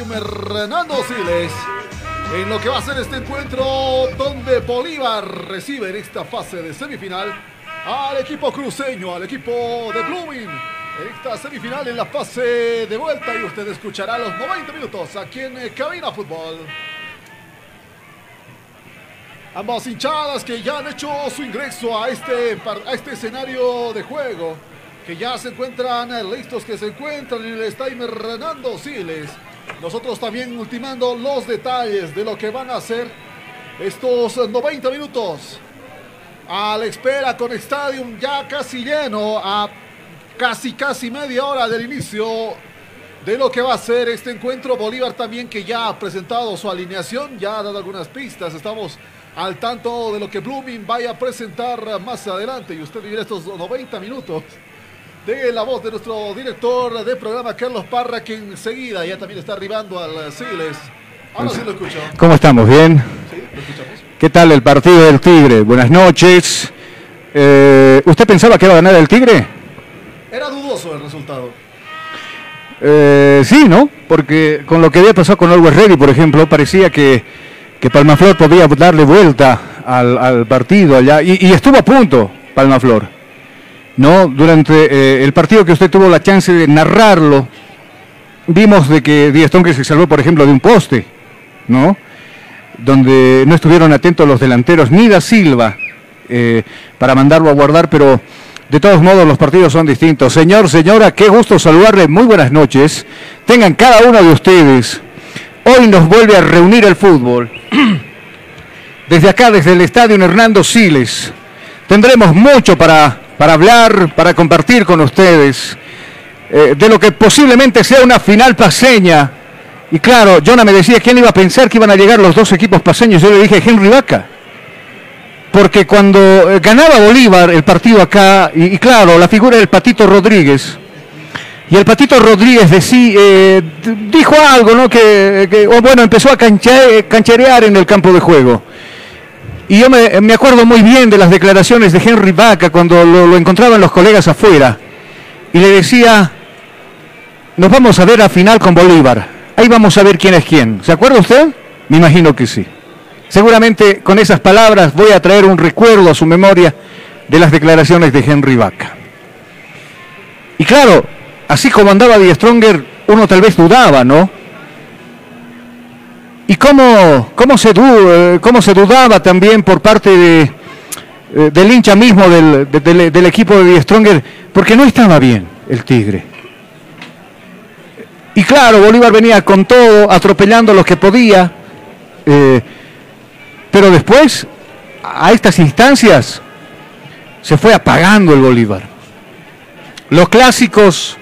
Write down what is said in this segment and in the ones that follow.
Estadio Hernando Siles. En lo que va a ser este encuentro donde Bolívar recibe en esta fase de semifinal al equipo cruceño, al equipo de Blooming. En esta semifinal en la fase de vuelta y usted escuchará los 90 minutos aquí en eh, Cabina Fútbol. Ambas hinchadas que ya han hecho su ingreso a este, a este escenario de juego, que ya se encuentran eh, listos, que se encuentran en el estadio Hernando Siles. Nosotros también ultimando los detalles de lo que van a hacer estos eh, 90 minutos. A la espera con Stadium ya casi lleno, a casi casi media hora del inicio de lo que va a ser este encuentro. Bolívar también que ya ha presentado su alineación, ya ha dado algunas pistas. Estamos al tanto de lo que Blooming vaya a presentar más adelante y usted vivirá estos 90 minutos de la voz de nuestro director de programa Carlos Parra que enseguida ya también está arribando al Siles. Ahora sí lo escucho. ¿Cómo estamos? ¿Bien? Sí, lo escuchamos. ¿Qué tal el partido del Tigre? Buenas noches. Eh, ¿Usted pensaba que iba a ganar el Tigre? Era dudoso el resultado. Eh, sí, ¿no? Porque con lo que había pasado con Always Ready, por ejemplo, parecía que, que Palmaflor podía darle vuelta al, al partido allá. Y, y estuvo a punto, Palmaflor. ¿No? Durante eh, el partido que usted tuvo la chance de narrarlo, vimos de que Díaz que se salvó, por ejemplo, de un poste, ¿no? Donde no estuvieron atentos los delanteros, ni da Silva, eh, para mandarlo a guardar, pero de todos modos los partidos son distintos. Señor, señora, qué gusto saludarle, muy buenas noches. Tengan cada uno de ustedes. Hoy nos vuelve a reunir el fútbol. Desde acá, desde el estadio Hernando Siles, tendremos mucho para, para hablar, para compartir con ustedes, eh, de lo que posiblemente sea una final paseña. Y claro, Jonah me decía, ¿quién iba a pensar que iban a llegar los dos equipos paseños? Yo le dije, Henry Vaca. Porque cuando eh, ganaba Bolívar el partido acá, y, claro, la figura del Patito Rodríguez, y el Patito Rodríguez decí- eh, dijo algo, ¿no? Que, bueno, empezó a cancha- cancherear en el campo de juego. Y yo me, acuerdo muy bien de las declaraciones de Henry Vaca cuando lo, lo encontraban los colegas afuera. Y le decía, nos vamos a ver a final con Bolívar. Ahí vamos a ver quién es quién. ¿Se acuerda usted? Me imagino que sí. Seguramente con esas palabras voy a traer un recuerdo a su memoria de las declaraciones de Henry Vaca. Y claro, así como andaba Die Stronger, uno tal vez dudaba, ¿no? ¿Y cómo, cómo, se, dudaba también por parte eh, del hincha mismo del, de- del- del equipo de Stronger? Porque no estaba bien el Tigre. Y claro, Bolívar venía con todo, atropellando los que podía. eh, pero después, a estas instancias, se fue apagando el Bolívar. Los clásicos,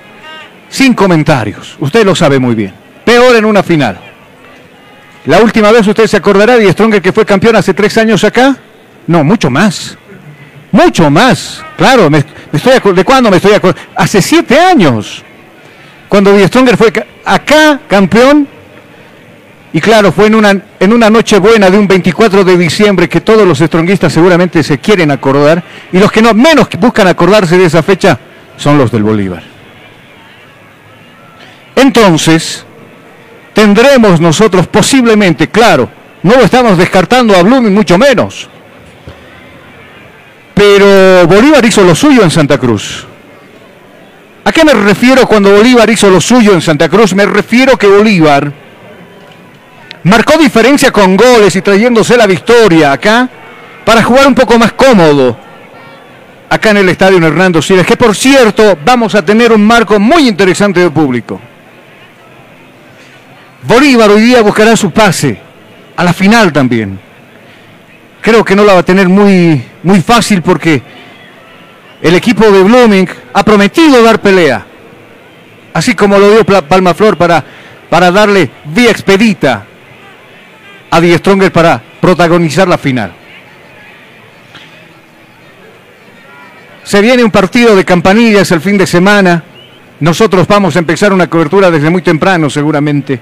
sin comentarios. Usted lo sabe muy bien. Peor en una final. La última vez usted se acordará de Stronger que fue campeón hace tres años acá. No, mucho más. Mucho más. Claro, me, estoy ¿de cuándo me estoy acordando? Hace siete años. Cuando Stronger fue acá campeón. Y claro, fue en una, en una noche buena de un 24 de diciembre que todos los stronguistas seguramente se quieren acordar. Y los que no menos buscan acordarse de esa fecha son los del Bolívar. Entonces, tendremos nosotros posiblemente, claro, no lo estamos descartando a Blooming, mucho menos. Pero Bolívar hizo lo suyo en Santa Cruz. ¿A qué me refiero cuando Bolívar hizo lo suyo en Santa Cruz? Me refiero que Bolívar marcó diferencia con goles y trayéndose la victoria acá para jugar un poco más cómodo acá en el estadio Hernando Siles, que por cierto vamos a tener un marco muy interesante de público. Bolívar hoy día buscará su pase a la final también. Creo que no la va a tener muy, muy fácil porque el equipo de Blooming ha prometido dar pelea. Así como lo dio Palmaflor para, para darle vía expedita a Die Stronger para protagonizar la final. Se viene un partido de campanillas el fin de semana. Nosotros vamos a empezar una cobertura desde muy temprano seguramente.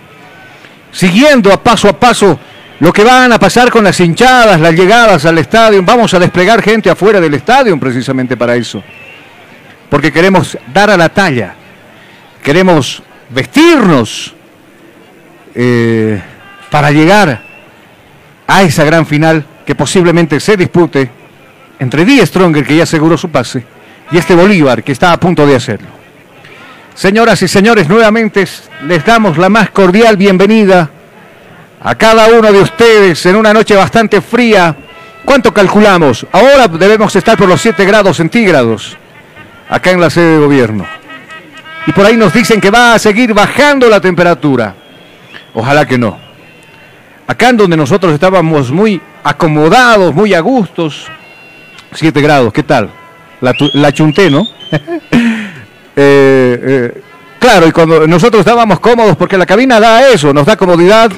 Siguiendo a paso a paso lo que van a pasar con las hinchadas, las llegadas al estadio. Vamos a desplegar gente afuera del estadio precisamente para eso. Porque queremos dar a la talla. Queremos vestirnos eh, para llegar a esa gran final que posiblemente se dispute entre Die Stronger, que ya aseguró su pase, y este Bolívar, que está a punto de hacerlo. Señoras y señores, nuevamente les damos la más cordial bienvenida a cada uno de ustedes en una noche bastante fría. ¿Cuánto calculamos? Ahora debemos estar por los 7 grados centígrados acá en la sede de gobierno. Y por ahí nos dicen que va a seguir bajando la temperatura. Ojalá que no. Acá en donde nosotros estábamos muy acomodados, muy a gustos, 7 grados, ¿qué tal? La, la chunté, ¿no? Eh, eh, claro, y cuando nosotros estábamos cómodos, porque la cabina da eso, nos da comodidad,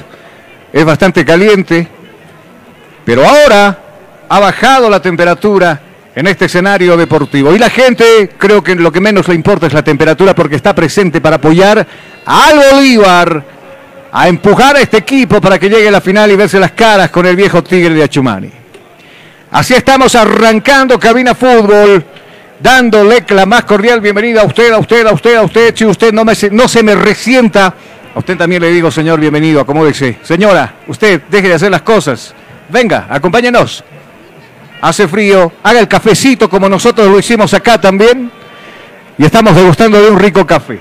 es bastante caliente, pero ahora ha bajado la temperatura en este escenario deportivo. Y la gente, creo que lo que menos le importa es la temperatura, porque está presente para apoyar al Bolívar, a empujar a este equipo para que llegue a la final y verse las caras con el viejo Tigre de Achumani. Así estamos arrancando Cabina Fútbol, dándole la más cordial bienvenida a usted, a usted, a usted, a usted. Si usted no, me, no se me resienta, a usted también le digo, señor, bienvenido, acomódese. Señora, usted deje de hacer las cosas. Venga, acompáñenos. Hace frío, haga el cafecito como nosotros lo hicimos acá también. Y estamos degustando de un rico café.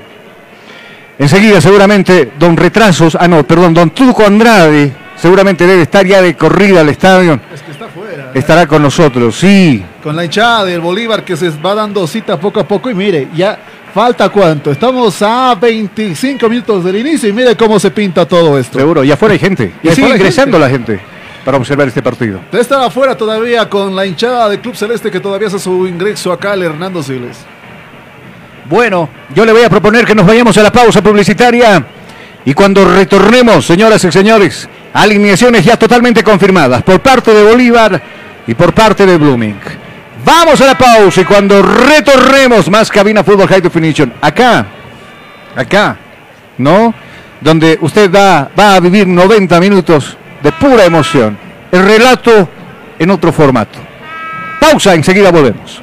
Enseguida seguramente don Retrasos, ah no, perdón, don Tuco Andrade, seguramente debe estar ya de corrida al estadio. Es que está afuera. Estará con nosotros, sí. Con la hinchada del Bolívar que se va dando cita poco a poco. Y mire, ya falta cuánto. Estamos a 25 minutos del inicio y mire cómo se pinta todo esto. Seguro, y afuera hay gente. Y Y sigue ingresando gente. la gente para observar este partido. Usted está afuera todavía con la hinchada del Club Celeste que todavía hace su ingreso acá al Hernando Siles. Bueno, yo le voy a proponer que nos vayamos a la pausa publicitaria y cuando retornemos, señoras y señores, alineaciones ya totalmente confirmadas por parte de Bolívar y por parte de Blooming. Vamos a la pausa y cuando retornemos más cabina Fútbol High Definition, acá, acá, ¿no? Donde usted va, va a vivir 90 minutos de pura emoción. El relato en otro formato. Pausa, enseguida volvemos.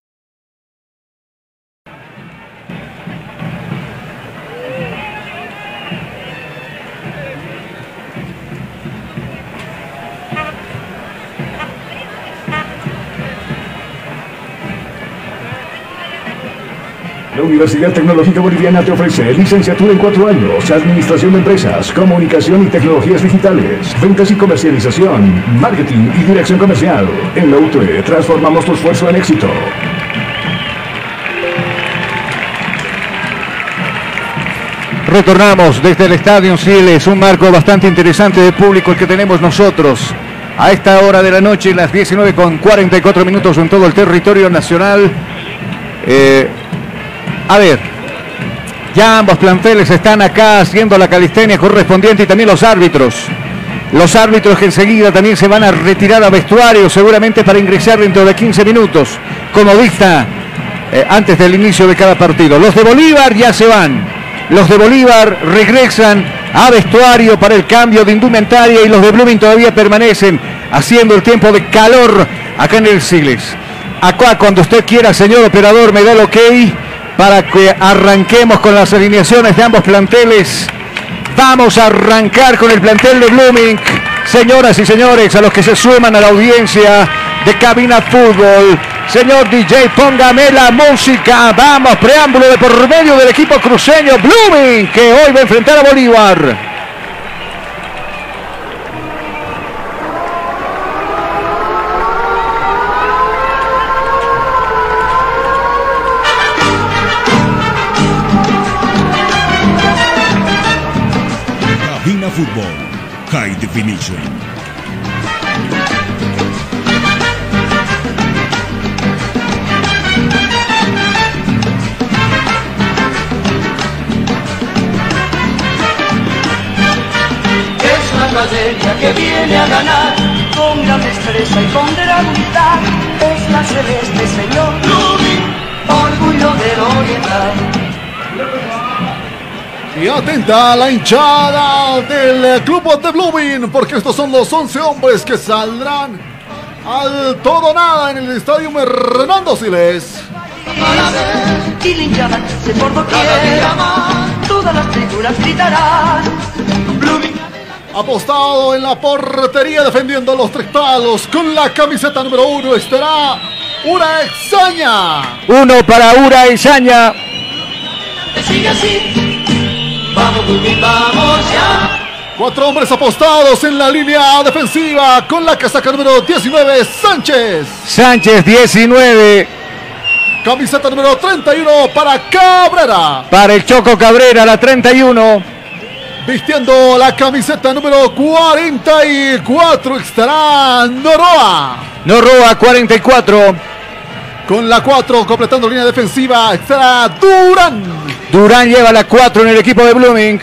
La Universidad Tecnológica Boliviana te ofrece licenciatura en cuatro años, Administración de Empresas, Comunicación y Tecnologías Digitales, Ventas y Comercialización, Marketing y Dirección Comercial. En la UTE transformamos tu esfuerzo en éxito. Retornamos desde el Estadio Siles, un marco bastante interesante de público el que tenemos nosotros. A esta hora de la noche, las 19 con 44 minutos en todo el territorio nacional. Eh, a ver, ya ambos planteles están acá haciendo la calistenia correspondiente y también los árbitros. Los árbitros que enseguida también se van a retirar a vestuario seguramente para ingresar dentro de 15 minutos, como dicta eh, antes del inicio de cada partido. Los de Bolívar ya se van. Los de Bolívar regresan a vestuario para el cambio de indumentaria y los de Blooming todavía permanecen haciendo el tiempo de calor acá en el Siles. Acá cuando usted quiera, señor operador, me da el ok para que arranquemos con las alineaciones de ambos planteles. Vamos a arrancar con el plantel de Blooming. Señoras y señores, a los que se suman a la audiencia de Cabina Fútbol. Señor DJ, póngame la música. Vamos, preámbulo de por medio del equipo cruceño Blooming, que hoy va a enfrentar a Bolívar. Fútbol High Definition. Academia que viene a ganar con gran destreza y con gran. Es la celeste, señor orgullo del oriental. Y atenta a la hinchada del club de Blooming, porque estos son los 11 hombres que saldrán al todo nada en el estadio Hernando Siles. Y linchaban se por doquier. Todas las figuras gritarán. Apostado en la portería defendiendo los tres palos. Con la camiseta número uno estará una exaña. Uno para Ura Isaña. Sigue así. Vamos, Blooming, vamos ya. Cuatro hombres apostados en la línea defensiva con la casaca número 19, Sánchez. Sánchez 19. Camiseta número 31 para Cabrera. Para el Choco Cabrera, la 31. Vistiendo la camiseta número 44 estará Noroa. Noroa 44. Con la 4 completando línea defensiva estará Durán. Durán lleva la 4 en el equipo de Blooming.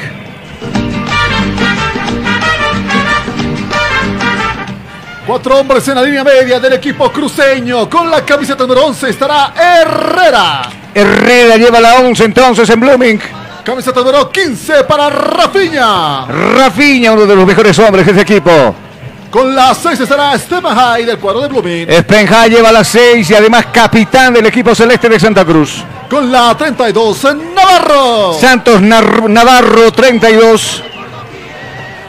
Cuatro hombres en la línea media del equipo cruceño. Con la camiseta número 11 estará Herrera. Herrera lleva la 11 entonces en Blooming. Camiseta número 15 para Rafiña. Rafiña, uno de los mejores hombres de ese equipo. Con la 6 estará Stevenhai del cuadro de Blooming. Spenhai lleva la 6 y además capitán del equipo celeste de Santa Cruz. Con la 32 Navarro. Santos Nar Navarro 32.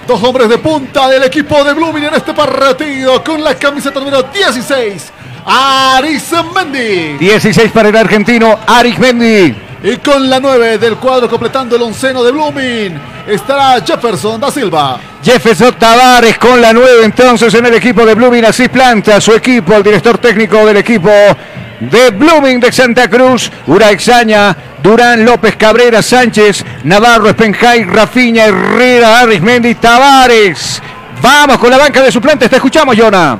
Dos hombres de punta del equipo de Blooming en este partido con la camiseta número 16. Aris Mendy. 16 para el argentino Aris Mendy. Y con la 9 del cuadro completando el onceno de Blooming estará Jefferson da Silva. Jefferson Tavares con la 9 entonces en el equipo de Blooming. Así planta su equipo, el director técnico del equipo de Blooming de Santa Cruz. Ura Exaña, Durán López Cabrera, Sánchez, Navarro, Spenjay, Rafiña, Herrera, Arismendi, Tavares. Vamos con la banca de suplentes, te escuchamos, Jonah.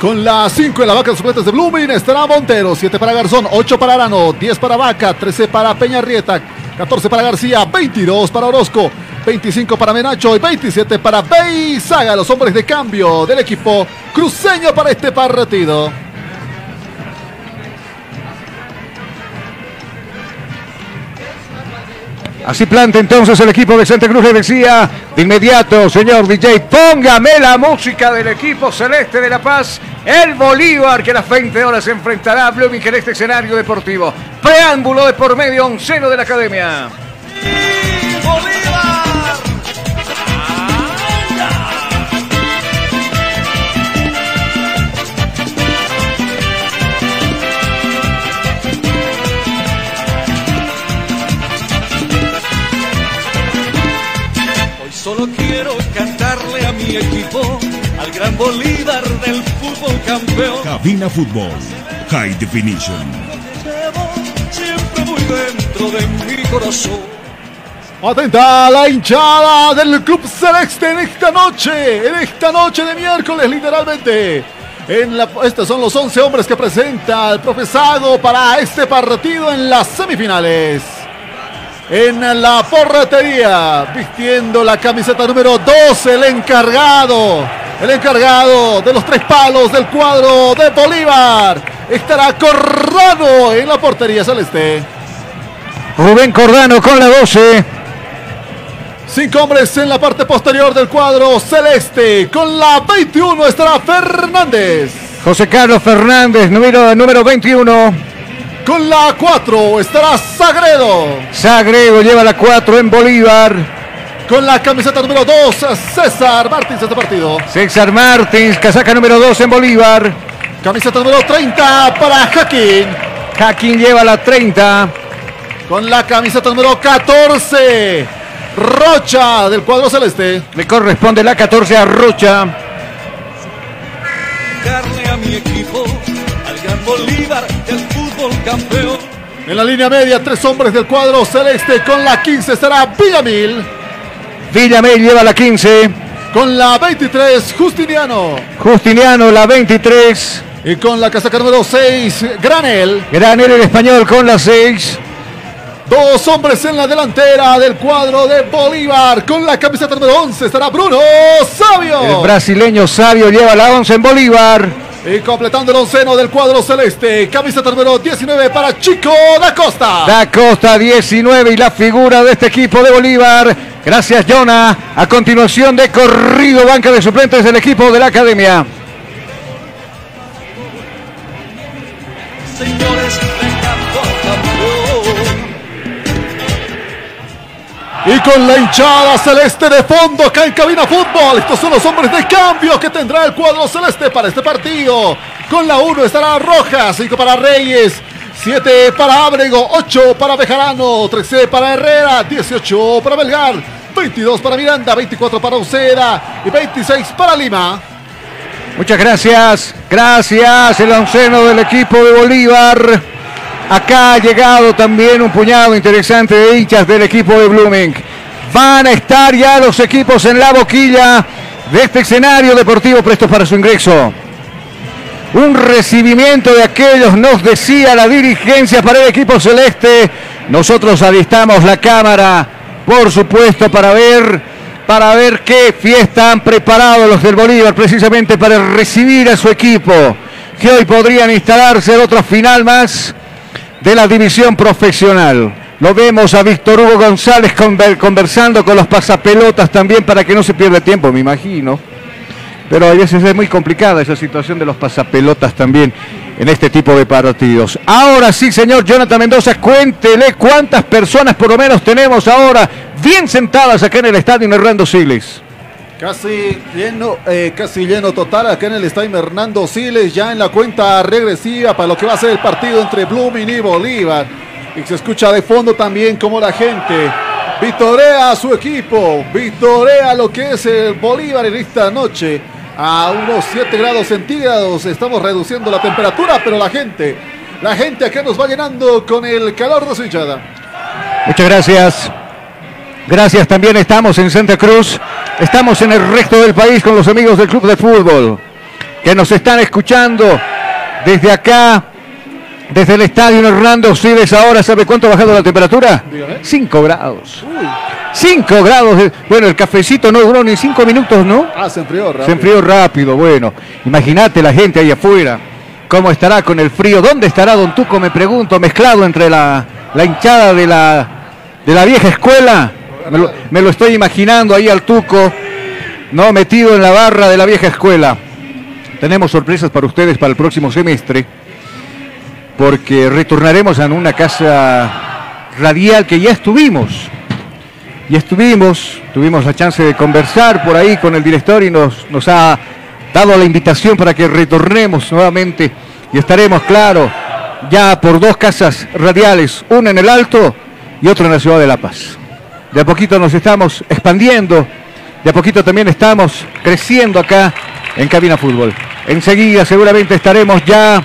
Con la 5 en la vaca de suplentes de Blooming estará Montero, 7 para Garzón, 8 para Arano, 10 para Vaca, 13 para Peñarrieta, 14 para García, 22 para Orozco, 25 para Menacho y 27 para Beizaga, los hombres de cambio del equipo cruceño para este partido. Así planta entonces el equipo de Santa Cruz le decía de inmediato, señor DJ, póngame la música del equipo celeste de La Paz, el Bolívar, que a las 20 horas se enfrentará a Blooming en este escenario deportivo. Preámbulo de por medio, onceno de la academia. Hoy mi equipo, al gran Bolívar del fútbol campeón. Cabina Fútbol. High Definition. Siempre muy dentro de mi corazón. Atenta la hinchada del Club Celeste en esta noche, en esta noche de miércoles literalmente. En la, estos son los 11 hombres que presenta el profesado para este partido en las semifinales. En la porretería, vistiendo la camiseta número 12, el encargado, el encargado de los tres palos del cuadro de Bolívar. Estará Cordano en la portería celeste. Rubén Cordano con la 12. Cinco hombres en la parte posterior del cuadro celeste. Con la 21 estará Fernández. José Carlos Fernández, número, número 21. Con la 4 estará Sagredo. Sagredo lleva la 4 en Bolívar. Con la camiseta número 2, César Martins este partido. César Martins, casaca número 2 en Bolívar. Camiseta número 30 para Jaquín. Jaquín lleva la 30. Con la camiseta número 14, Rocha del cuadro celeste. Le corresponde la 14 a Rocha. Darle a mi equipo, al gran Bolívar campeón. En la línea media, tres hombres del cuadro celeste. Con la 15 estará Villamil. Villamil lleva la 15. Con la 23, Justiniano. Justiniano, la 23. Y con la casaca número 6, Granel. Granel el español con la 6. Dos hombres en la delantera del cuadro de Bolívar. Con la camiseta número 11 estará Bruno Sabio. El brasileño Sabio lleva la 11 en Bolívar. Y completando el onceno del cuadro celeste, camiseta número 19 para Chico da Costa. Da Costa 19 y la figura de este equipo de Bolívar. Gracias, Jonah. A continuación de corrido, banca de suplentes del equipo de la academia. Señores, Y con la hinchada celeste de fondo acá en Cabina Fútbol. Estos son los hombres de cambio que tendrá el cuadro celeste para este partido. Con la 1 estará Rojas, 5 para Reyes, 7 para Ábrego, 8 para Bejarano, 13 para Herrera, 18 para Belgar, 22 para Miranda, 24 para Uceda y 26 para Lima. Muchas gracias, gracias el onceno del equipo de Bolívar. Acá ha llegado también un puñado interesante de hinchas del equipo de Blooming. Van a estar ya los equipos en la boquilla de este escenario deportivo prestos para su ingreso. Un recibimiento de aquellos nos decía la dirigencia para el equipo celeste. Nosotros alistamos la cámara, por supuesto, para ver para ver qué fiesta han preparado los del Bolívar precisamente para recibir a su equipo, que hoy podrían instalarse en otra final más de la división profesional. Lo vemos a Víctor Hugo González conversando con los pasapelotas también para que no se pierda tiempo, me imagino. Pero a veces es muy complicada esa situación de los pasapelotas también en este tipo de partidos. Ahora sí, señor Jonathan Mendoza, cuéntele cuántas personas por lo menos tenemos ahora bien sentadas acá en el estadio Hernando Siles. Casi lleno, eh, casi lleno total acá en el estadio Hernando Siles, ya en la cuenta regresiva para lo que va a ser el partido entre Blooming y Bolívar. Y se escucha de fondo también como la gente vitorea a su equipo, vitorea lo que es el Bolívar en esta noche a unos 7 grados centígrados. Estamos reduciendo la temperatura, pero la gente, la gente acá nos va llenando con el calor de su hinchada. Muchas gracias. Gracias, también estamos en Santa Cruz, estamos en el resto del país con los amigos del Club de Fútbol que nos están escuchando desde acá, desde el estadio Hernando Siles ahora, ¿sabe cuánto ha bajado la temperatura? 5 grados. 5 grados. Bueno, el cafecito no duró ni 5 minutos, ¿no? Ah, se enfrió rápido. Se enfrió rápido, bueno. Imagínate la gente ahí afuera. ¿Cómo estará con el frío? ¿Dónde estará Don Tuco, me pregunto, mezclado entre la, la hinchada de la, de la vieja escuela? Me lo, estoy imaginando ahí al Tuco, ¿no? Metido en la barra de la vieja escuela. Tenemos sorpresas para ustedes para el próximo semestre, porque retornaremos a una casa radial que ya estuvimos. Y estuvimos, tuvimos la chance de conversar por ahí con el director y nos, nos ha dado la invitación para que retornemos nuevamente y estaremos, claro, ya por dos casas radiales, una en el Alto y otra en la ciudad de La Paz. De a poquito nos estamos expandiendo, de a poquito también estamos creciendo acá en Cabina Fútbol. Enseguida seguramente estaremos ya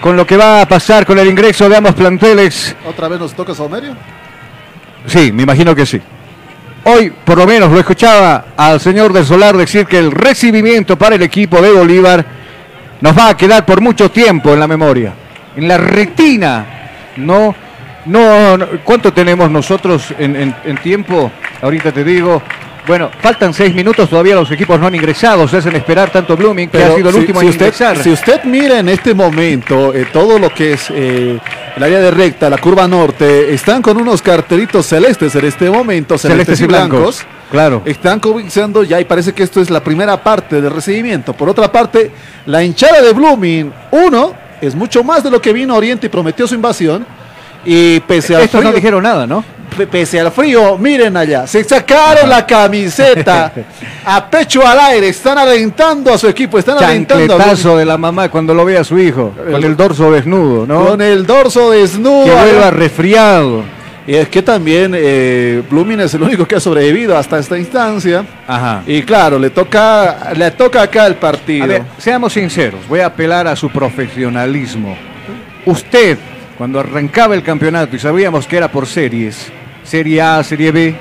con lo que va a pasar con el ingreso de ambos planteles. ¿Otra vez nos toca Saumerio? Sí, me imagino que sí. Hoy, por lo menos, lo escuchaba al señor del Solar decir que el recibimiento para el equipo de Bolívar nos va a quedar por mucho tiempo en la memoria, en la retina. No, no, no. ¿cuánto tenemos nosotros en, en- en tiempo? Ahorita te digo. Bueno, faltan seis minutos, todavía los equipos no han ingresado, se hacen esperar tanto Blooming, que ha sido el si- último si en usted, ingresar. Si usted mira en este momento eh, todo lo que es eh, el área de recta, la curva norte, están con unos cartelitos celestes en este momento, celestes, Celestes y blancos. Claro. Están comenzando ya y parece que esto es la primera parte del recibimiento. Por otra parte, la hinchada de Blooming, uno, es mucho más de lo que vino Oriente y prometió su invasión. Y pese al Estos no frío- dijeron nada, ¿no? Pe- Pese al frío, miren allá, se sacaron la camiseta a pecho al aire, están alentando a su equipo, están alentando a Chancletazo de la mamá cuando lo ve a su hijo, con el dorso desnudo, ¿no? con el dorso desnudo. que vuelva resfriado. Y es que también eh, es el único que ha sobrevivido hasta esta instancia. Ajá. Y claro, le toca, le toca acá el partido. A ver, seamos sinceros, voy a apelar a su profesionalismo. Usted, cuando arrancaba el campeonato y sabíamos que era por series, Serie A, Serie B,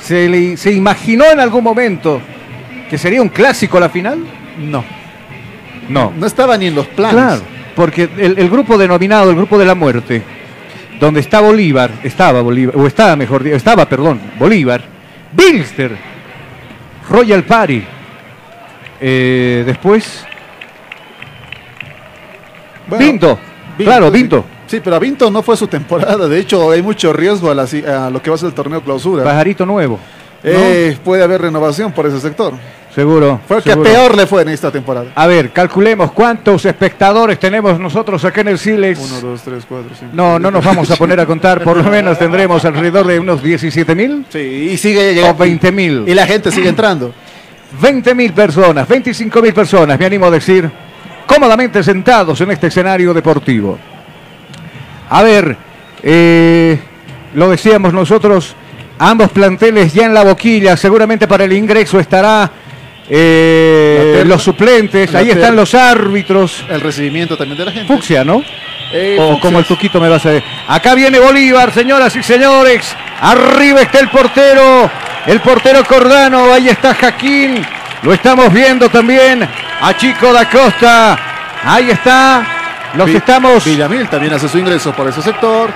¿se, le- se imaginó en algún momento que sería un clásico la final? No. No. No estaba ni en los planes. Claro, porque el, el grupo denominado, el grupo de la muerte, donde está Bolívar, estaba Bolívar, o estaba mejor, dicho, estaba, perdón, Bolívar, Bilster, Royal Party, eh, después Bueno, Vinto, Vinto, claro. Vinto, Sí, pero a Vinto no fue su temporada. De hecho, hay mucho riesgo a, la a lo que va a ser el torneo clausura. Pajarito Nuevo. Eh, puede haber renovación por ese sector. Seguro. Fue el que peor le fue en esta temporada. A ver, calculemos cuántos espectadores tenemos nosotros acá en el Siles. 1, 2, 3, 4, 5. No, no nos vamos a poner a contar, por lo menos tendremos alrededor de unos 17 mil Sí, y sigue o llegando. 20 mil. Y la gente sigue entrando. 20 mil personas, 25 mil personas, me animo a decir, cómodamente sentados en este escenario deportivo. A ver, eh, lo decíamos nosotros, ambos planteles ya en la boquilla, seguramente para el ingreso estará eh, los suplentes, La ahí están los árbitros. El recibimiento también de la gente. Fucsia, ¿no? Eh, o como el Tuquito me va a hacer. Acá viene Bolívar, señoras y señores. Arriba está el portero. El portero Cordano. Ahí está Jaquín. Lo estamos viendo también. A Chico da Costa. Ahí está. Los Vi- estamos. Villamil también hace su ingreso por ese sector.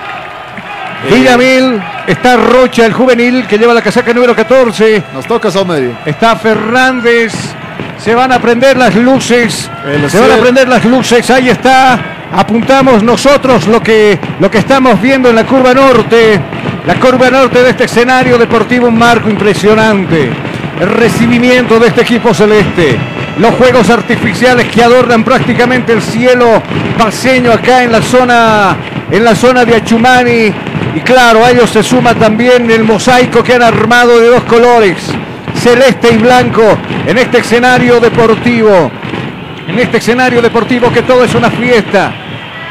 Eh, Villamil. Está Rocha, el juvenil, que lleva la casaca número 14. Nos toca Sao Medio. Está Fernández. Se van a prender las luces. El Se van a prender las luces. Ahí está. Apuntamos nosotros lo que, lo que estamos viendo en la curva norte. La curva norte de este escenario deportivo, un marco impresionante. Recibimiento de este equipo celeste. Los juegos artificiales que adornan prácticamente el cielo paseño acá en la zona, en la zona de Achumani. Y claro, a ellos se suma también el mosaico que han armado de dos colores, celeste y blanco, en este escenario deportivo. En este escenario deportivo que todo es una fiesta.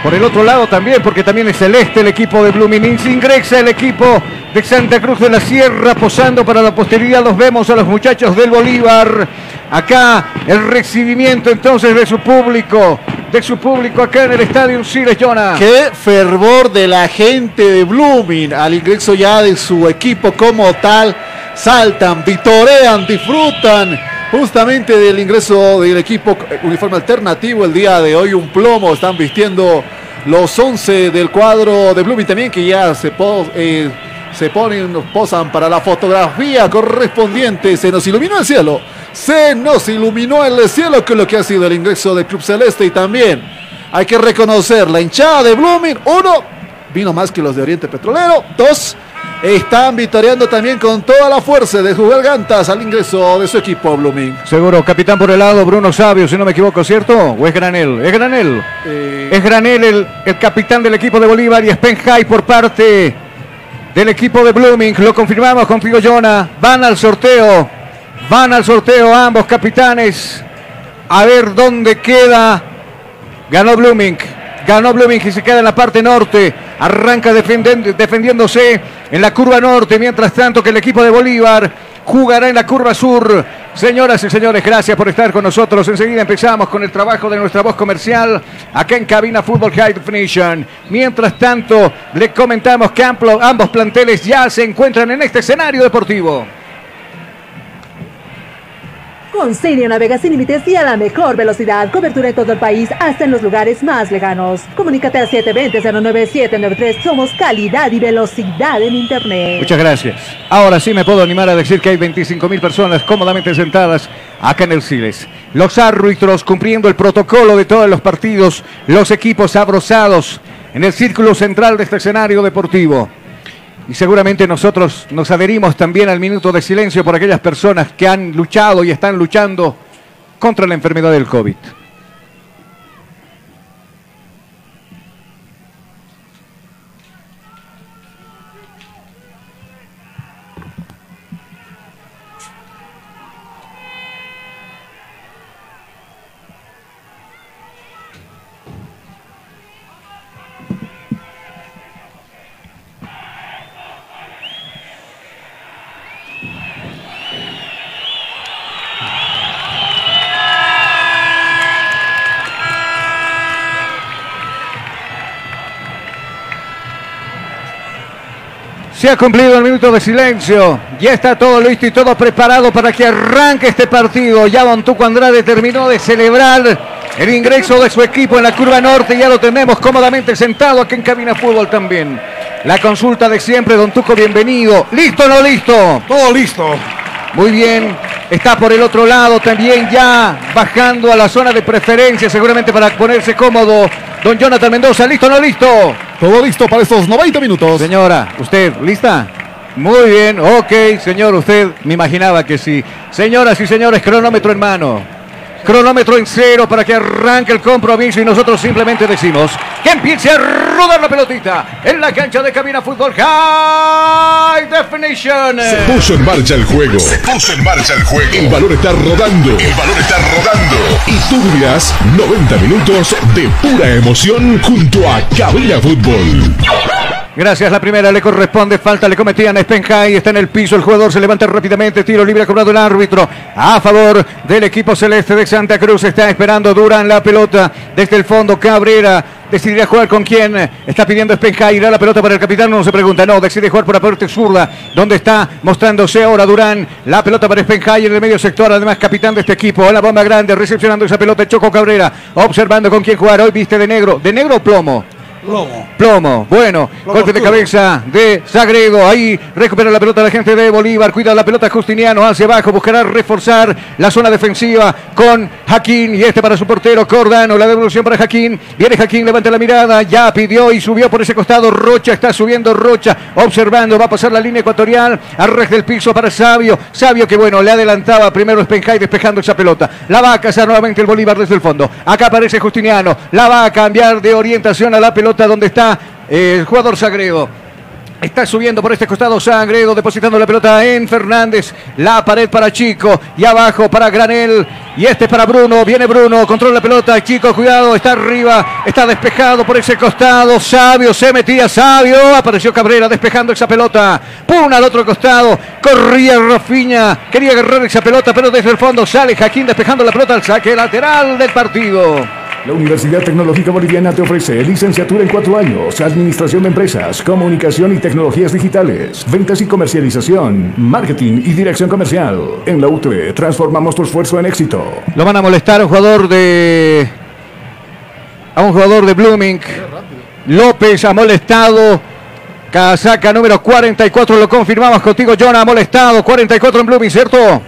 Por el otro lado también, porque también es celeste el equipo de Bluminense. Ingresa el equipo de Santa Cruz de la Sierra, posando para la posteridad. Los vemos a los muchachos del Bolívar. Acá el recibimiento entonces de su público. De su público acá en el estadio Siles. Qué fervor de la gente de Blooming al ingreso ya de su equipo como tal. Saltan, vitorean, disfrutan justamente del ingreso del equipo uniforme alternativo el día de hoy. Un plomo están vistiendo los 11 del cuadro de Blooming también que ya se, po- eh, se ponen, posan para la fotografía correspondiente. Se nos iluminó el cielo. Se nos iluminó el cielo con lo que ha sido el ingreso del Club Celeste y también hay que reconocer la hinchada de Blooming. Uno, vino más que los de Oriente Petrolero. Dos, están victoriando también con toda la fuerza de sus gargantas al ingreso de su equipo Blooming. Seguro, capitán por el lado, Bruno Sabio, si no me equivoco, ¿cierto? ¿O es Granel? ¿Es Granel? Eh, Es Granel el, el capitán del equipo de Bolívar y Spenhai por parte del equipo de Blooming. Lo confirmamos contigo, Jonah. Van al sorteo. Van al sorteo ambos capitanes. A ver dónde queda. Ganó Blooming. Ganó Blooming se queda en la parte norte. Arranca defendiéndose en la curva norte. Mientras tanto que el equipo de Bolívar jugará en la curva sur. Señoras y señores, gracias por estar con nosotros. Enseguida empezamos con el trabajo de nuestra voz comercial acá en Cabina Fútbol High Definition. Mientras tanto, le comentamos que ambos planteles ya se encuentran en este escenario deportivo. Con Cirio navega sin límites y a la mejor velocidad. Cobertura en todo el país, hasta en los lugares más lejanos. Comunícate al 720-09793. Somos calidad y velocidad en Internet. Muchas gracias. Ahora sí me puedo animar a decir que hay 25 mil personas cómodamente sentadas acá en el Siles. Los árbitros cumpliendo el protocolo de todos los partidos, los equipos abrozados en el círculo central de este escenario deportivo. Y seguramente nosotros nos adherimos también al minuto de silencio por aquellas personas que han luchado y están luchando contra la enfermedad del COVID. Se ha cumplido el minuto de silencio. Ya está todo listo y todo preparado para que arranque este partido. Ya Don Tuco Andrade terminó de celebrar el ingreso de su equipo en la curva norte. Ya lo tenemos cómodamente sentado aquí en Cabina Fútbol también. La consulta de siempre, Don Tuco, bienvenido. ¿Listo o no listo? Todo listo. Muy bien. Está por el otro lado también ya bajando a la zona de preferencia seguramente para ponerse cómodo. Don Jonathan Mendoza, ¿listo o no listo? Todo listo para estos 90 minutos. Señora, ¿usted lista? Muy bien, ok, señor, usted me imaginaba que sí. Señoras y señores, cronómetro en mano. Cronómetro en cero para que arranque el compromiso y nosotros simplemente decimos que empiece a rodar la pelotita en la cancha de Cabina Fútbol High Definition. Se puso en marcha el juego. Se puso en marcha el juego. El valor está rodando. El valor está rodando. Y tú vivirás 90 minutos de pura emoción junto a Cabina Fútbol. Gracias, la primera le corresponde, falta le cometían a Spenhai, está en el piso, el jugador se levanta rápidamente, tiro libre ha cobrado el árbitro a favor del equipo celeste de Santa Cruz, está esperando Durán la pelota desde el fondo, Cabrera decidirá jugar con quién, está pidiendo Spenhai, irá la pelota para el capitán, no se pregunta, no, decide jugar por la parte zurda, donde está mostrándose ahora Durán, la pelota para Spenhai en el medio sector, además capitán de este equipo, la bomba grande, recepcionando esa pelota, Choco Cabrera, observando con quién jugar, hoy viste de negro, de negro o plomo. Plomo. Plomo, bueno, Plomo golpe de cabeza de Sagredo, ahí recupera la pelota la gente de Bolívar, cuida la pelota Justiniano hacia abajo, buscará reforzar la zona defensiva con Jaquín. Y este para su portero Cordano, la devolución para Jaquín, viene Jaquín, levanta la mirada, ya pidió y subió por ese costado, Rocha está subiendo Rocha, observando, va a pasar la línea ecuatorial, arrest del piso para Sabio, Sabio que bueno, le adelantaba primero Spenjay despejando esa pelota, la va a cazar nuevamente el Bolívar desde el fondo, acá aparece Justiniano, la va a cambiar de orientación a la pelota donde está eh, el jugador Sagredo. Está subiendo por este costado Sagredo, depositando la pelota en Fernández. La pared para Chico y abajo para Granel. Y este es para Bruno. Viene Bruno, controla la pelota. Chico, cuidado, está arriba. Está despejado por ese costado. Sabio se metía, Sabio. Apareció Cabrera despejando esa pelota. Puna al otro costado. Corría Rafiña. Quería agarrar esa pelota, pero desde el fondo sale Jaquín despejando la pelota al saque lateral del partido. La Universidad Tecnológica Boliviana te ofrece licenciatura en cuatro años, Administración de Empresas, Comunicación y Tecnologías Digitales, Ventas y Comercialización, Marketing y Dirección Comercial. En la UTE transformamos tu esfuerzo en éxito. Lo van a molestar a un jugador de. A un jugador de Blooming. López ha molestado. Casaca número 44, lo confirmamos contigo, John. Ha molestado. 44 en Blooming, ¿cierto?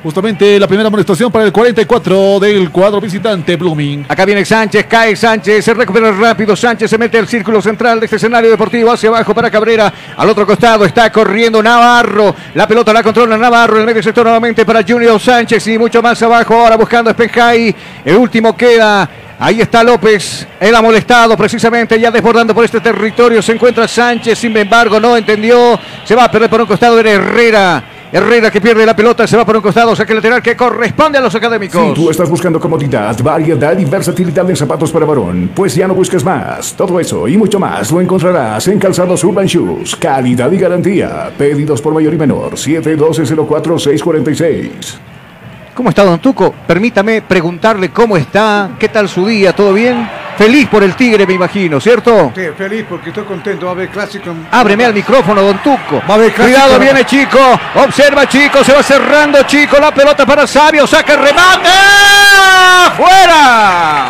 Justamente la primera amonestación para el 44 del cuadro visitante Blooming. Acá viene Sánchez, cae Sánchez, se recupera rápido. Sánchez se mete al círculo central de este escenario deportivo hacia abajo para Cabrera. Al otro costado está corriendo Navarro. La pelota la controla Navarro en el medio sector nuevamente para Junior Sánchez y mucho más abajo. Ahora buscando a. El último queda. Ahí está López, él ha molestado precisamente, ya desbordando por este territorio. Se encuentra Sánchez, sin embargo, no entendió. Se va a perder por un costado, era Herrera. Herrera que pierde la pelota, se va por un costado, saque lateral que corresponde a los académicos. Si tú estás buscando comodidad, variedad y versatilidad en zapatos para varón, pues ya no busques más. Todo eso y mucho más lo encontrarás en Calzados Urban Shoes. Calidad y garantía. Pedidos por mayor y menor. 712-04-646. ¿Cómo está Don Tuco? Permítame preguntarle cómo está, qué tal su día, ¿todo bien? Feliz por el Tigre, me imagino, ¿cierto? Sí, feliz porque estoy contento. Va a haber clásico. Ábreme al micrófono, Don Tuco. Va a haber clásico. Cuidado, viene Chico. Observa Chico, se va cerrando Chico. La pelota para Sabio, saca el remate. ¡Fuera!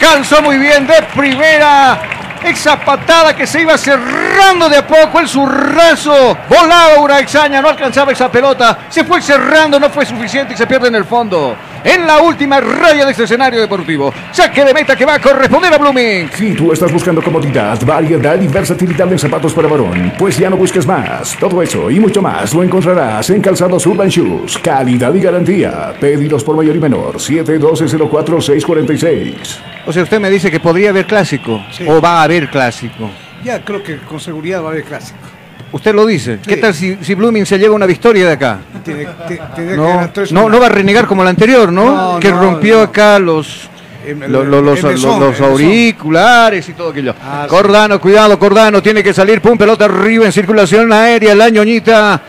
Cansó muy bien de primera. Esa patada que se iba cerrando de a poco, el zurrazo. Volaba una exaña, no alcanzaba esa pelota. Se fue cerrando, no fue suficiente y se pierde en el fondo. En la última raya de este escenario deportivo. Saque de meta que va a corresponder a Blooming. Si tú estás buscando comodidad, variedad y versatilidad en zapatos para varón, pues ya no busques más. Todo eso y mucho más lo encontrarás en Calzados Urban Shoes. Calidad y garantía. Pedidos por mayor y menor. 712-04-646. O sea, usted me dice que podría haber clásico. O va a haber clásico. Ya creo que con seguridad va a haber clásico. Usted lo dice. ¿Qué tal si, si Blooming se lleva una victoria de acá? Tiene, te- No, va a renegar como la anterior, ¿no? No, que no, rompió acá los, el- los, los- mesón, auriculares y todo aquello. Ah, sí. Cordano, cuidado, Cordano, tiene que salir, pum, pelota arriba en circulación aérea, la ñoñita.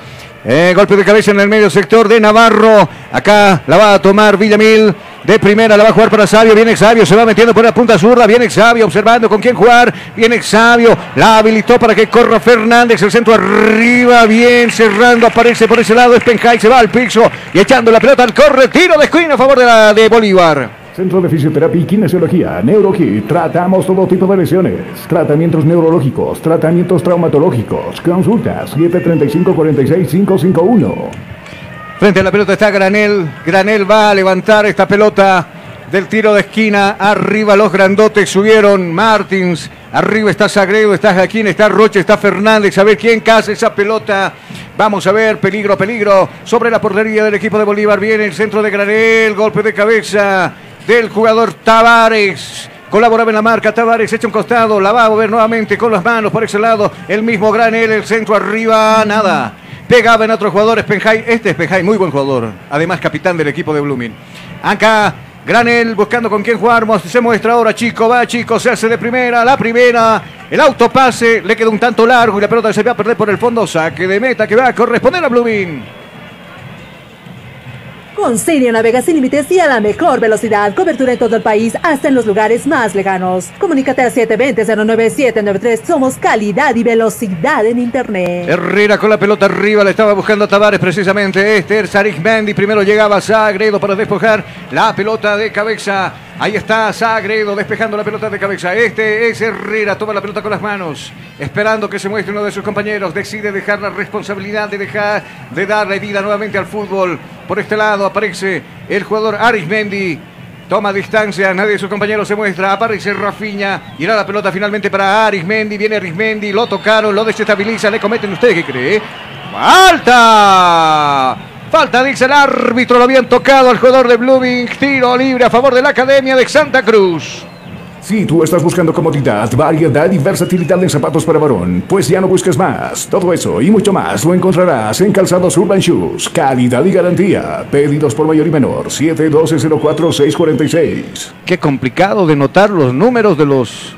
Eh, golpe de cabeza en el medio sector de Navarro. Acá la va a tomar Villamil. De primera la va a jugar para Sabio. Viene Sabio, se va metiendo por la punta zurda. Viene Sabio observando con quién jugar. Viene Sabio, la habilitó para que corra Fernández. El centro arriba, bien cerrando. Aparece por ese lado. Spenjay se va al piso y echando la pelota al corre. Tiro de esquina a favor de, la, de Bolívar. Centro de Fisioterapia y Kinesiología, NeuroKit. Tratamos todo tipo de lesiones. Tratamientos neurológicos, tratamientos traumatológicos. Consulta 735-46551. Frente a la pelota está Granel. Granel va a levantar esta pelota del tiro de esquina. Arriba los grandotes subieron. Martins Arriba está Sagredo, está Jaquín, está Roche, está Fernández. A ver quién caza esa pelota. Vamos a ver, peligro, peligro. Sobre la portería del equipo de Bolívar viene el centro de Granel. Golpe de cabeza del jugador Tavares. Colaboraba en la marca, Tavares echa un costado, la va a mover nuevamente con las manos por ese lado. El mismo Granel, el centro arriba, nada. Pegaba en otros jugadores, Penjay. Este es Penjay, muy buen jugador. Además, capitán del equipo de Blooming. Acá Granel buscando con quién jugar. Se muestra ahora Chico. Va Chico. Se hace de primera. La primera. El autopase. Le queda un tanto largo y la pelota se va a perder por el fondo. Saque de meta que va a corresponder a Blooming. Con Sirio navega sin límites y a la mejor velocidad. Cobertura en todo el país, hasta en los lugares más lejanos. Comunícate al 720-09793. Somos calidad y velocidad en Internet. Herrera con la pelota arriba. Le estaba buscando a Tavares precisamente. Este es Sarik Mendy. Primero llegaba Sagredo para despojar la pelota de cabeza. Ahí está Sagredo despejando la pelota de cabeza. Este es Herrera. Toma la pelota con las manos. Esperando que se muestre uno de sus compañeros. Decide dejar la responsabilidad de dejar de darle vida nuevamente al fútbol. Por este lado aparece el jugador Arismendi. Toma distancia, nadie de sus compañeros se muestra. Aparece Rafiña. Irá la pelota finalmente para Arismendi. Viene Arismendi. Lo tocaron, lo desestabiliza. Le cometen ustedes qué cree. ¡Falta! Falta, dice el árbitro. Lo habían tocado al jugador de Blooming. Tiro libre a favor de la Academia de Santa Cruz. Si tú estás buscando comodidad, variedad y versatilidad en zapatos para varón, pues ya no busques más. Todo eso y mucho más lo encontrarás en Calzados Urban Shoes. Calidad y garantía. Pedidos por mayor y menor. 712-04-646. Qué complicado de notar los números de los,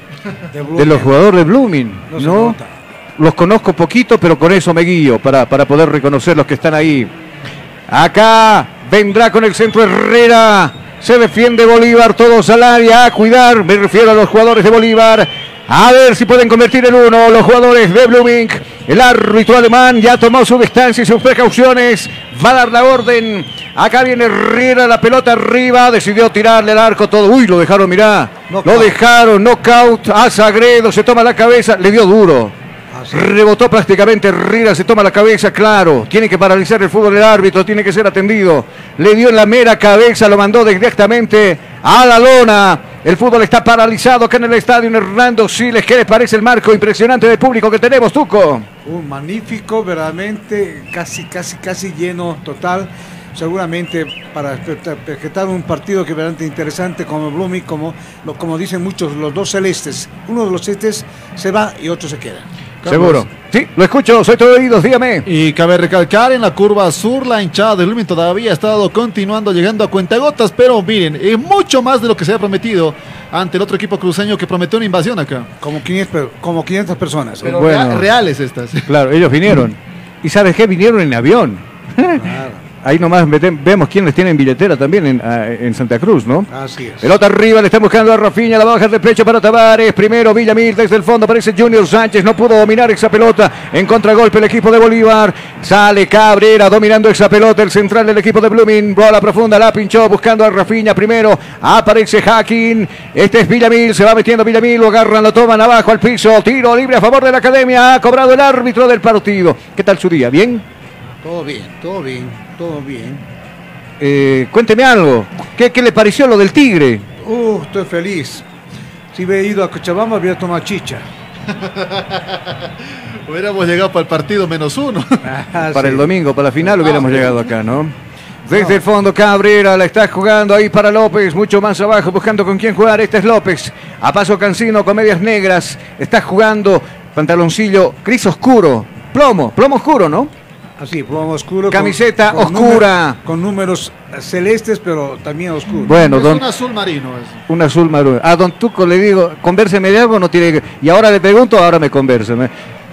de, los jugadores de Blooming. No. Los conozco poquito, pero con eso me guío para, para poder reconocer los que están ahí. Acá vendrá con el centro Herrera. Se defiende Bolívar, todos al área, a cuidar, me refiero a los jugadores de Bolívar. A ver si pueden convertir en uno los jugadores de Blooming. El árbitro alemán ya tomó su distancia y sus precauciones. Va a dar la orden. Acá viene Herrera, la pelota arriba. Decidió tirarle el arco todo. Uy, lo dejaron, mirá. Lo dejaron, knockout. A Sagredo, se toma la cabeza. Le dio duro. Rebotó prácticamente Herrera, se toma la cabeza, claro. Tiene que paralizar el fútbol el árbitro, tiene que ser atendido. Le dio en la mera cabeza, lo mandó directamente a la lona. El fútbol está paralizado acá en el estadio Hernando Siles. ¿Qué les parece el marco impresionante de público que tenemos, Tuco? Un magnífico, verdaderamente casi, casi, casi lleno total. Seguramente para espectar un partido que verdaderamente interesante como Blooming, como, como dicen muchos, los dos celestes. Uno de los celestes se va y otro se queda. Seguro. Sí, lo escucho, soy todo oídos, dígame. Y cabe recalcar en la curva sur, la hinchada de Blooming todavía ha estado continuando llegando a cuentagotas, pero miren, es mucho más de lo que se ha prometido ante el otro equipo cruceño que prometió una invasión acá. Como 500, per- como 500 personas. Pero Bueno. reales estas. Claro, ellos vinieron. ¿Y sabes qué? Vinieron en avión. Ahí nomás vemos quiénes tienen billetera también en, ah, en Santa Cruz, ¿no? Así es. Pelota arriba, le están buscando a Rafinha, la va a bajar de pecho para Tavares. Primero Villamil desde el fondo, aparece Junior Sánchez, no pudo dominar esa pelota. En contragolpe el equipo de Bolívar. Sale Cabrera dominando esa pelota, el central del equipo de Blooming. Bola profunda, la pinchó buscando a Rafinha. Primero aparece Hacking. Este es Villamil, se va metiendo Villamil, lo agarran, lo toman abajo al piso. Tiro libre a favor de la academia. Ha cobrado el árbitro del partido. ¿Qué tal su día? ¿Bien? Todo bien, todo bien, todo bien. Eh, cuénteme algo. ¿Qué, ¿Qué le pareció lo del Tigre? Uh, estoy feliz. Si hubiera ido a Cochabamba, hubiera tomado chicha. Hubiéramos llegado para el partido menos uno. para el domingo, para la final, hubiéramos Ah, llegado acá, ¿no? Desde el fondo, Cabrera la está jugando ahí para López, mucho más abajo, buscando con quién jugar. Este es López. A paso Cancino con medias negras. Está jugando pantaloncillo gris oscuro. Plomo, plomo oscuro, ¿no? Así, plomo oscuro. Camiseta oscura. número- con números celestes, pero también oscuros. Bueno, es don- un azul marino. es. Un azul marrón. A Don Tuco le digo, convérseme de algo, no tiene que- Y ahora le pregunto, ahora me convérseme.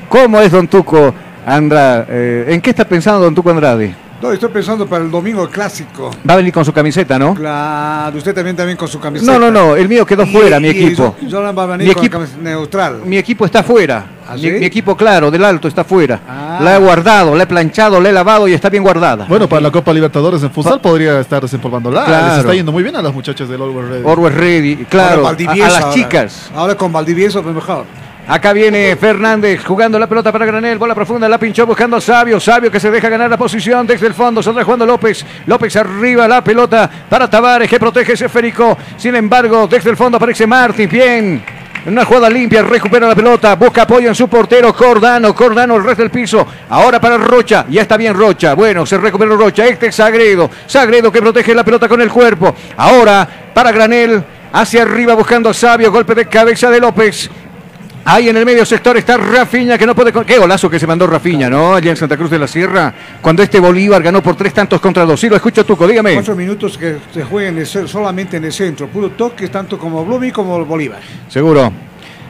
¿Cómo es Don Tuco Andrade? Eh, ¿En qué está pensando Don Tuco Andrade? No, estoy pensando para el domingo clásico. Va a venir con su camiseta, ¿no? Claro, usted también también con su camiseta. No, no, no, el mío quedó Y- fuera, mi y equipo. Jordan va a venir Mi con equipo- la camiseta neutral. Mi equipo está fuera. ¿Ah, mi, sí? mi equipo, claro, del alto está fuera. Ah. La he guardado, la he planchado, la he lavado y está bien guardada. Bueno, para la Copa Libertadores en futsal podría estar desempolvándola. Claro. Les está yendo muy bien a las muchachas del Always Ready. Orwell Ready, claro, Ahora a, las ahora. chicas. Ahora con Valdivieso, pues mejor. Acá viene Fernández jugando la pelota para Granel, bola profunda, la pinchó buscando a Sabio, Sabio que se deja ganar la posición desde el fondo, saldrá jugando López, López arriba, la pelota para Tavares que protege ese esférico, sin embargo desde el fondo aparece Martins, bien, En una jugada limpia, recupera la pelota, busca apoyo en su portero Cordano, Cordano el resto del piso. Ahora para Rocha, ya está bien Rocha. Bueno, se recuperó Rocha, este es Sagredo. Sagredo que protege la pelota con el cuerpo. Ahora para Granel, hacia arriba buscando a Sabio, golpe de cabeza de López. Ahí en el medio sector está Rafiña que no puede. con- Qué golazo que se mandó Rafiña, ¿no? Allá en Santa Cruz de la Sierra, cuando este Bolívar ganó por tres tantos contra dos. Sí, lo escucho, Tuco, dígame. Cuatro minutos que se juegan solamente en el centro, puro toque, tanto como Blumi como Bolívar. Seguro.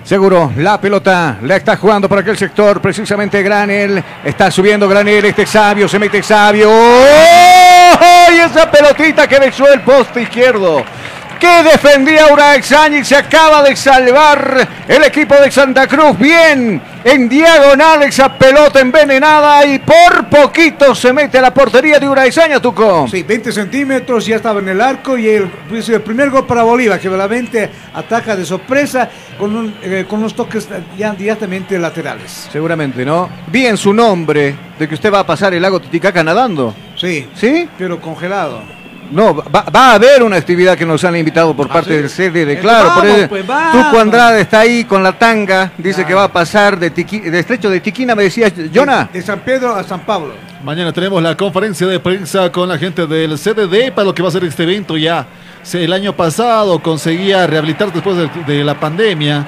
Seguro, la pelota la está jugando por aquel sector, precisamente Granel. Está subiendo Granel, este Sabio, se mete Sabio. ¡Oh! Y esa pelotita que besó el poste izquierdo. Que defendía Uraexaña y se acaba de salvar el equipo de Santa Cruz. Bien, en diagonal esa pelota envenenada y por poquito se mete a la portería de Uraexaña, Tuco. Sí, 20 centímetros, ya estaba en el arco y el, pues, el primer gol para Bolívar, que realmente ataca de sorpresa con, un, eh, con unos toques ya directamente laterales. Seguramente, ¿no? Bien su nombre de que usted va a pasar el lago Titicaca nadando. Sí, ¿Sí? pero congelado. No, va, va a haber una actividad que nos han invitado por parte sí? del CD de Eh, Claro. por vamos, eso, pues, vamos. Tuco Andrade está ahí con la tanga, dice que va a pasar de, Tiqui- de estrecho de Tiquina, me decía Jonah. De, de San Pedro a San Pablo. Mañana tenemos la conferencia de prensa con la gente del CDD para lo que va a ser este evento ya. El año pasado conseguía rehabilitar después de, de la pandemia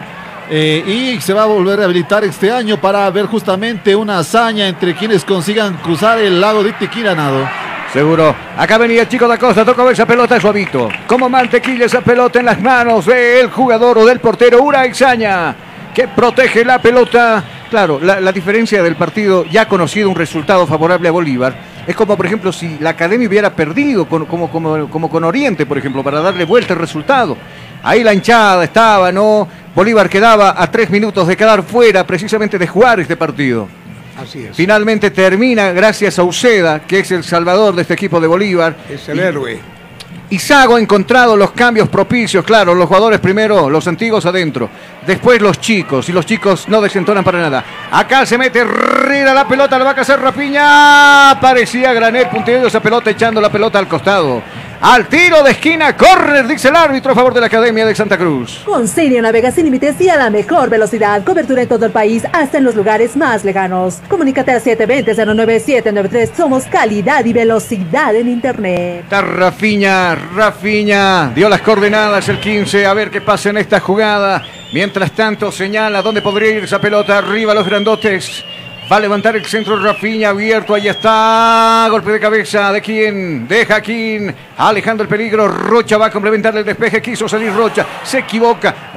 eh, y se va a volver a rehabilitar este año para ver justamente una hazaña entre quienes consigan cruzar el lago de Tiquina nado. Seguro. Acá venía el chico da Costa, toca esa pelota suavito. Como mantequilla esa pelota en las manos del jugador o del portero Uraixaña, que protege la pelota. Claro, la, diferencia del partido, ya conocido un resultado favorable a Bolívar, es como, por ejemplo, si la Academia hubiera perdido, con- como, como, con Oriente, por ejemplo, para darle vuelta al resultado. Ahí la hinchada estaba, ¿no? Bolívar quedaba a tres minutos de quedar fuera precisamente de jugar este partido. Así es. Finalmente termina gracias a Uceda, que es el salvador de este equipo de Bolívar. Es el héroe. Y Sago ha encontrado los cambios propicios, claro, los jugadores primero, los antiguos adentro, después los chicos, y los chicos no desentonan para nada. Acá se mete Herrera, la pelota la va a cazar Rapiña, parecía Granel punteando esa pelota, echando la pelota al costado. Al tiro de esquina, córner, dice el árbitro a favor de la Academia de Santa Cruz. Con Sirio navega sin límites y a la mejor velocidad. Cobertura en todo el país, hasta en los lugares más lejanos. Comunícate al 720-09793. Somos calidad y velocidad en Internet. Está Rafiña, Rafiña, dio las coordenadas el 15, a ver qué pasa en esta jugada. Mientras tanto señala dónde podría ir esa pelota, arriba los grandotes. Va a levantar el centro Rafiña abierto, ahí está. Golpe de cabeza de quién, de Jaquín, alejando el peligro. Rocha va a complementar el despeje, quiso salir Rocha, se equivoca.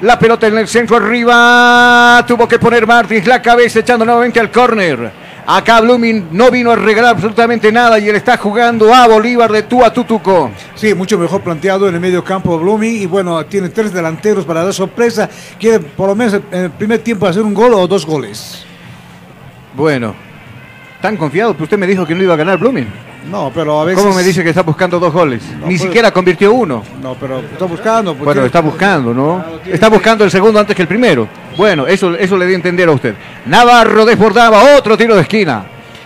La pelota en el centro arriba, tuvo que poner Martins la cabeza echando nuevamente al córner. Acá Blooming no vino a regalar absolutamente nada y él está jugando a Bolívar de tú a Tutuco. Sí, mucho mejor planteado en el medio campo Blooming y bueno, tiene tres delanteros para dar sorpresa. Quiere por lo menos en el primer tiempo hacer un gol o dos goles. Bueno, tan confiado, pero usted me dijo que no iba a ganar Blooming. No, pero a veces... ¿Cómo me dice que está buscando dos goles? Ni pues- siquiera convirtió uno. No, pero está buscando. Bueno, está buscando, ¿no? Está buscando el segundo antes que el primero. Bueno, eso, eso le di a entender a usted. Navarro desbordaba, otro tiro de esquina.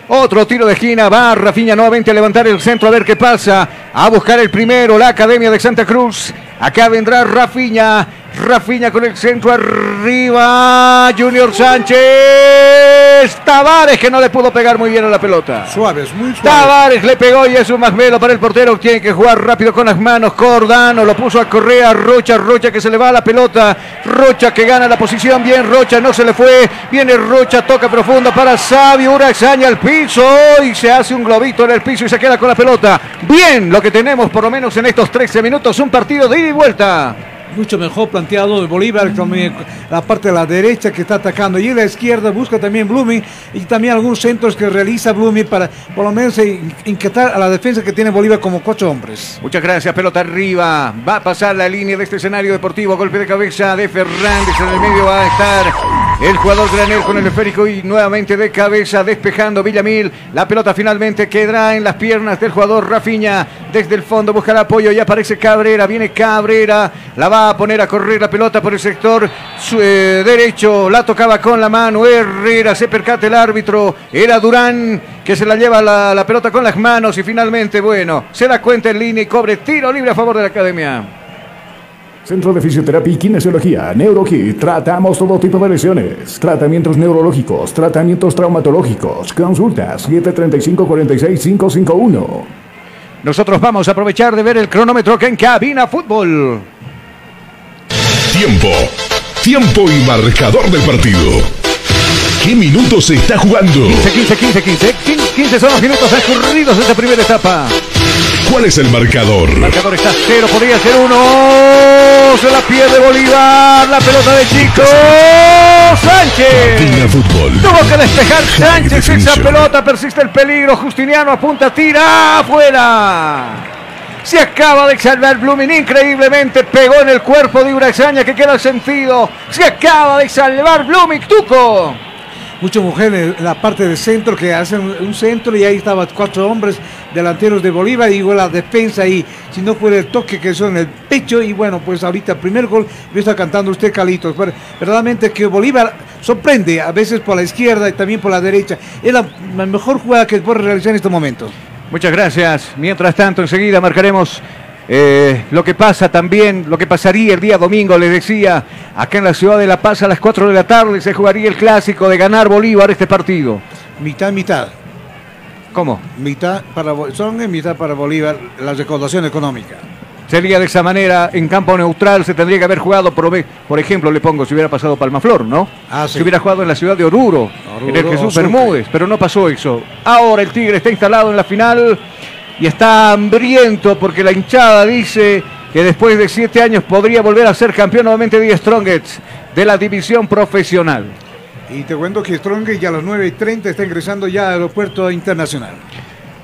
Otro tiro de esquina, va Rafiña nuevamente a levantar el centro a ver qué pasa. A buscar el primero, la Academia de Santa Cruz. Acá vendrá Rafiña. Rafiña con el centro arriba. Junior Sánchez. Tavares que no le pudo pegar muy bien a la pelota. Suaves, muy suaves. Tavares le pegó y es un masmelo para el portero. Tiene que jugar rápido con las manos. Cordano lo puso a Correa. Rocha, Rocha que se le va a la pelota. Rocha que gana la posición. Bien, Rocha no se le fue. Viene Rocha, toca profundo para Sabio. Uraxaña al piso y se hace un globito en el piso y se queda con la pelota. Bien, lo que tenemos por lo menos en estos 13 minutos. Un partido de ida y vuelta. Mucho mejor planteado de Bolívar, también la parte de la derecha que está atacando y la izquierda busca también Blooming y también algunos centros que realiza Blooming para por lo menos in- inquietar a la defensa que tiene Bolívar como cuatro hombres. Muchas gracias, pelota arriba. Va a pasar la línea de este escenario deportivo. Golpe de cabeza de Fernández. En el medio va a estar el jugador Granel con el esférico y nuevamente de cabeza despejando Villamil. La pelota finalmente quedará en las piernas del jugador Rafiña. Desde el fondo buscará apoyo y aparece Cabrera. Viene Cabrera. La va a poner a correr la pelota por el sector eh, derecho. La tocaba con la mano. Herrera se percata el árbitro. Era Durán que se la lleva la, la pelota con las manos y finalmente, bueno, se da cuenta en línea y cobre tiro libre a favor de la academia. Centro de Fisioterapia y Kinesiología, NeuroKit. Tratamos todo tipo de lesiones. Tratamientos neurológicos, tratamientos traumatológicos. Consultas 735-46551. Nosotros vamos a aprovechar de ver el cronómetro que en Cabina Fútbol. Tiempo. Tiempo y marcador del partido. ¿Qué minutos se está jugando? 15, 15, 15, 15. 15 son los minutos transcurridos de esta primera etapa. ¿Cuál es el marcador? El marcador está cero, podría ser uno. Se la pierde Bolívar. La pelota de Chico Sánchez. Cabina Fútbol. Tuvo que despejar Sánchez esa pelota. Persiste el peligro. Justiniano apunta, tira afuera. Se acaba de salvar Blooming, increíblemente pegó en el cuerpo de Uraxaña que queda sentido. Se acaba de salvar Blooming, Tuco. Muchas mujeres en la parte del centro que hacen un centro y ahí estaban cuatro hombres delanteros de Bolívar y igual la defensa y si no fue el toque que hizo en el pecho y bueno pues ahorita primer gol lo está cantando usted Calitos pero verdaderamente que Bolívar sorprende a veces por la izquierda y también por la derecha es la, la mejor jugada que puede realizar en este momento Muchas gracias. Mientras tanto, enseguida marcaremos eh, lo que pasa también, lo que pasaría el día domingo, les decía, acá en la ciudad de La Paz a las 4 de la tarde se jugaría el clásico de ganar Bolívar este partido. mitad mitad ¿Cómo? mitad para son en mitad para Bolívar la recaudación económica Sería de esa manera, en campo neutral se tendría que haber jugado, por, por ejemplo, le pongo, si hubiera pasado Palmaflor, ¿no? Ah, sí. Si hubiera jugado en la ciudad de Oruro, en el Jesús. Bermúdez, pero no pasó eso. Ahora el Tigre está instalado en la final y está hambriento porque la hinchada dice que después de siete años podría volver a ser campeón nuevamente de Strongets de la división profesional. y te cuento que Strong ya a las 9 y 30 está ingresando ya al aeropuerto internacional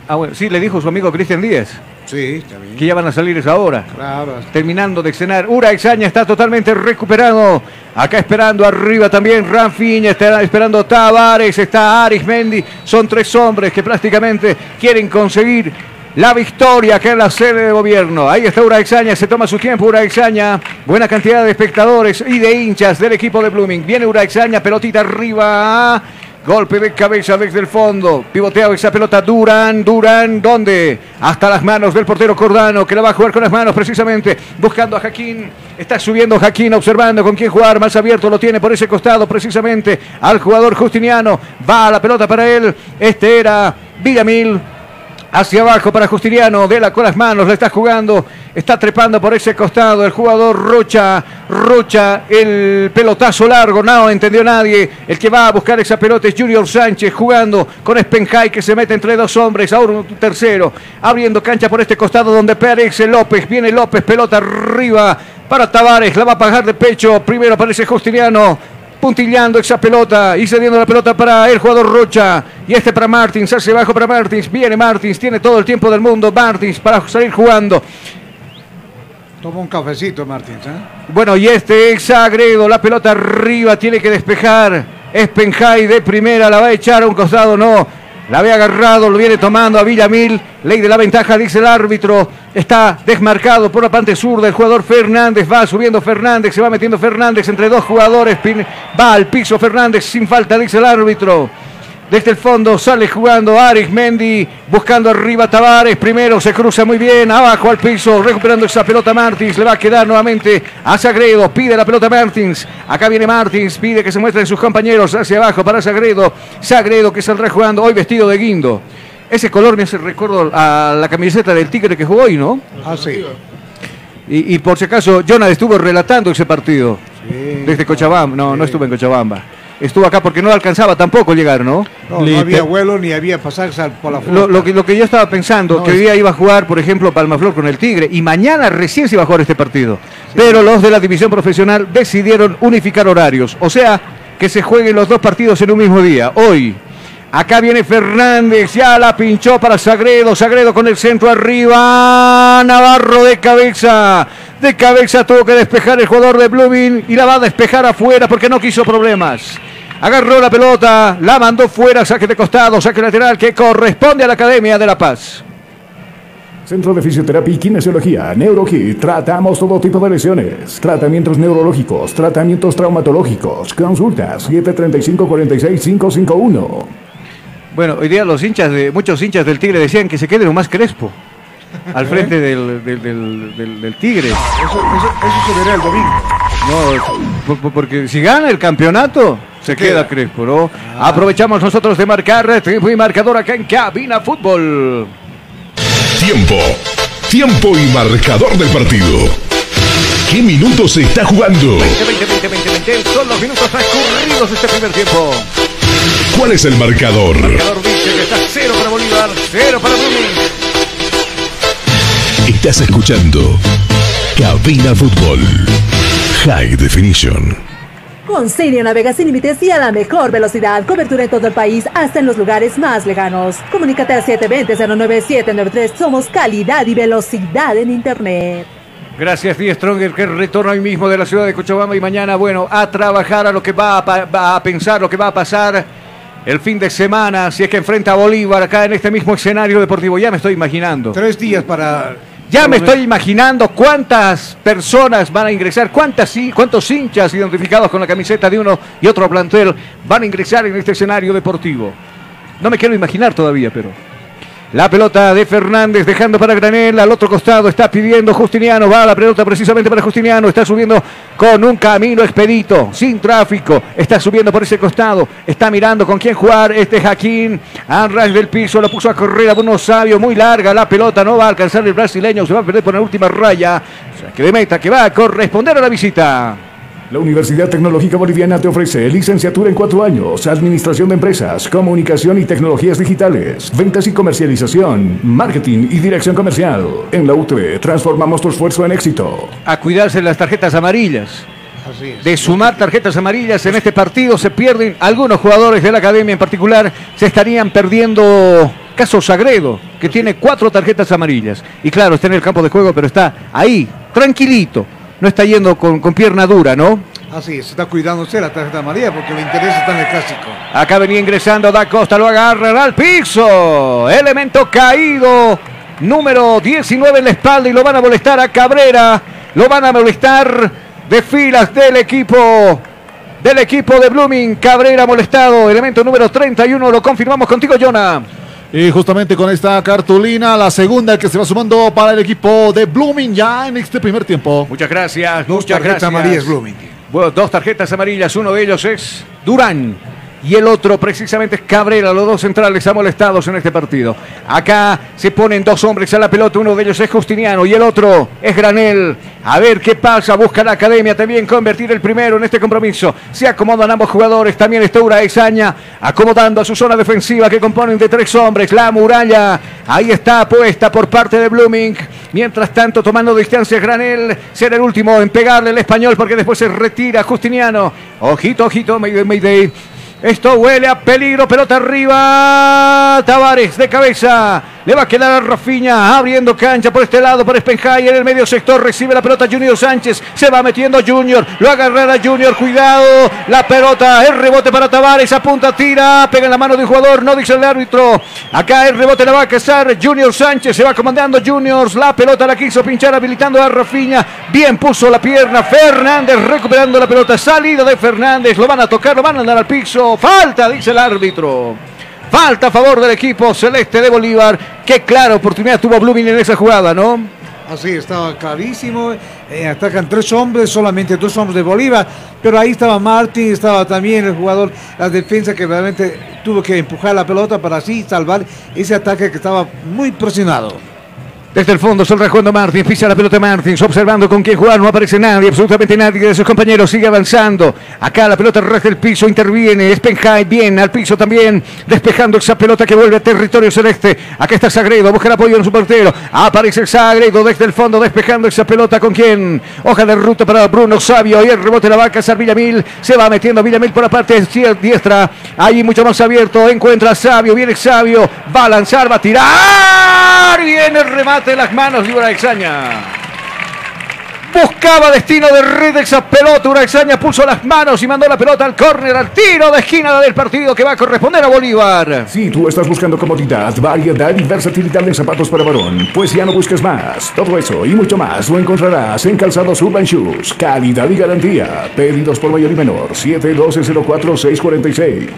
Ah, bueno, sí, le dijo su amigo Cristian Díaz. Sí que ya van a salir esa hora. claro Terminando de cenar. Ura Exaña está totalmente recuperado. Acá esperando arriba también Rafinha, está esperando Tavares, está Aris Mendy. Son tres hombres que prácticamente quieren conseguir la victoria acá en la sede de gobierno. Ahí está Ura Exaña, se toma su tiempo Ura Exaña. Buena cantidad de espectadores y de hinchas del equipo de Blooming. Viene Ura Exaña, pelotita arriba. Golpe de cabeza desde el fondo. Pivoteado esa pelota. Durán, Durán, ¿dónde? Hasta las manos del portero Cordano, que la va a jugar con las manos precisamente. Buscando a Jaquín. Está subiendo Jaquín, observando con quién jugar. Más abierto lo tiene por ese costado, precisamente al jugador Justiniano. Va la pelota para él. Este era Villamil. Hacia abajo para Justiniano, Vela con las manos, la está jugando, está trepando por ese costado el jugador Rocha, Rocha, el pelotazo largo, no entendió nadie, el que va a buscar esa pelota es Junior Sánchez jugando con Spenjay que se mete entre dos hombres, ahora un tercero, abriendo cancha por este costado donde Pérez López, viene López, pelota arriba para Tavares, la va a pagar de pecho, primero aparece Justiniano, puntillando esa pelota y cediendo la pelota para el jugador Rocha. Y este para Martins, hacia abajo para Martins. Viene Martins, tiene todo el tiempo del mundo. Martins para salir jugando. toma un cafecito Martins ¿eh? Bueno, y este es Sagredo, la pelota arriba, tiene que despejar. Spenjay de primera, la va a echar a un costado, no. La había agarrado, lo viene tomando a Villamil. Ley de la ventaja, dice el árbitro. Está desmarcado por la parte sur del jugador Fernández. Va subiendo Fernández, se va metiendo Fernández entre dos jugadores. Va al piso Fernández sin falta, dice el árbitro. Desde el fondo sale jugando Aris Mendy, buscando arriba Tavares. Primero se cruza muy bien, abajo al piso, recuperando esa pelota Martins. Le va a quedar nuevamente a Sagredo. Pide la pelota Martins. Acá viene Martins, pide que se muestren sus compañeros hacia abajo para Sagredo. Sagredo que saldrá jugando hoy vestido de guindo. Ese color me hace recuerdo a la camiseta del Tigre que jugó hoy, ¿no? ah sí Y, y por si acaso, Jonah estuvo relatando ese partido desde Cochabamba. No, no estuvo en Cochabamba. Estuvo acá porque no alcanzaba tampoco llegar, ¿no? no, no había vuelo ni había pasajes por la Lo, flota. lo que, lo que yo estaba pensando, No, que hoy día iba a jugar, por ejemplo, Palmaflor con el Tigre, y mañana recién se iba a jugar este partido. Pero los de la división profesional decidieron unificar horarios. O sea, que se jueguen los dos partidos en un mismo día. Hoy. Acá viene Fernández, ya la pinchó para Sagredo, Sagredo con el centro arriba, Navarro de cabeza, de cabeza tuvo que despejar el jugador de Blooming y la va a despejar afuera porque no quiso problemas. Agarró la pelota, la mandó fuera, saque de costado, saque lateral que corresponde a la Academia de La Paz. Centro de Fisioterapia y Kinesiología, NeuroKit. Tratamos todo tipo de lesiones. Tratamientos neurológicos, tratamientos traumatológicos. Consultas 735-46551. Bueno, hoy día los hinchas de muchos hinchas del Tigre decían que se quede lo más Crespo. al frente del, del- del- del- del Tigre. Eso, eso, eso se verá el domingo. No, por- por- porque si gana el campeonato, se queda, Crespo, ¿no? Aprovechamos nosotros de marcar tiempo y marcador acá en Cabina Fútbol. Tiempo. Tiempo y marcador del partido. ¿Qué minutos se está jugando? 20, 20, 20, 20, 20, son los minutos transcurridos de este primer tiempo. ¿Cuál es el marcador? El marcador dice que está cero para Bolívar, cero para Blooming. Estás escuchando Cabina Fútbol. High Definition. Con Sirio navega sin límites y a la mejor velocidad. Cobertura en todo el país, hasta en los lugares más lejanos. Comunícate al 720-09793. Somos calidad y velocidad en Internet. Gracias, Die Stronger, que retorna hoy mismo de la ciudad de Cochabamba y mañana, bueno, a trabajar a lo que va a, pa- va a pensar, lo que va a pasar el fin de semana, si es que enfrenta a Bolívar acá en este mismo escenario deportivo. Ya me estoy imaginando. Tres días para. Ya me estoy imaginando cuántas personas van a ingresar, cuántas, cuántos hinchas identificados con la camiseta de uno y otro plantel van a ingresar en este escenario deportivo. No me quiero imaginar todavía, pero... La pelota de Fernández dejando para Granel al otro costado. Está pidiendo Justiniano. Va la pelota precisamente para Justiniano. Está subiendo con un camino expedito, sin tráfico. Está subiendo por ese costado. Está mirando con quién jugar. Este Jaquín. Arras del piso. Lo puso a correr a Bruno Sabio. Muy larga la pelota. No va a alcanzar el brasileño. Se va a perder por la última raya. O que de meta que va a corresponder a la visita. La Universidad Tecnológica Boliviana te ofrece licenciatura en cuatro años, Administración de Empresas, Comunicación y Tecnologías Digitales, Ventas y Comercialización, Marketing y Dirección Comercial. En la UTE transformamos tu esfuerzo en éxito. A cuidarse de las tarjetas amarillas. Así es. de sumar tarjetas amarillas en este partido se pierden algunos jugadores de la academia en particular se estarían perdiendo caso Sagredo que tiene cuatro tarjetas amarillas y claro está en el campo de juego pero está ahí tranquilito no está yendo con, con pierna dura no Así es, está cuidándose la tarjeta amarilla porque le interesa estar en el clásico. acá venía ingresando Da Costa lo agarra al piso elemento caído número 19 en la espalda y lo van a molestar a Cabrera lo van a molestar de filas del equipo del equipo de Blooming. Cabrera molestado, elemento número 31, lo confirmamos contigo, Jonah. Y justamente con esta cartulina, la segunda que se va sumando para el equipo de Blooming ya en este primer tiempo. Muchas gracias, Dos muchas tarjetas gracias. amarillas Blooming. Bueno, dos tarjetas amarillas, uno de ellos es Durán. Y el otro precisamente es Cabrera, los dos centrales amolestados en este partido. Acá se ponen dos hombres a la pelota, uno de ellos es Justiniano y el otro es Granel. A ver qué pasa, busca la academia también convertir el primero en este compromiso. Se acomodan ambos jugadores, también está Uraesaña acomodando a su zona defensiva que componen de tres hombres. La muralla, ahí está puesta por parte de Blooming. Mientras tanto, tomando distancia Granel, será el último en pegarle el español porque después se retira Justiniano. Ojito, ojito, Mayday, Mayday. Esto huele a peligro, pelota arriba. Tavares de cabeza. Le va a quedar a Rafiña abriendo cancha por este lado para Spenjay en el medio sector. Recibe la pelota Junior Sánchez. Se va metiendo Junior. Lo agarrará Junior. Cuidado. La pelota. El rebote para Tavares. Apunta, tira. Pega en la mano de un jugador. No dice el árbitro. Acá el rebote la va a cazar Junior Sánchez. Se va comandando Juniors. La pelota la quiso pinchar habilitando a Rafiña. Bien puso la pierna. Fernández recuperando la pelota. Salida de Fernández. Lo van a tocar. Lo van a andar al piso. Falta, dice el árbitro. Falta a favor del equipo celeste de Bolívar. Qué clara oportunidad tuvo Blooming en esa jugada, ¿no? Así, estaba clarísimo. eh, atacan tres hombres, solamente dos hombres de Bolívar. Pero ahí estaba Martín, estaba también el jugador, la defensa que realmente tuvo que empujar la pelota para así salvar ese ataque que estaba muy presionado. Desde el fondo, Sol jugando Martins, pisa la pelota Martins, observando con quién jugar, no aparece nadie, absolutamente nadie de sus compañeros, sigue avanzando. Acá la pelota resta el piso, interviene, Spenjay bien, al piso también, despejando esa pelota que vuelve a territorio celeste. Acá está Sagredo, busca el apoyo en su portero, aparece el Sagredo desde el fondo, despejando esa pelota con quién. Hoja de ruta para Bruno Sabio, y el rebote la va a cazar Villamil, se va metiendo Villamil por la parte diestra, ahí mucho más abierto, encuentra a Sabio, viene Sabio, va a lanzar, va a tirar, viene el remate de las manos de Uraexaña. Buscaba destino de red esa pelota. Uraexaña puso las manos y mandó la pelota al córner, al tiro de esquina del partido que va a corresponder a Bolívar. Si tú estás buscando comodidad, variedad y versatilidad en zapatos para varón, pues ya no busques más. Todo eso y mucho más lo encontrarás en Calzados Urban Shoes. Calidad y garantía. Pedidos por mayor y menor. 712-04-646.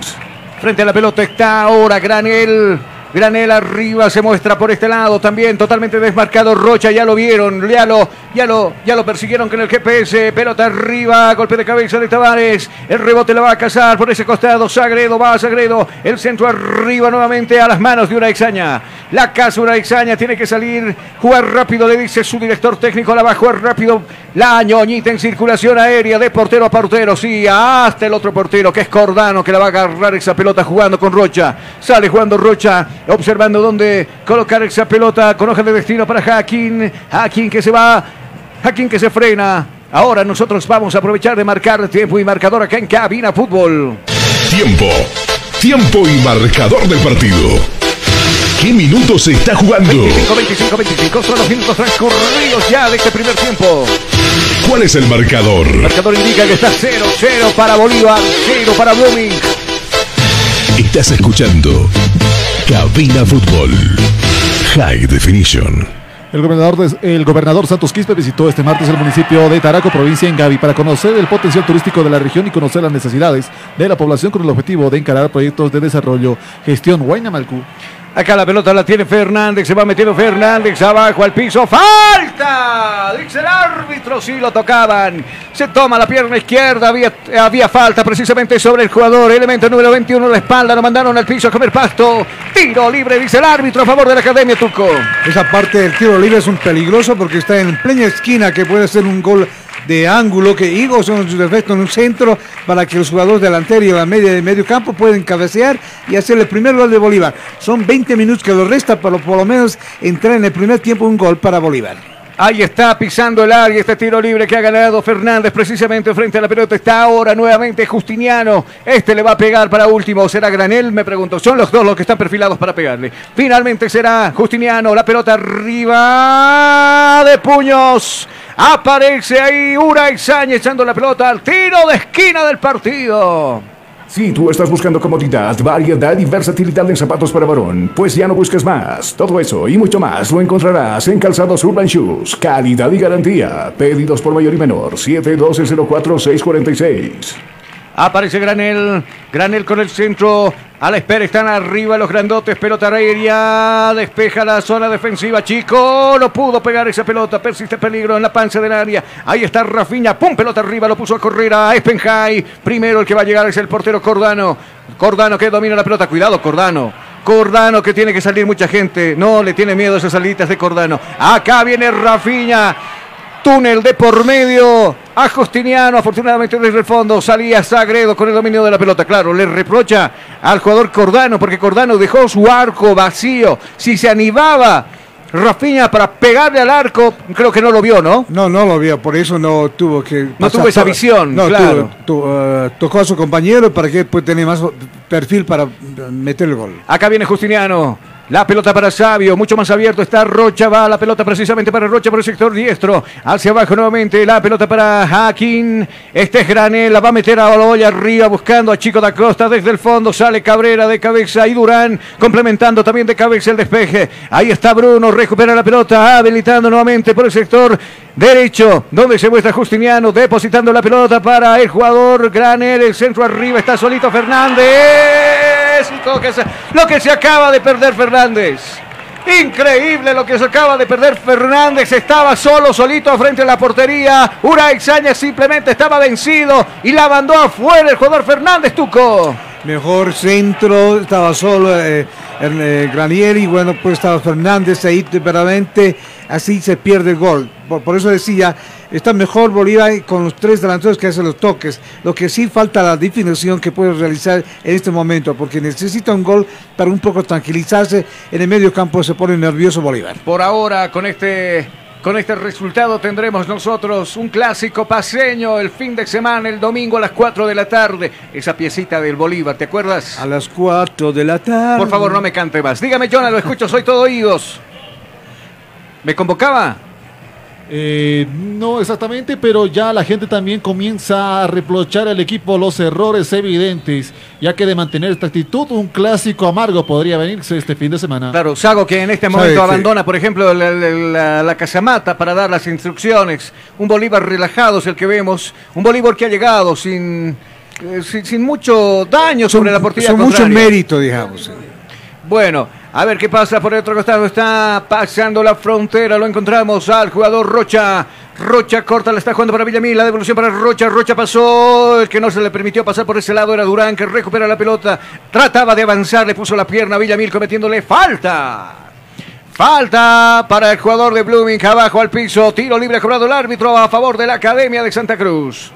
Frente a la pelota está ahora Granel. Granel arriba se muestra por este lado también totalmente desmarcado. Rocha, ya lo vieron, ya lo, ya lo, ya lo persiguieron con el GPS, pelota arriba, golpe de cabeza de Tavares, el rebote la va a cazar por ese costado, Sagredo va a Sagredo, el centro arriba nuevamente a las manos de una exaña, la casa una exaña, tiene que salir, jugar rápido, le dice su director técnico, la va a jugar rápido, la ñoñita en circulación aérea de portero a portero, sí, hasta el otro portero que es Cordano que la va a agarrar esa pelota jugando con Rocha, sale jugando Rocha, observando dónde colocar esa pelota con hoja de destino para Jaquín. Jaquín que se va, Jaquín que se frena. Ahora nosotros vamos a aprovechar de marcar tiempo y marcador acá en Cabina Fútbol. Tiempo. Tiempo y marcador del partido. ¿Qué minutos se está jugando? 25, 25, 25 son los minutos transcurridos ya de este primer tiempo. ¿Cuál es el marcador? El marcador indica que está 0, 0 para Bolívar, 0 para Blooming. Estás escuchando Cabina Fútbol. High Definition. El gobernador, de- el gobernador Santos Quispe visitó este martes el municipio de Taraco, provincia en Gavi, para conocer el potencial turístico de la región y conocer las necesidades de la población con el objetivo de encarar proyectos de desarrollo. Gestión Huaynamalcú. Acá la pelota la tiene Fernández, se va metiendo Fernández abajo al piso. ¡Falta! Dice el árbitro, sí lo tocaban. Se toma la pierna izquierda, había, había falta precisamente sobre el jugador. Elemento número 21, la espalda, lo mandaron al piso a comer pasto. Tiro libre, dice el árbitro a favor de la Academia Tuco. Esa parte del tiro libre es un peligroso porque está en plena esquina que puede ser un gol de ángulo que Higo son su defecto en un centro para que los jugadores delanteros y la media de medio campo pueden cabecear y hacer el primer gol de Bolívar. Son 20 minutos que lo resta, pero por lo menos entrar en el primer tiempo un gol para Bolívar. Ahí está pisando el área este tiro libre que ha ganado Fernández precisamente frente a la pelota. Está ahora nuevamente Justiniano. Este le va a pegar para último. ¿Será Granel? Me pregunto. Son los dos los que están perfilados para pegarle. Finalmente será Justiniano. La pelota arriba de puños. Aparece ahí Ura Izaña echando la pelota al tiro de esquina del partido. Si tú estás buscando comodidad, variedad y versatilidad en zapatos para varón, pues ya no busques más. Todo eso y mucho más lo encontrarás en Calzados Urban Shoes. Calidad y garantía. Pedidos por mayor y menor. 712-04-646. Aparece Granel. Granel con el centro. A la espera están arriba los grandotes. Pelota aérea. Despeja la zona defensiva. Chico. No pudo pegar esa pelota. Persiste peligro en la panza del área. Ahí está Rafiña. Pum, pelota arriba. Lo puso a correr a Espenjay. Primero el que va a llegar es el portero Cordano. Cordano que domina la pelota. Cuidado, Cordano. Cordano que tiene que salir mucha gente. No le tiene miedo esas salidas de Cordano. Acá viene Rafiña. Túnel de por medio a Justiniano, afortunadamente desde el fondo salía Sagredo con el dominio de la pelota. Claro, le reprocha al jugador Cordano porque Cordano dejó su arco vacío. Si se animaba Rafinha para pegarle al arco, creo que no lo vio, ¿no? No, no lo vio, por eso no tuvo que. No tuvo esa visión, no, claro. tuvo- eh, tocó a su compañero para que pueda tener más perfil para meter el gol. Acá viene Justiniano. La pelota para Sabio, mucho más abierto está Rocha, va la pelota precisamente para Rocha por el sector diestro, hacia abajo nuevamente, la pelota para Jaquín, este es Granel, la va a meter a Oloya arriba buscando a Chico da Costa desde el fondo, sale Cabrera de cabeza y Durán complementando también de cabeza el despeje, ahí está Bruno, recupera la pelota, habilitando nuevamente por el sector derecho, donde se muestra Justiniano, depositando la pelota para el jugador Granel, el centro arriba está solito Fernández, todo que se- lo que se acaba de perder Fernández. Increíble lo que se acaba de perder Fernández. Estaba solo, solito frente a la portería. Ura Sáñez simplemente estaba vencido y la mandó afuera el jugador Fernández Tuco. Mejor centro, estaba solo eh, eh, Granieri, bueno, pues estaba Fernández ahí, verdaderamente así se pierde el gol. Por, por eso decía, está mejor Bolívar con los tres delanteros que hacen los toques. Lo que sí falta la definición que puede realizar en este momento, porque necesita un gol para un poco tranquilizarse. En el medio campo se pone nervioso Bolívar. Por ahora, con este, con este resultado tendremos nosotros un clásico paseño el fin de semana, el domingo a las 4 de la tarde. Esa piecita del Bolívar, ¿te acuerdas? A las 4 de la tarde. Por favor, no me cante más. Dígame, Jonah, lo escucho, soy todo oídos. ¿Me convocaba? Eh, no exactamente, pero ya la gente también comienza a reprochar al equipo los errores evidentes, ya que de mantener esta actitud, un clásico amargo podría venirse este fin de semana. Claro, Sago que en este momento abandona, por ejemplo, la, la- la- la casamata para dar las instrucciones. Un Bolívar relajado es el que vemos. Un Bolívar que ha llegado sin, eh, sin, sin mucho daño sobre la portería Son mucho mérito, digamos. Bueno, A ver qué pasa por el otro costado. Está pasando la frontera. Lo encontramos al jugador Rocha. Rocha corta, la está jugando para Villamil. La devolución para Rocha. Rocha pasó. El que no se le permitió pasar por ese lado era Durán, que recupera la pelota. Trataba de avanzar, le puso la pierna a Villamil cometiéndole falta. Falta para el jugador de Blooming. Abajo al piso. Tiro libre cobrado el árbitro a favor de la Academia de Santa Cruz.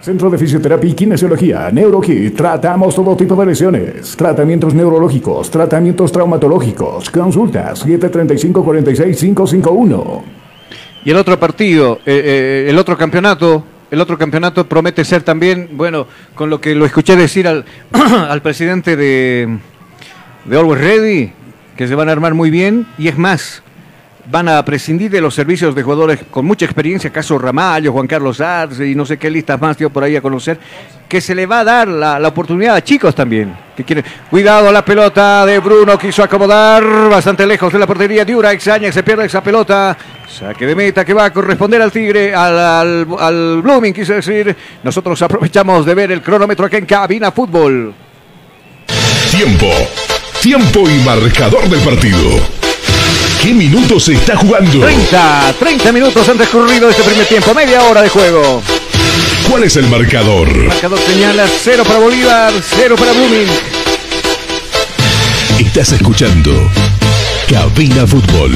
Centro de Fisioterapia y Kinesiología, NeuroKit. Tratamos todo tipo de lesiones. Tratamientos neurológicos, tratamientos traumatológicos. Consultas 735-46-551. Y el otro partido, eh, eh, el otro campeonato, el otro campeonato promete ser también, bueno, con lo que lo escuché decir al, al presidente de, de Always Ready, que se van a armar muy bien. Y es más, van a prescindir de los servicios de jugadores con mucha experiencia, caso Ramallo, Juan Carlos Arce y no sé qué listas más dio por ahí a conocer, que se le va a dar la, la oportunidad a chicos también. Que quieren. Cuidado la pelota de Bruno, quiso acomodar bastante lejos de la portería de Ura, extraña, se pierde esa pelota. Saque de meta que va a corresponder al Tigre, al, al, al Blooming, quise decir. Nosotros aprovechamos de ver el cronómetro aquí en Cabina Fútbol. Tiempo. Tiempo y marcador del partido. ¿Qué minutos se está jugando? 30, 30 minutos han transcurrido este primer tiempo, media hora de juego. ¿Cuál es el marcador? El marcador señala 0 para Bolívar, 0 para Blooming. Estás escuchando Cabina Fútbol.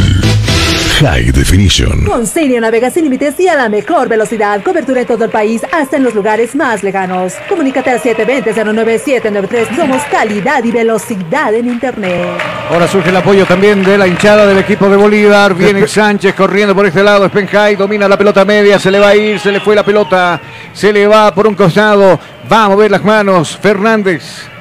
High Definition. Con Siria navega sin límites y a la mejor velocidad. Cobertura en todo el país, hasta en los lugares más lejanos. Comunícate al 720-09793. Somos calidad y velocidad en Internet. Ahora surge el apoyo también de la hinchada del equipo de Bolívar. Viene Sánchez corriendo por este lado. Spenjay domina la pelota media. Se le va a ir, se le fue la pelota. Se le va por un costado. Va a mover las manos. Fernández.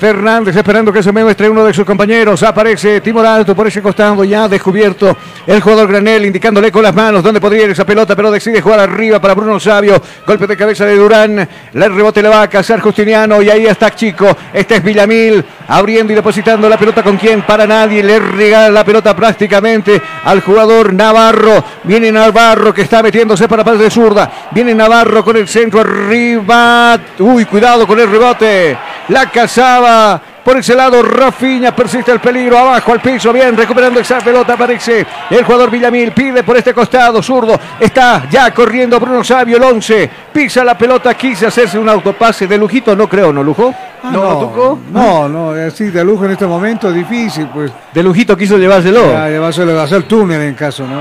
Fernández esperando que se muestre uno de sus compañeros. Aparece Timor Alto por ese costado ya descubierto. El jugador Granel indicándole con las manos dónde podría ir esa pelota, pero decide jugar arriba para Bruno Sabio. Golpe de cabeza de Durán. El rebote le va a cazar Justiniano y ahí está Chico. Este es Villamil abriendo y depositando la pelota con quien para nadie. Le regala la pelota prácticamente al jugador Navarro. Viene Navarro que está metiéndose para parte de zurda. Viene Navarro con el centro arriba. Uy, cuidado con el rebote. La cazaba por ese lado, Rafiña persiste el peligro. Abajo al piso, bien, recuperando esa pelota. Aparece el jugador Villamil. Pide por este costado, zurdo. Está ya corriendo Bruno Sabio, el 11. Pisa la pelota, quise hacerse un autopase de lujito. No creo, ¿no, Lujo? Ah, no, no, no, así de lujo en este momento difícil, pues. De lujito quiso llevárselo. Ya, llevárselo a hacer túnel en caso, ¿no?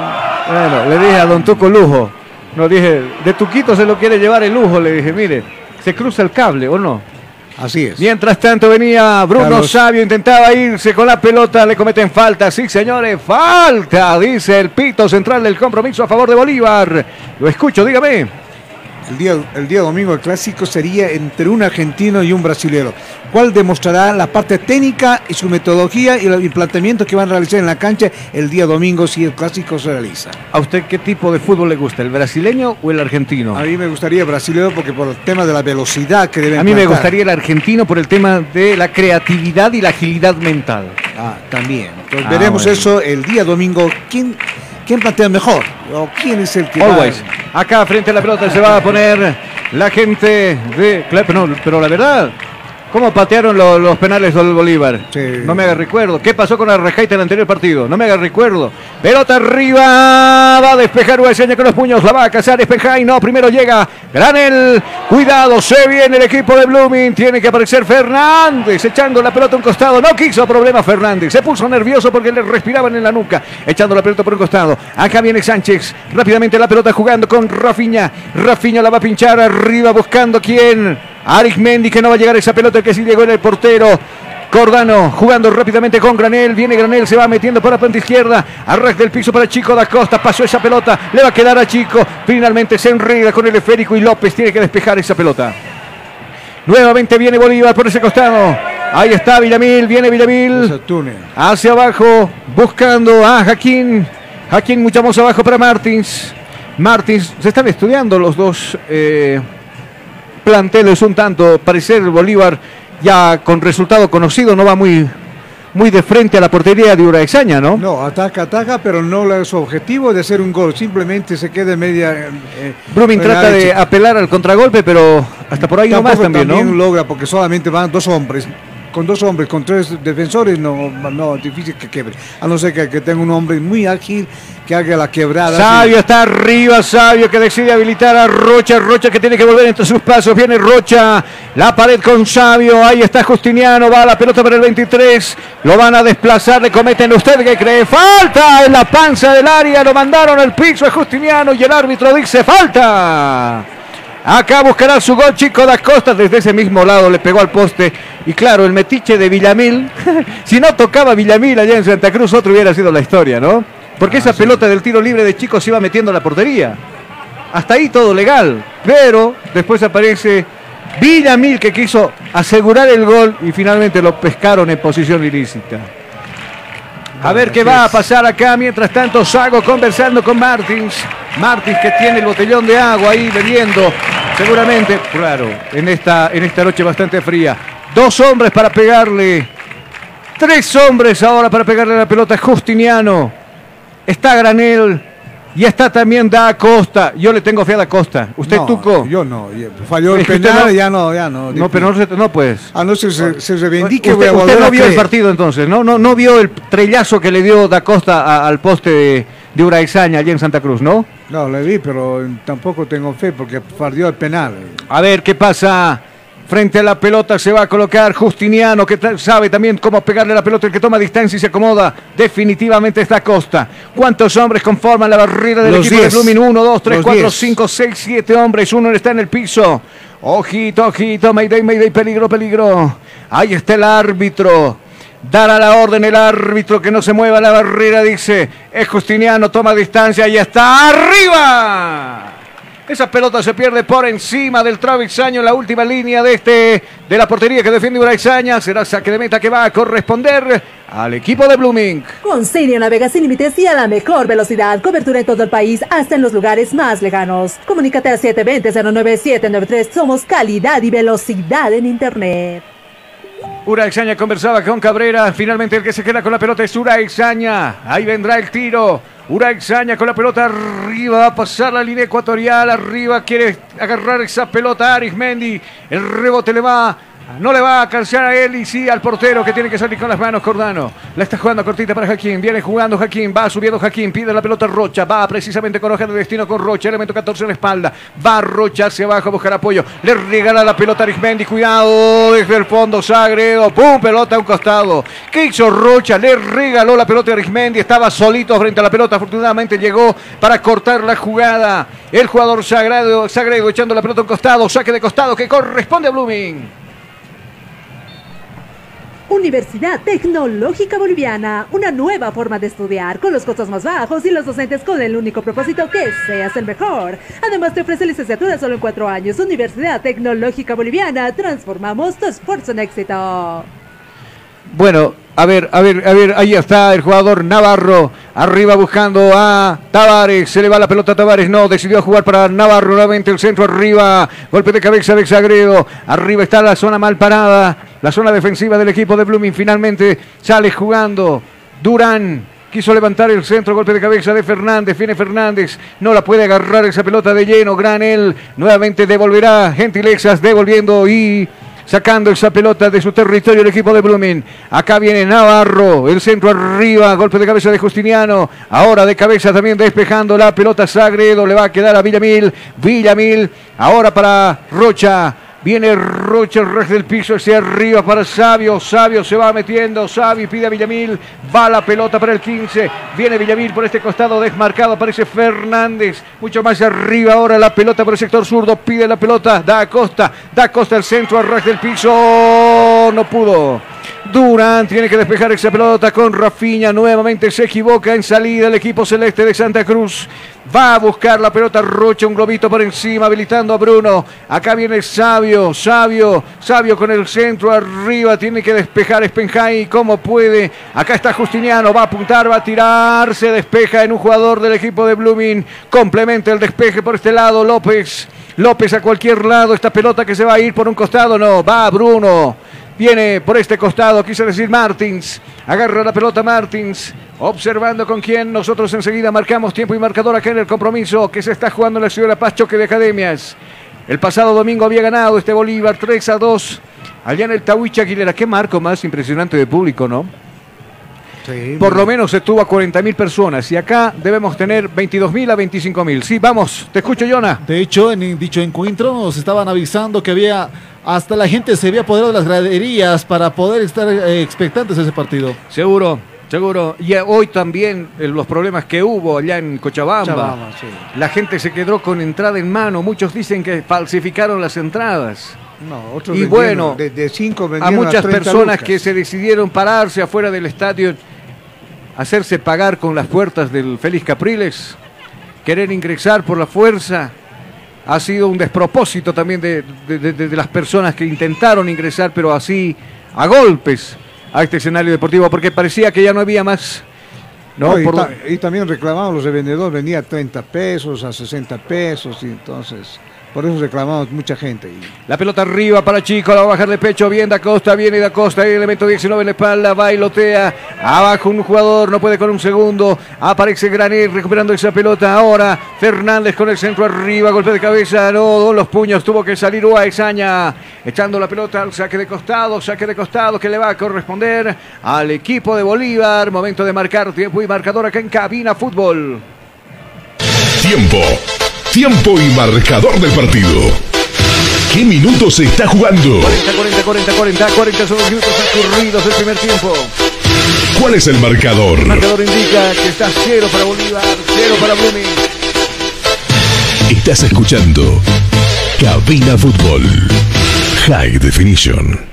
Bueno, le dije a Don Tuco Lujo. No dije, de Tuquito se lo quiere llevar el lujo. Le dije, mire, se cruza el cable, ¿o no? Así es. Mientras tanto venía Bruno Carlos. Sabio, intentaba irse con la pelota, le cometen falta. Sí, señores, falta, dice el pito central del compromiso a favor de Bolívar. Lo escucho, dígame. El día, el día domingo el clásico sería entre un argentino y un brasilero, cual demostrará la parte técnica y su metodología y el planteamiento que van a realizar en la cancha el día domingo si el clásico se realiza. ¿A usted qué tipo de fútbol le gusta, el brasileño o el argentino? A mí me gustaría el brasileño porque por el tema de la velocidad que deben A mí me gustaría el argentino por el tema de la creatividad y la agilidad mental. Ah, también. Entonces, Ah, veremos bueno. eso el día domingo. ¿Quién, quién plantea mejor? ¿O quién es el que va- Always. Acá frente a la pelota se va a poner la gente de. Claro, pero la verdad, ¿cómo patearon lo- los penales del Bolívar? No me haga recuerdo. ¿Qué pasó con Arrajaita en el anterior partido? No me haga recuerdo. Pelota arriba. Va a despejar Ueseña con los puños. La va a cazar Espejay. No, primero llega Granel. Cuidado, se viene el equipo de Blooming. Tiene que aparecer Fernández echando la pelota a un costado. No quiso problema Fernández. Se puso nervioso porque le respiraban en la nuca. Echando la pelota por un costado. Acá viene Sánchez. Rápidamente la pelota jugando con Rafiña. Rafiña la va a pinchar arriba buscando quién. Arismendi que no va a llegar esa pelota que sí llegó en el portero. Cordano jugando rápidamente con Granel. Viene Granel, se va metiendo por la punta izquierda. Arras del piso para Chico da Costa. Pasó esa pelota. Le va a quedar a Chico. Finalmente se enreda con el esférico y López tiene que despejar esa pelota. Nuevamente viene Bolívar por ese costado. Ahí está Villamil. Viene Villamil. Hacia abajo. Buscando a Jaquín. Jaquín mucho más abajo para Martins. Martins. Se están estudiando los dos eh, planteles un tanto. Parecer Bolívar ya con resultado conocido no va muy, muy de frente a la portería de Uraexaña, ¿no? No, ataca, ataca, pero no su objetivo de hacer un gol. Simplemente se queda en media. eh, Brumming trata de apelar al contragolpe, pero hasta por ahí nomás Tampoco también, ¿no? logra porque solamente van dos hombres. Con dos hombres, con tres defensores, no, no, difícil que quebre. A no ser que, que tenga un hombre muy ágil que haga la quebrada. Sabio está arriba, Sabio que decide habilitar a Rocha, Rocha que tiene que volver entre sus pasos, viene Rocha, la pared con Sabio, ahí está Justiniano, va la pelota para el 23, lo van a desplazar, le cometen usted que cree, falta en la panza del área, lo mandaron al piso a Justiniano y el árbitro dice falta. Acá buscará su gol Chico da Costa desde ese mismo lado, le pegó al poste. Y claro, el metiche de Villamil, si no tocaba Villamil allá en Santa Cruz, otro hubiera sido la historia, ¿no? Porque esa pelota del tiro libre de Chico se iba metiendo a la portería. Hasta ahí todo legal. Pero después aparece Villamil que quiso asegurar el gol y finalmente lo pescaron en posición ilícita. A ver qué va a pasar acá. Mientras tanto, Sago conversando con Martins. Martins que tiene el botellón de agua ahí bebiendo. Seguramente, claro, en esta, en esta noche bastante fría. Dos hombres para pegarle. Tres hombres ahora para pegarle la pelota. Justiniano. Está Granel. Y está también Da Costa. Yo le tengo fe a Da Costa. ¿Usted, No, Tuco? Yo no. Falló el penal, no- ya no, ya no. No, pero no, no pues. A no ser se, se reivindique, Usted, voy a usted volver no a vio el partido entonces, ¿no? No, no vio el trellazo que le dio Da Costa a- al poste de, de Uraizaña allá en Santa Cruz, ¿no? No, le vi, pero tampoco tengo fe porque falló el penal. A ver qué pasa. Frente a la pelota se va a colocar Justiniano, que sabe también cómo pegarle la pelota, el que toma distancia y se acomoda. Definitivamente está Costa. ¿Cuántos hombres conforman la barrera del Los equipo diez. de Blooming? 1, 2, 3, Los 4, diez. 5, 6, 7 hombres. Uno está en el piso. Ojito, ojito, Mayday, Mayday, peligro, peligro. Ahí está el árbitro. Dará la orden el árbitro que no se mueva la barrera, dice. Es Justiniano, toma distancia y está arriba. Esa pelota se pierde por encima del travesaño en la última línea de este de la portería que defiende Uraizaña. Será saque de meta que va a corresponder al equipo de Blooming. Con Sirio navega sin límites y a la mejor velocidad. Cobertura en todo el país, hasta en los lugares más lejanos. Comunícate al 720-09793. Somos calidad y velocidad en Internet. Uraizaña conversaba con Cabrera. Finalmente el que se queda con la pelota es Uraizaña. Ahí vendrá el tiro. Uraizaña con la pelota arriba. Va a pasar la línea ecuatorial. Arriba quiere agarrar esa pelota Arismendi. El rebote le va. No le va a alcanzar a él y sí al portero que tiene que salir con las manos Cordano. La está jugando cortita para Jaquín. Viene jugando Jaquín. Va subiendo Jaquín. Pide la pelota Rocha. Va precisamente con hoja de destino con Rocha. Elemento 14 en la espalda. Va Rocha hacia abajo a buscar apoyo. Le regala la pelota a Arismendi. Cuidado desde el fondo. Sagredo. ¡Pum! Pelota a un costado. ¿Qué hizo Rocha? Le regaló la pelota a Arismendi. Estaba solito frente a la pelota. Afortunadamente llegó para cortar la jugada. El jugador Sagredo, Sagredo echando la pelota a un costado. Saque de costado que corresponde a Blooming. Universidad Tecnológica Boliviana, una nueva forma de estudiar con los costos más bajos y los docentes con el único propósito que seas el mejor. Además te ofrece licenciatura solo en cuatro años. Universidad Tecnológica Boliviana, transformamos tu esfuerzo en éxito. Bueno, a ver, a ver, a ver, ahí está el jugador Navarro, arriba buscando a Tavares, se le va la pelota a Tavares, no, decidió jugar para Navarro, nuevamente el centro arriba, golpe de cabeza de Sagredo, arriba está la zona mal parada, la zona defensiva del equipo de Blooming, finalmente sale jugando Durán, Quiso levantar el centro, golpe de cabeza de Fernández. Viene Fernández, no la puede agarrar esa pelota de lleno. Granel nuevamente devolverá. Gentilezas devolviendo y sacando esa pelota de su territorio el equipo de Blooming. Acá viene Navarro, el centro arriba, golpe de cabeza de Justiniano. Ahora de cabeza también despejando la pelota Sagredo, le va a quedar a Villamil. Villamil, ahora para Rocha. Viene Rocha, el del piso hacia arriba para Sabio. Sabio se va metiendo. Sabio pide a Villamil. Va la pelota para el 15. Viene Villamil por este costado desmarcado. Aparece Fernández. Mucho más arriba ahora la pelota por el sector zurdo. Pide la pelota. Da Costa. Da Costa el centro rej del piso. No pudo. Durán tiene que despejar esa pelota con Rafiña. Nuevamente se equivoca en salida el equipo celeste de Santa Cruz. Va a buscar la pelota Rocha, un globito por encima, habilitando a Bruno. Acá viene Sabio, Sabio, Sabio con el centro arriba. Tiene que despejar Spenjay como puede. Acá está Justiniano, va a apuntar, va a tirar. Se despeja en un jugador del equipo de Blooming. Complementa el despeje por este lado López. López a cualquier lado. Esta pelota que se va a ir por un costado, no. Va Bruno. Viene por este costado, quise decir Martins. Agarra la pelota Martins. Observando con quién nosotros enseguida marcamos tiempo y marcador acá en el compromiso que se está jugando en la ciudad de La Paz, choque de academias. El pasado domingo había ganado este Bolívar 3 a 2 allá en el Tahuicha Aguilera. Qué marco más impresionante de público, ¿no? Por lo menos estuvo a 40 mil personas y acá debemos tener 22 mil a 25 mil. Sí, vamos, te escucho, Jonah. De hecho, en dicho encuentro nos estaban avisando que había hasta la gente se había apoderado de las graderías para poder estar eh, expectantes a ese partido. Seguro, seguro. Y hoy también eh, los problemas que hubo allá en Cochabamba. Sí. La gente se quedó con entrada en mano. Muchos dicen que falsificaron las entradas. No, otros Y bueno, de, de cinco a muchas 30 personas lucas. que se decidieron pararse afuera del estadio, hacerse pagar con las puertas del Félix Capriles, querer ingresar por la fuerza, ha sido un despropósito también de, de- de- de las personas que intentaron ingresar, pero así a golpes a este escenario deportivo, porque parecía que ya no había más. No, No, y, Por- ta- y también reclamaban los revendedores, vendía a 30 pesos, a 60 pesos, y entonces, por eso reclamamos mucha gente. Y La pelota arriba para Chico, la va a bajar de pecho, bien da Costa, viene da Costa, el elemento 19 en la espalda, bailotea, abajo un jugador, no puede con un segundo, aparece Granel recuperando esa pelota ahora, Fernández con el centro arriba, golpe de cabeza, no, los puños, tuvo que salir Uaesaña, echando la pelota al saque de costado, saque de costado que le va a corresponder al equipo de Bolívar, momento de marcar tiempo y marcador acá en Cabina Fútbol. Tiempo. Tiempo y marcador del partido. ¿Qué minutos se está jugando? 40, 40, 40, 40, 40 son los minutos transcurridos del primer tiempo. ¿Cuál es el marcador? El marcador indica que está cero para Bolívar, cero para Blooming. Estás escuchando Cabina Fútbol. High Definition.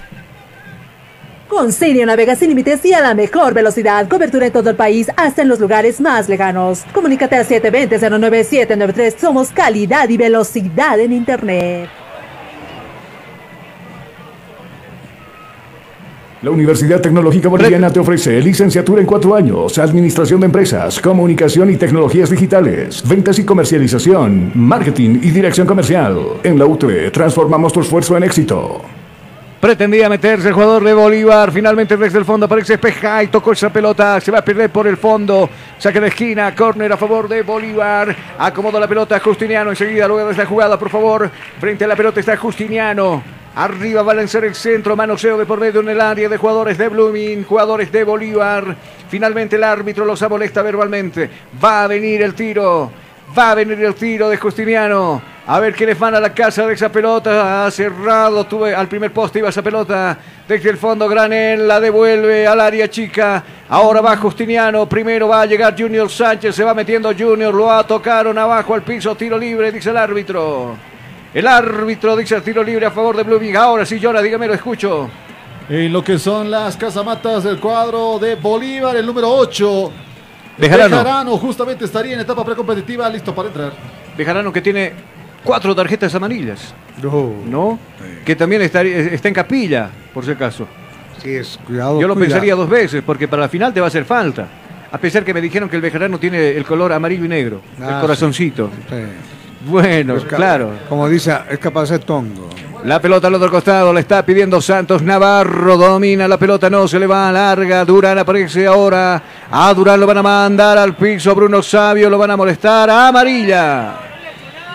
Con navega sin límites y a la mejor velocidad. Cobertura en todo el país, hasta en los lugares más lejanos. Comunícate al 720-09793. Somos calidad y velocidad en Internet. La Universidad Tecnológica Boliviana te ofrece licenciatura en cuatro años, Administración de Empresas, Comunicación y Tecnologías Digitales, Ventas y Comercialización, Marketing y Dirección Comercial. En la UTE transformamos tu esfuerzo en éxito. Pretendía meterse el jugador de Bolívar. Finalmente desde el fondo aparece Espeja y tocó esa pelota. Se va a perder por el fondo. Saque de esquina. Córner a favor de Bolívar. Acomoda la pelota Justiniano. Enseguida, luego de esta jugada, por favor. Frente a la pelota está Justiniano. Arriba va a lanzar el centro. Manoseo de por medio en el área de jugadores de Blooming. Jugadores de Bolívar. Finalmente el árbitro los amolesta verbalmente. Va a venir el tiro. Va a venir el tiro de Justiniano. A ver qué les van a la casa de esa pelota. Ha cerrado. Tuve al primer poste iba esa pelota. Desde el fondo Granel la devuelve al área chica. Ahora va Justiniano. Primero va a llegar Junior Sánchez. Se va metiendo Junior. Lo ha tocaron abajo al piso. Tiro libre, dice el árbitro. El árbitro dice tiro libre a favor de Blooming. Ahora sí, Jonah, dígame, lo escucho. En lo que son las casamatas del cuadro de Bolívar, el número 8. Bejarano. justamente estaría en etapa precompetitiva, listo para entrar. Bejarano que tiene cuatro tarjetas amarillas. ¿No? Que también está, está en capilla, por si acaso. Sí, es cuidado. Yo lo cuidado. pensaría dos veces, porque para la final te va a hacer falta. A pesar que me dijeron que el Bejarano tiene el color amarillo y negro, Ah, el corazoncito. Sí. Bueno, claro. Como dice, es capaz de ser tongo. La pelota al otro costado, la está pidiendo Santos Navarro, domina la pelota, no se le va larga, Durán aparece ahora, a Durán lo van a mandar al piso, Bruno Sabio lo van a molestar, amarilla,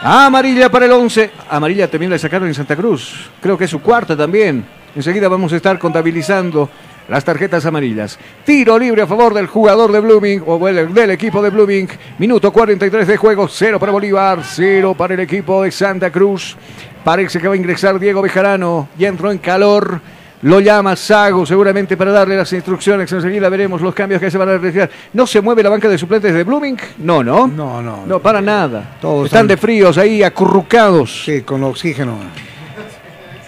amarilla para el 11, amarilla también la sacaron en Santa Cruz, creo que es su cuarta también, enseguida vamos a estar contabilizando las tarjetas amarillas. Tiro libre a favor del jugador de Blooming, o del, del equipo de Blooming. Minuto 43 de juego, 0 para Bolívar, 0 para el equipo de Santa Cruz. Parece que va a ingresar Diego Bejarano, ya entró en calor. Lo llama Sago seguramente para darle las instrucciones. Enseguida veremos los cambios que se van a realizar. ¿No se mueve la banca de suplentes de Blooming? No, no. No, no. No, para nada. Todos Están están- de fríos ahí, acurrucados. Sí, con oxígeno.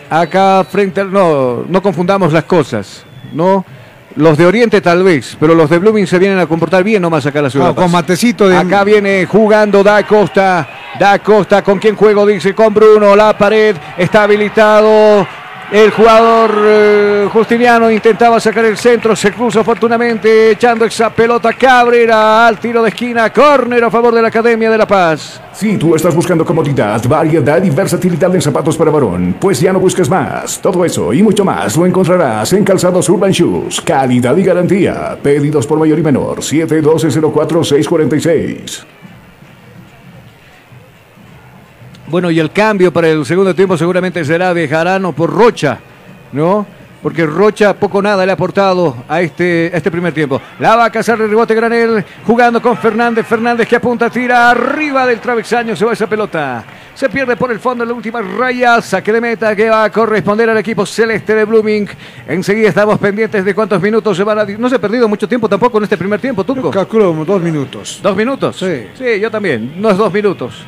Acá frente al... No, no confundamos las cosas, ¿no? Los de Oriente tal vez, pero los de Blooming se vienen a comportar bien nomás acá en la ciudad. Ah, con matecito de. Acá viene jugando Da Costa. Da Costa, ¿con quién juego? Dice con Bruno. La pared está habilitado. El jugador eh, Justiniano intentaba sacar el centro. Se cruza oportunamente echando esa pelota Cabrera al tiro de esquina. Córner a favor de la Academia de La Paz. Si tú estás buscando comodidad, variedad y versatilidad en zapatos para varón, pues ya no busques más. Todo eso y mucho más lo encontrarás en Calzados Urban Shoes. Calidad y garantía. Pedidos por mayor y menor. 712-04-646. Bueno, y el cambio para el segundo tiempo seguramente será Bejarano por Rocha, ¿no? Porque Rocha poco nada le ha aportado a este, a este primer tiempo. La va a cazar el rebote Granel, jugando con Fernández. Fernández que apunta, tira arriba del travesaño, se va esa pelota. Se pierde por el fondo en la última raya. Saque de meta que va a corresponder al equipo celeste de Blooming. Enseguida estamos pendientes de cuántos minutos se van a. No se ha perdido mucho tiempo tampoco en este primer tiempo, Tunco. Calculo dos minutos. ¿Dos minutos? Sí. Sí, yo también. No es dos minutos.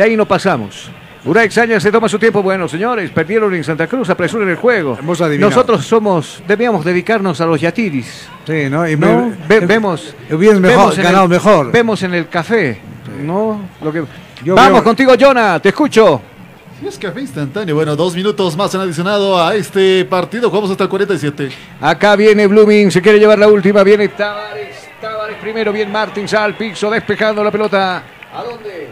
De ahí no pasamos. Ura Exaña se toma su tiempo. Bueno, señores, perdieron en Santa Cruz, apresuren el juego. Hemos adivinado. Nosotros somos, debíamos dedicarnos a los yatiris. Sí, ¿no? Y ¿no? me- Ve- eh, vemos, mejor- vemos en ganado el- mejor. Vemos en el café, ¿no? Lo que... Yo Vamos veo- contigo, Jonah, te escucho. Y es café instantáneo. Bueno, dos minutos más han adicionado a este partido. Jugamos hasta el 47. Acá viene Blooming, se quiere llevar la última, viene Tavares, Tavares primero, bien Martins al piso, despejando la pelota. ¿A dónde?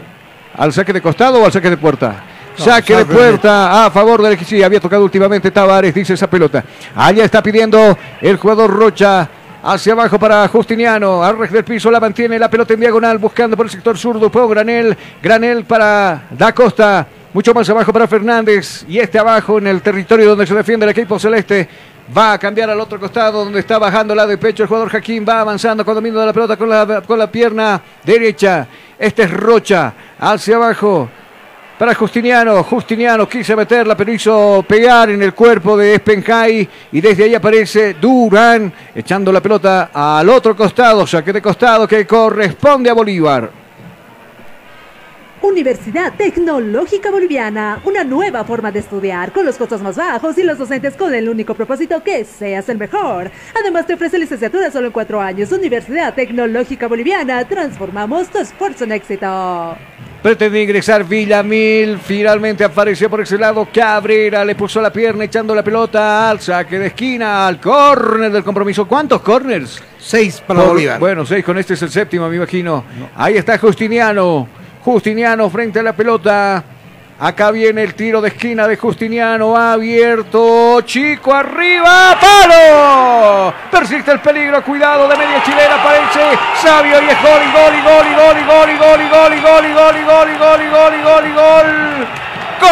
¿Al saque de costado o al saque de puerta? No, saque de puerta a favor del sí, había tocado últimamente Tavares, dice esa pelota. Allá está pidiendo el jugador Rocha. Hacia abajo para Justiniano, Arres del piso la mantiene la pelota en diagonal, buscando por el sector zurdo, Puedo Granel, Granel para Da Costa, mucho más abajo para Fernández y este abajo en el territorio donde se defiende el equipo celeste. Va a cambiar al otro costado donde está bajando la de pecho el jugador Jaquín. Va avanzando con dominio de la pelota con la, con la pierna derecha. Este es Rocha. Hacia abajo para Justiniano. Justiniano quiso meterla, pero hizo pegar en el cuerpo de Espenjay. Y desde ahí aparece Durán echando la pelota al otro costado. Saque de costado que corresponde a Bolívar. Universidad Tecnológica Boliviana, una nueva forma de estudiar con los costos más bajos y los docentes con el único propósito que seas el mejor. Además te ofrece licenciatura solo en cuatro años. Universidad Tecnológica Boliviana, transformamos tu esfuerzo en éxito. Pretende ingresar Villamil. Finalmente apareció por ese lado Cabrera. Le puso la pierna echando la pelota al saque de esquina, al córner del compromiso. ¿Cuántos corners? Seis para Por- Bolívar. Bueno, seis con este es el séptimo, me imagino. Ahí está Justiniano. Justiniano frente a la pelota. Acá viene el tiro de esquina de Justiniano. Abierto. Chico arriba. ¡Palo! Persiste el peligro. Cuidado de media chilena. Aparece Sabio y es gol y gol y gol y gol y gol y gol y gol y gol y gol y gol y gol gol gol gol. ¡Gol!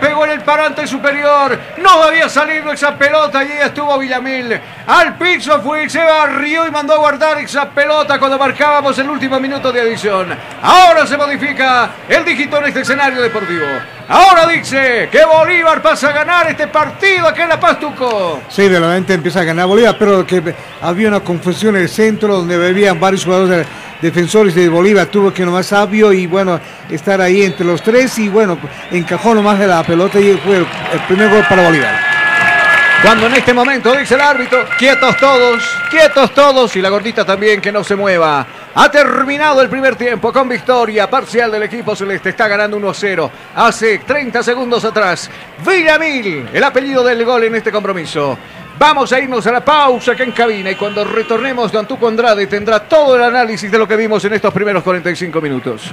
Pegó en el parante superior. No había salido esa pelota y ahí estuvo Villamil. Al piso fue, se barrió y mandó a guardar esa pelota cuando marcábamos el último minuto de adición. Ahora se modifica el dígito en este escenario deportivo. Ahora dice que Bolívar pasa a ganar este partido aquí en La Paz, Tuco. Sí, realmente empieza a ganar Bolívar, pero que había una confusión en el centro donde bebían varios jugadores de- defensores de Bolívar. Tuvo que nomás sabio y bueno, estar ahí entre los tres y bueno, encajó nomás de la pelota y fue el primer gol para Bolívar. Cuando en este momento dice el árbitro, quietos todos, quietos todos y la gordita también que no se mueva. Ha terminado el primer tiempo con victoria parcial del equipo celeste. Está ganando 1-0. Hace 30 segundos atrás. Villamil, el apellido del gol en este compromiso. Vamos a irnos a la pausa acá en cabina y cuando retornemos, Don Tuco Andrade tendrá todo el análisis de lo que vimos en estos primeros 45 minutos.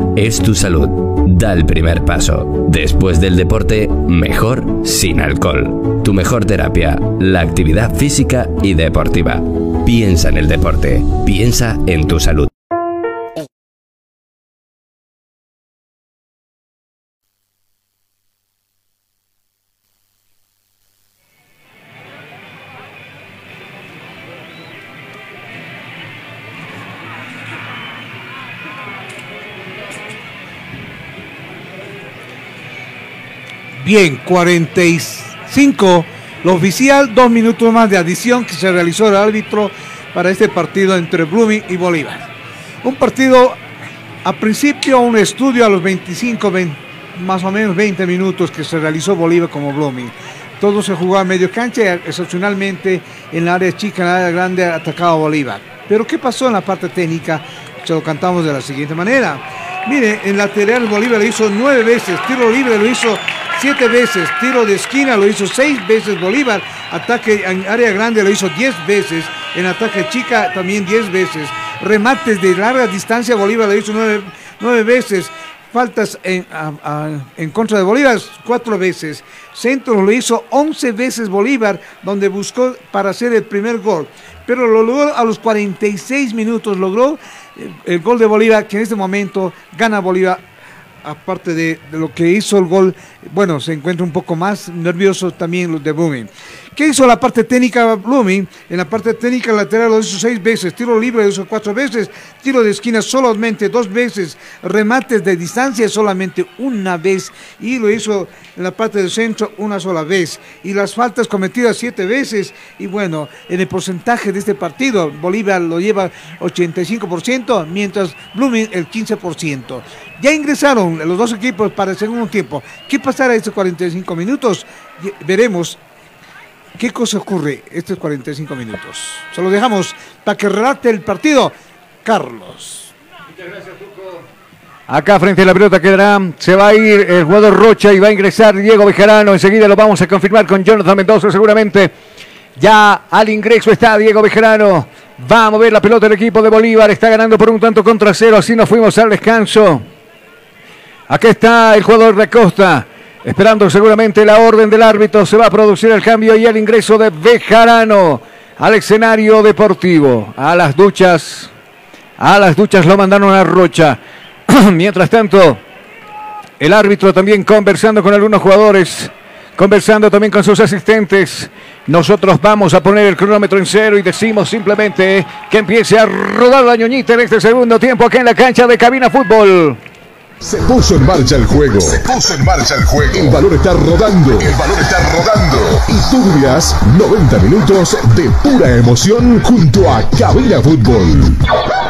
Es tu salud. Da el primer paso. Después del deporte, mejor sin alcohol. Tu mejor terapia, la actividad física y deportiva. Piensa en el deporte. Piensa en tu salud. Bien, 45. Lo oficial, dos minutos más de adición que se realizó el árbitro para este partido entre Blooming y Bolívar. Un partido, a principio, un estudio a los 25, 20, más o menos 20 minutos que se realizó Bolívar como Blooming. Todo se jugó a medio cancha y excepcionalmente en la área chica, en la área grande, atacaba Bolívar. Pero ¿qué pasó en la parte técnica? Se lo cantamos de la siguiente manera. Mire, en lateral Bolívar lo hizo nueve veces, tiro libre lo hizo siete veces, tiro de esquina lo hizo seis veces Bolívar, ataque en área grande lo hizo diez veces, en ataque chica también diez veces, remates de larga distancia Bolívar lo hizo nueve, nueve veces, faltas en, en contra de Bolívar cuatro veces, centro lo hizo once veces Bolívar, donde buscó para hacer el primer gol, pero lo logró a los 46 minutos, logró el gol de Bolívar, que en este momento gana Bolívar aparte de, lo que hizo el gol, bueno, se encuentra un poco más nervioso también los de Blooming. ¿Qué hizo la parte técnica Blooming? En la parte técnica lateral lo hizo seis veces, tiro libre lo hizo cuatro veces, tiro de esquina solamente dos veces, remates de distancia solamente una vez y lo hizo en la parte del centro una sola vez. Y las faltas cometidas siete veces y bueno, en el porcentaje de este partido, Bolívar lo lleva 85%, mientras Blooming el 15%. Ya ingresaron los dos equipos para el segundo tiempo. ¿Qué pasará estos 45 minutos? Veremos qué cosa ocurre estos 45 minutos. Se lo dejamos para que relate el partido. Carlos. Acá frente a la pelota quedará, se va a ir el jugador Rocha y va a ingresar Diego Bejarano. Enseguida lo vamos a confirmar con Jonathan Mendoza seguramente. Ya al ingreso está Diego Bejarano. Va a mover la pelota el equipo de Bolívar. Está ganando por un tanto contra cero. Así nos fuimos al descanso. Aquí está el jugador de Costa. Esperando seguramente la orden del árbitro. Se va a producir el cambio y el ingreso de Bejarano al escenario deportivo. A las duchas. A las duchas lo mandaron a Rocha. Mientras tanto, el árbitro también conversando con algunos jugadores, conversando también con sus asistentes. Nosotros vamos a poner el cronómetro en cero y decimos simplemente que empiece a rodar la ñoñita en este segundo tiempo aquí en la cancha de Cabina Fútbol. Se puso en marcha el juego. Se puso en marcha el juego. El balón está rodando. El balón está rodando. Y tú vivirás 90 minutos de pura emoción junto a Cabina Fútbol.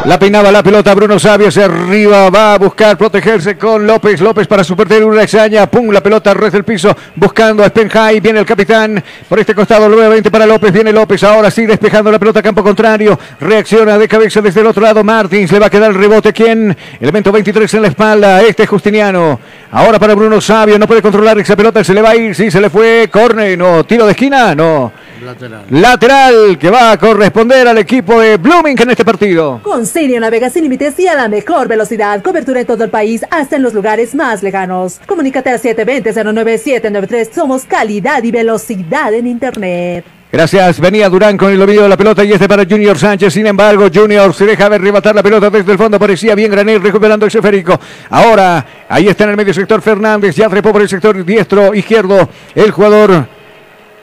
La peinaba la pelota Bruno Sabio hacia arriba, va a buscar protegerse con López, López para su portero una extraña, pum, la pelota res del piso, buscando a Spenhai, viene el capitán, por este costado nuevamente para López, viene López, ahora sí despejando la pelota a campo contrario, reacciona de cabeza desde el otro lado Martins, le va a quedar el rebote, ¿quién? Elemento 23 en la espalda, este es Justiniano, ahora para Bruno Sabio, no puede controlar esa pelota, se le va a ir, sí, se le fue, corne, no, tiro de esquina, no. Lateral. Lateral que va a corresponder al equipo de Blooming en este partido. Con Sirio navega sin límites y a la mejor velocidad. Cobertura en todo el país, hasta en los lugares más lejanos. Comunícate al 720-09793. Somos calidad y velocidad en Internet. Gracias, venía Durán con el dominio de la pelota y este para Junior Sánchez. Sin embargo, Junior se deja ver arrebatar la pelota desde el fondo. Parecía bien Granel recuperando el esférico. Ahora, ahí está en el medio sector Fernández. Ya trepó por el sector diestro, izquierdo. El jugador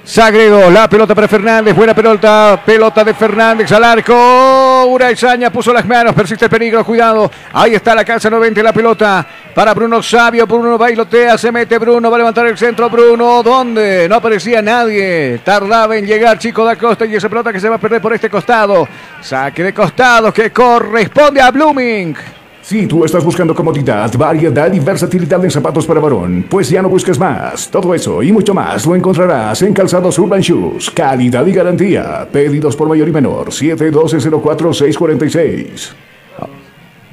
Sagredo, la pelota para Fernández, buena pelota, pelota de Fernández al arco, Uraizaña puso las manos, persiste el peligro, cuidado, ahí está la casa 90, la pelota para Bruno Sabio, Bruno bailotea, se mete Bruno, va a levantar el centro, Bruno, ¿dónde? No aparecía nadie, tardaba en llegar Chico da Costa y esa pelota que se va a perder por este costado, saque de costado que corresponde a Blooming. Si tú estás buscando comodidad, variedad y versatilidad en zapatos para varón, pues ya no busques más. Todo eso y mucho más lo encontrarás en Calzados Urban Shoes. Calidad y garantía. Pedidos por mayor y menor. 712-04-646.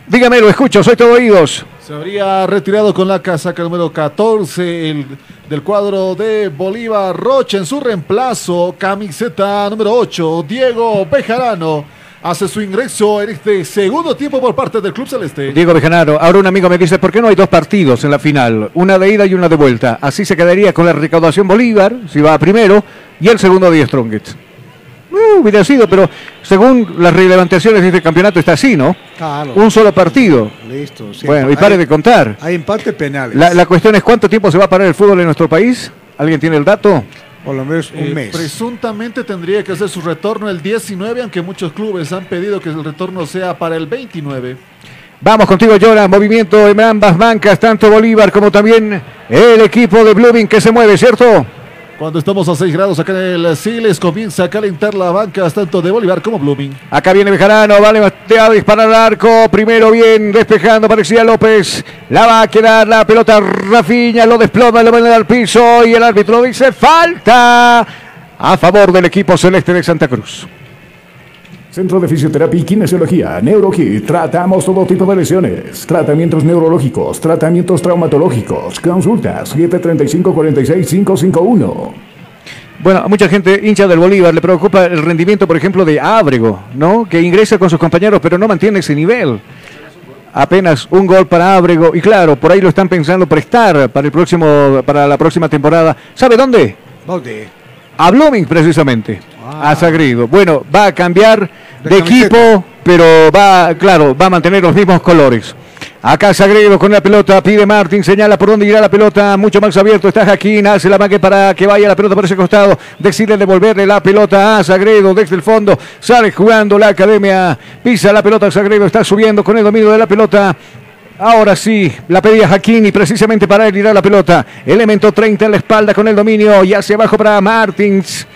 Dígame, lo escucho, soy todo oídos. Se habría retirado con la casaca número 14 el, del cuadro de Bolívar Rocha en su reemplazo, camiseta número 8, Diego Bejarano. Hace su ingreso en este segundo tiempo por parte del Club Celeste. Diego Bejanaro, ahora un amigo me dice, ¿por qué no hay dos partidos en la final? Una de ida y una de vuelta. Así se quedaría con la recaudación Bolívar, si va primero, y el segundo de Strongest. Uh, hubiera sido, pero según las reglamentaciones de este campeonato está así, ¿no? Claro. Un solo partido. Listo. sí. Bueno, y pare Hay- de contar. Hay empate penales. La, la cuestión es cuánto tiempo se va a parar el fútbol en nuestro país. ¿Alguien tiene el dato? Por lo menos un Eh, mes. Presuntamente tendría que hacer su retorno el 19, aunque muchos clubes han pedido que el retorno sea para el 29. Vamos contigo, Llora. Movimiento en ambas bancas, tanto Bolívar como también el equipo de Blooming que se mueve, ¿cierto? Cuando estamos a 6 grados acá en el Siles, comienza a calentar la banca tanto de Bolívar como Blooming. Acá viene Bejarano, vale, te va a disparar al arco. Primero bien, despejando, parecía López. La va a quedar la pelota Rafiña, lo desploma, lo manda al piso y el árbitro dice falta a favor del equipo celeste de Santa Cruz. Centro de Fisioterapia y Kinesiología, NeuroKit. Tratamos todo tipo de lesiones. Tratamientos neurológicos, tratamientos traumatológicos. Consultas 735-46-551. Bueno, a mucha gente hincha del Bolívar le preocupa el rendimiento, por ejemplo, de Ábrego, ¿no? Que ingresa con sus compañeros, pero no mantiene ese nivel. Apenas un gol para Ábrego y claro, por ahí lo están pensando prestar para el próximo, para la próxima temporada. ¿Sabe dónde? ¿Dónde? A Blooming, precisamente. Ah. A Sagredo. Bueno, va a cambiar de, equipo, pero va, claro, va a mantener los mismos colores. Acá Sagredo con la pelota, pide Martín, señala por dónde irá la pelota, mucho más abierto está Jaquín, hace la maque para que vaya la pelota por ese costado, decide devolverle la pelota a Sagredo desde el fondo, sale jugando la academia, pisa la pelota Sagredo, está subiendo con el dominio de la pelota, Ahora sí, la pedía Jaquín y precisamente para él irá la pelota. Elemento 30 en la espalda con el dominio y hacia abajo para Martins.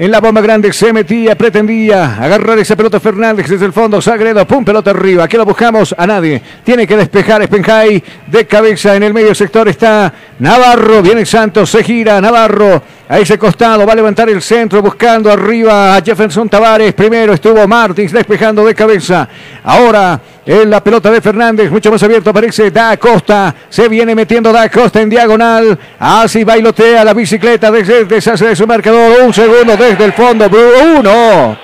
En la bomba grande se metía, pretendía agarrar esa pelota Fernández desde el fondo. Sagredo, pum, pelota arriba. Aquí lo buscamos a nadie. Tiene que despejar Spenjay de cabeza. En el medio sector está Navarro. Viene Santos, se gira Navarro. A ese costado va a levantar el centro buscando arriba a Jefferson Tavares. Primero estuvo Martins despejando de cabeza. Ahora en la pelota de Fernández, mucho más abierto aparece Da Costa. Se viene metiendo Da Costa en diagonal. Así bailotea la bicicleta. Desde, deshace de su marcador. Un segundo desde el fondo. Uno.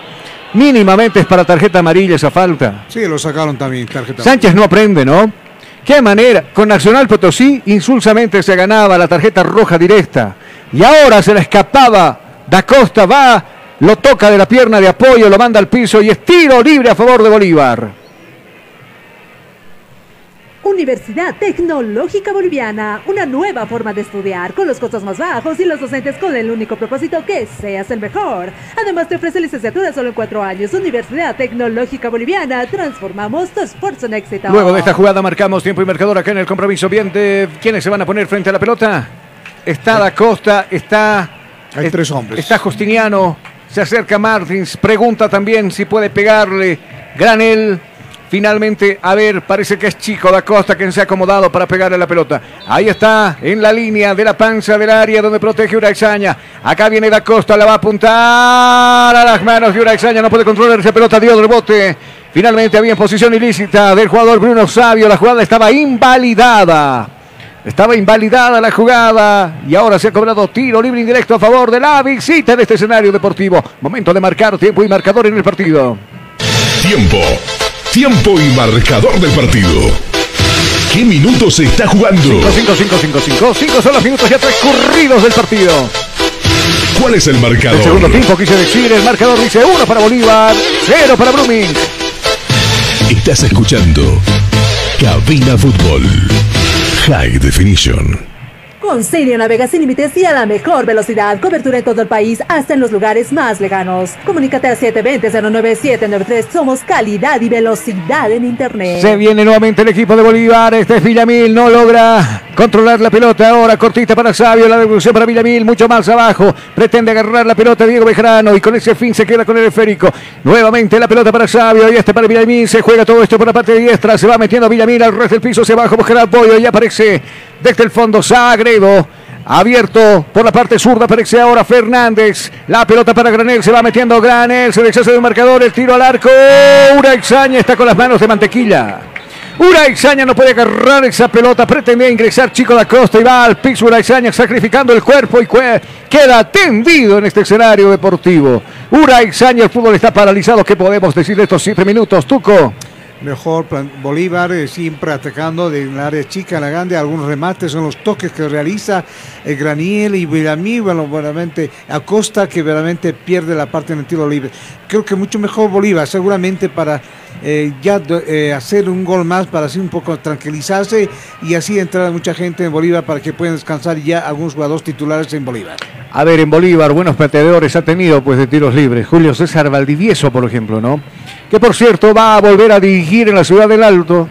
Mínimamente es para tarjeta amarilla esa falta. Sí, lo sacaron también, tarjeta. Sánchez no aprende, ¿no? Qué manera. Con Nacional Potosí, insulsamente se ganaba la tarjeta roja directa. Y ahora se la escapaba. Da Costa va, lo toca de la pierna de apoyo, lo manda al piso y es tiro libre a favor de Bolívar. Universidad Tecnológica Boliviana, una nueva forma de estudiar con los costos más bajos y los docentes con el único propósito que seas el mejor. Además te ofrece licenciatura solo en cuatro años. Universidad Tecnológica Boliviana, transformamos tu esfuerzo en éxito. Luego de esta jugada marcamos tiempo y marcador acá en el compromiso. Bien, de ¿quiénes se van a poner frente a la pelota? Está Da Costa, está... Hay tres hombres. Está Justiniano, se acerca Martins, pregunta también si puede pegarle. Granel, finalmente, a ver, parece que es Chico Da Costa quien se ha acomodado para pegarle la pelota. Ahí está, en la línea de la panza del área donde protege Uraxaña. Acá viene Da Costa, la va a apuntar a las manos de Uraxaña, no puede controlar esa pelota, dio rebote. Finalmente había en posición ilícita del jugador Bruno Sabio, la jugada estaba invalidada. Estaba invalidada la jugada y ahora se ha cobrado tiro libre indirecto a favor de la visita en este escenario deportivo. Momento de marcar tiempo y marcador en el partido. Tiempo. Tiempo y marcador del partido. ¿Qué minutos se está jugando? 5, 5, 5, 5, 5. 5 son los minutos ya transcurridos del partido. ¿Cuál es el marcador? El segundo tiempo quise decir, el marcador dice 1 para Bolívar, 0 para Blooming. Estás escuchando Cabina Fútbol. High Definition. Con Senio navega sin límites y a la mejor velocidad. Cobertura en todo el país, hasta en los lugares más lejanos. Comunícate al 720-09793. Somos calidad y velocidad en Internet. Se viene nuevamente el equipo de Bolívar. Este es Villamil, no logra controlar la pelota ahora, cortita para Sabio, la devolución para Villamil, mucho más abajo, pretende agarrar la pelota Diego Bejarano y con ese fin se queda con el esférico. Nuevamente la pelota para Sabio y este para Villamil, se juega todo esto por la parte diestra, se va metiendo Villamil al resto del piso, se baja, buscará apoyo y aparece desde el fondo Sagredo. Abierto por la parte zurda, aparece ahora Fernández. La pelota para Granel, se va metiendo Granel, se deshace de un marcador, el tiro al arco. Una exaña está con las manos de mantequilla. Una exaña no puede agarrar esa pelota, pretendía ingresar Chico da Costa y va al piso Una exaña sacrificando el cuerpo y queda tendido en este escenario deportivo. Una exaña, el fútbol está paralizado. ¿Qué podemos decir de estos siete minutos, Tuco? Mejor Bolívar eh, siempre atacando de la área chica la grande, algunos remates son los toques que realiza el Graniel y Villamí, bueno, veramente Acosta que veramente pierde la parte en el tiro libre. Creo que mucho mejor Bolívar, seguramente para eh, ya eh, hacer un gol más, para así un poco tranquilizarse y así entrar mucha gente en Bolívar para que puedan descansar ya algunos jugadores titulares en Bolívar. A ver, en Bolívar, buenos pateadores ha tenido pues de tiros libres. Julio César Valdivieso, por ejemplo, ¿no? Que por cierto va a volver a dirigir en la ciudad del Alto.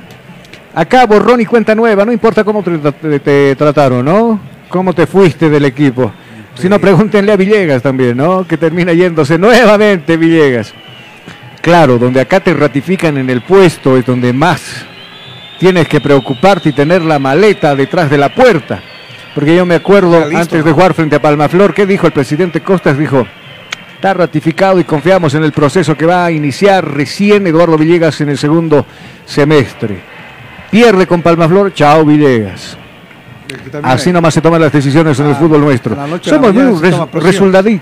Acá borrón y cuenta nueva, no importa cómo te, te- te trataron, ¿no? Cómo te fuiste del equipo. Si no, pregúntenle a Villegas también, ¿no? Que termina yéndose nuevamente Villegas. Claro, donde acá te ratifican en el puesto es donde más tienes que preocuparte y tener la maleta detrás de la puerta. Porque yo me acuerdo listo, antes de jugar frente a Palmaflor, ¿qué dijo el presidente Costas? Dijo, está ratificado y confiamos en el proceso que va a iniciar recién Eduardo Villegas en el segundo semestre. Pierde con Palmaflor, chao Villegas. Así nomás se toman las decisiones en el fútbol nuestro. Somos muy res-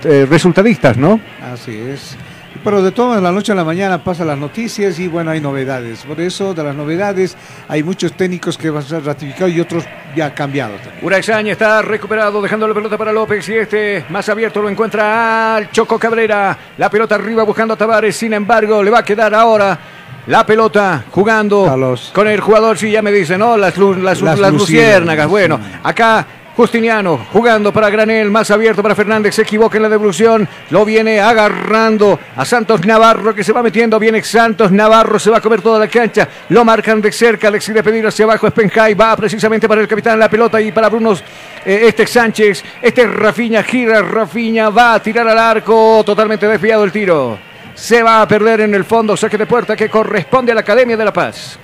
eh, resultadistas, ¿no? Así es. Pero de todo, en la noche a la mañana pasan las noticias y bueno, hay novedades. Por eso, de las novedades, hay muchos técnicos que van a ser ratificados y otros ya cambiados. también. Uraxaña está recuperado, dejando la pelota para López y este más abierto lo encuentra al Choco Cabrera. La pelota arriba buscando a Tavares, sin embargo, le va a quedar ahora la pelota jugando con el jugador. Sí, ya me dicen, ¿no? Las, las, Las luciérnagas. Bueno, acá. Justiniano jugando para Granel, más abierto para Fernández, se equivoca en la devolución, lo viene agarrando a Santos Navarro que se va metiendo, viene Santos Navarro, se va a comer toda la cancha, lo marcan de cerca, le decide pedir hacia abajo, Spenjay va precisamente para el capitán la pelota y para Bruno eh, este Sánchez, este Rafiña, gira Rafiña, va a tirar al arco, totalmente desviado el tiro. Se va a perder en el fondo, saque de puerta que corresponde a la Academia de la Paz.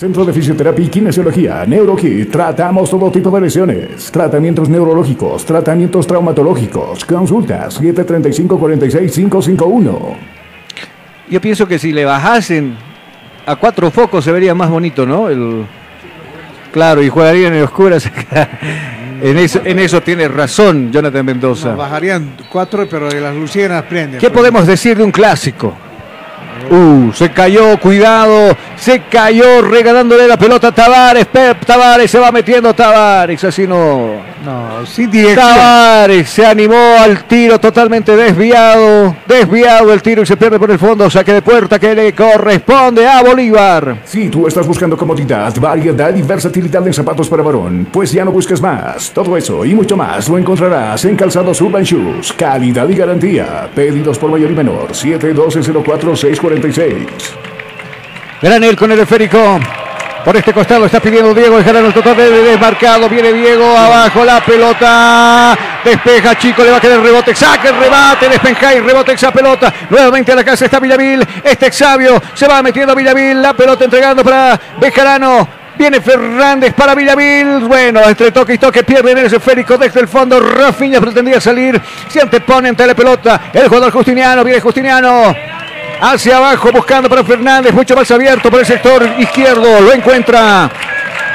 Centro de Fisioterapia y Kinesiología, NeuroKit. Tratamos todo tipo de lesiones. Tratamientos neurológicos, tratamientos traumatológicos. Consultas 735-46-551. Yo pienso que si le bajasen a cuatro focos se vería más bonito, ¿no? El... Claro, y jugarían en oscuras. en, eso, en eso tiene razón Jonathan Mendoza. Bajarían cuatro, pero de las lucieras prenden. ¿Qué podemos decir de un clásico? Uh, se cayó, cuidado, se cayó regalándole la pelota a Tavares, Pep Tavares se va metiendo Tavares, así no. No, sin dirección. Tavares se animó al tiro totalmente desviado, desviado el tiro y se pierde por el fondo, saque de puerta que le corresponde a Bolívar. Si tú estás buscando comodidad, variedad y versatilidad en zapatos para varón, pues ya no busques más. Todo eso y mucho más lo encontrarás en Calzados Urban Shoes. Calidad y garantía. Pedidos por mayor y menor. 712-04-646. Granel con el esférico. Por este costado está pidiendo Diego el total de desmarcado. Viene Diego abajo la pelota. Despeja Chico, le va a quedar el rebote. Saque el rebate, despeja y rebote esa pelota. Nuevamente a la casa está Villamil. Este Exavio se va metiendo Villamil. La pelota entregando para Bejarano. Viene Fernández para Villamil. Bueno, entre toque y toque pierden el esférico desde el fondo. Rafiña pretendía salir. Se antepone ante la pelota. El jugador Justiniano. Viene Justiniano. Hacia abajo buscando para Fernández. Mucho más abierto por el sector izquierdo. Lo encuentra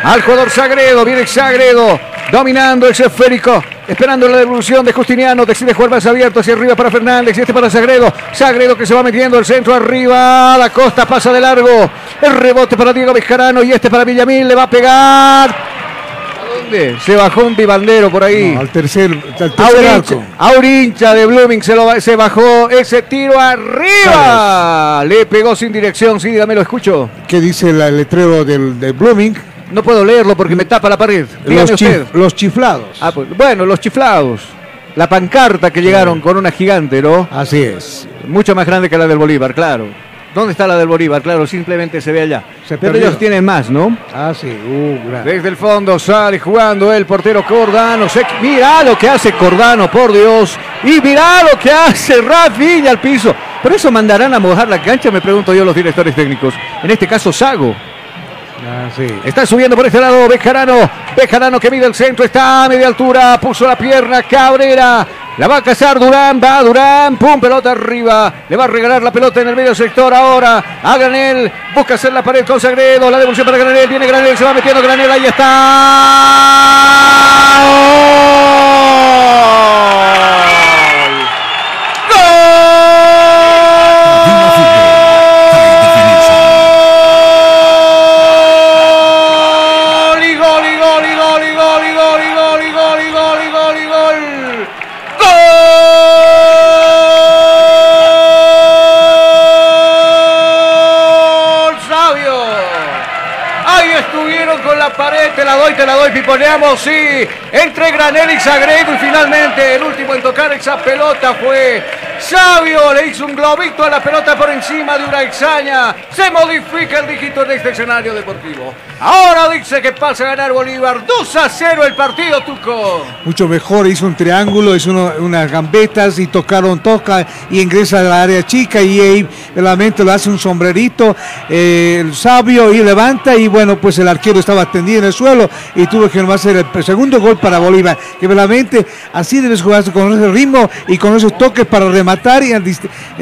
al jugador Sagredo. Viene Sagredo. Dominando el esférico. Esperando la devolución de Justiniano. Decide jugar más abierto hacia arriba para Fernández. Y este para Sagredo. Sagredo que se va metiendo el centro arriba. La costa pasa de largo. El rebote para Diego Bejarano. Y este para Villamil. Le va a pegar. Se bajó un divandero por ahí. No, al tercer, al tercer Aurincha, arco. Aurincha de Blooming se, lo, se bajó ese tiro arriba. Le pegó sin dirección. Sí, dígame, lo escucho. ¿Qué dice el letrero del, del Blooming? No puedo leerlo porque me tapa la pared. Dígame Los, usted. chif- los chiflados. Ah, pues, bueno, los chiflados. La pancarta que llegaron con una gigante, ¿no? Así es. Mucho más grande que la del Bolívar, claro. ¿Dónde está la del Bolívar? Claro, simplemente se ve allá. Se Pero ellos tienen más, ¿no? Ah, sí. Uh, gran- Desde el fondo sale jugando el portero Cordano. Se- mira lo que hace Cordano, por Dios. Y mira lo que hace Rafinha al piso. ¿Por eso mandarán a mojar la cancha? Me pregunto yo los directores técnicos. En este caso, Sago. Ah, sí. Está subiendo por este lado Bejarano. Bejarano que mide el centro. Está a media altura. Puso la pierna. Cabrera. La va a cazar Durán. Va Durán. Pum. Pelota arriba. Le va a regalar la pelota en el medio sector ahora. A Granel. Busca hacer la pared con Sagredo. La devolución para Granel. Viene Granel. Se va metiendo Granel. Ahí está. La doy, piponeamos, sí. Entre Granel y Sagredo y finalmente el último en tocar esa pelota fue Sabio. Le hizo un globito a la pelota por encima de una exaña. Se modifica el dígito en este escenario deportivo. Ahora dice que pasa a ganar Bolívar 2 a 0 el partido, Tuco. Mucho mejor, hizo un triángulo, hizo unas gambetas y tocaron, toca y ingresa al área chica y ahí realmente lo hace un sombrerito, eh, el sabio y levanta y bueno, pues el arquero estaba tendido en el suelo y tuvo que nomás hacer el segundo gol para Bolívar, que realmente así debes jugarse con ese ritmo y con esos toques para rematar y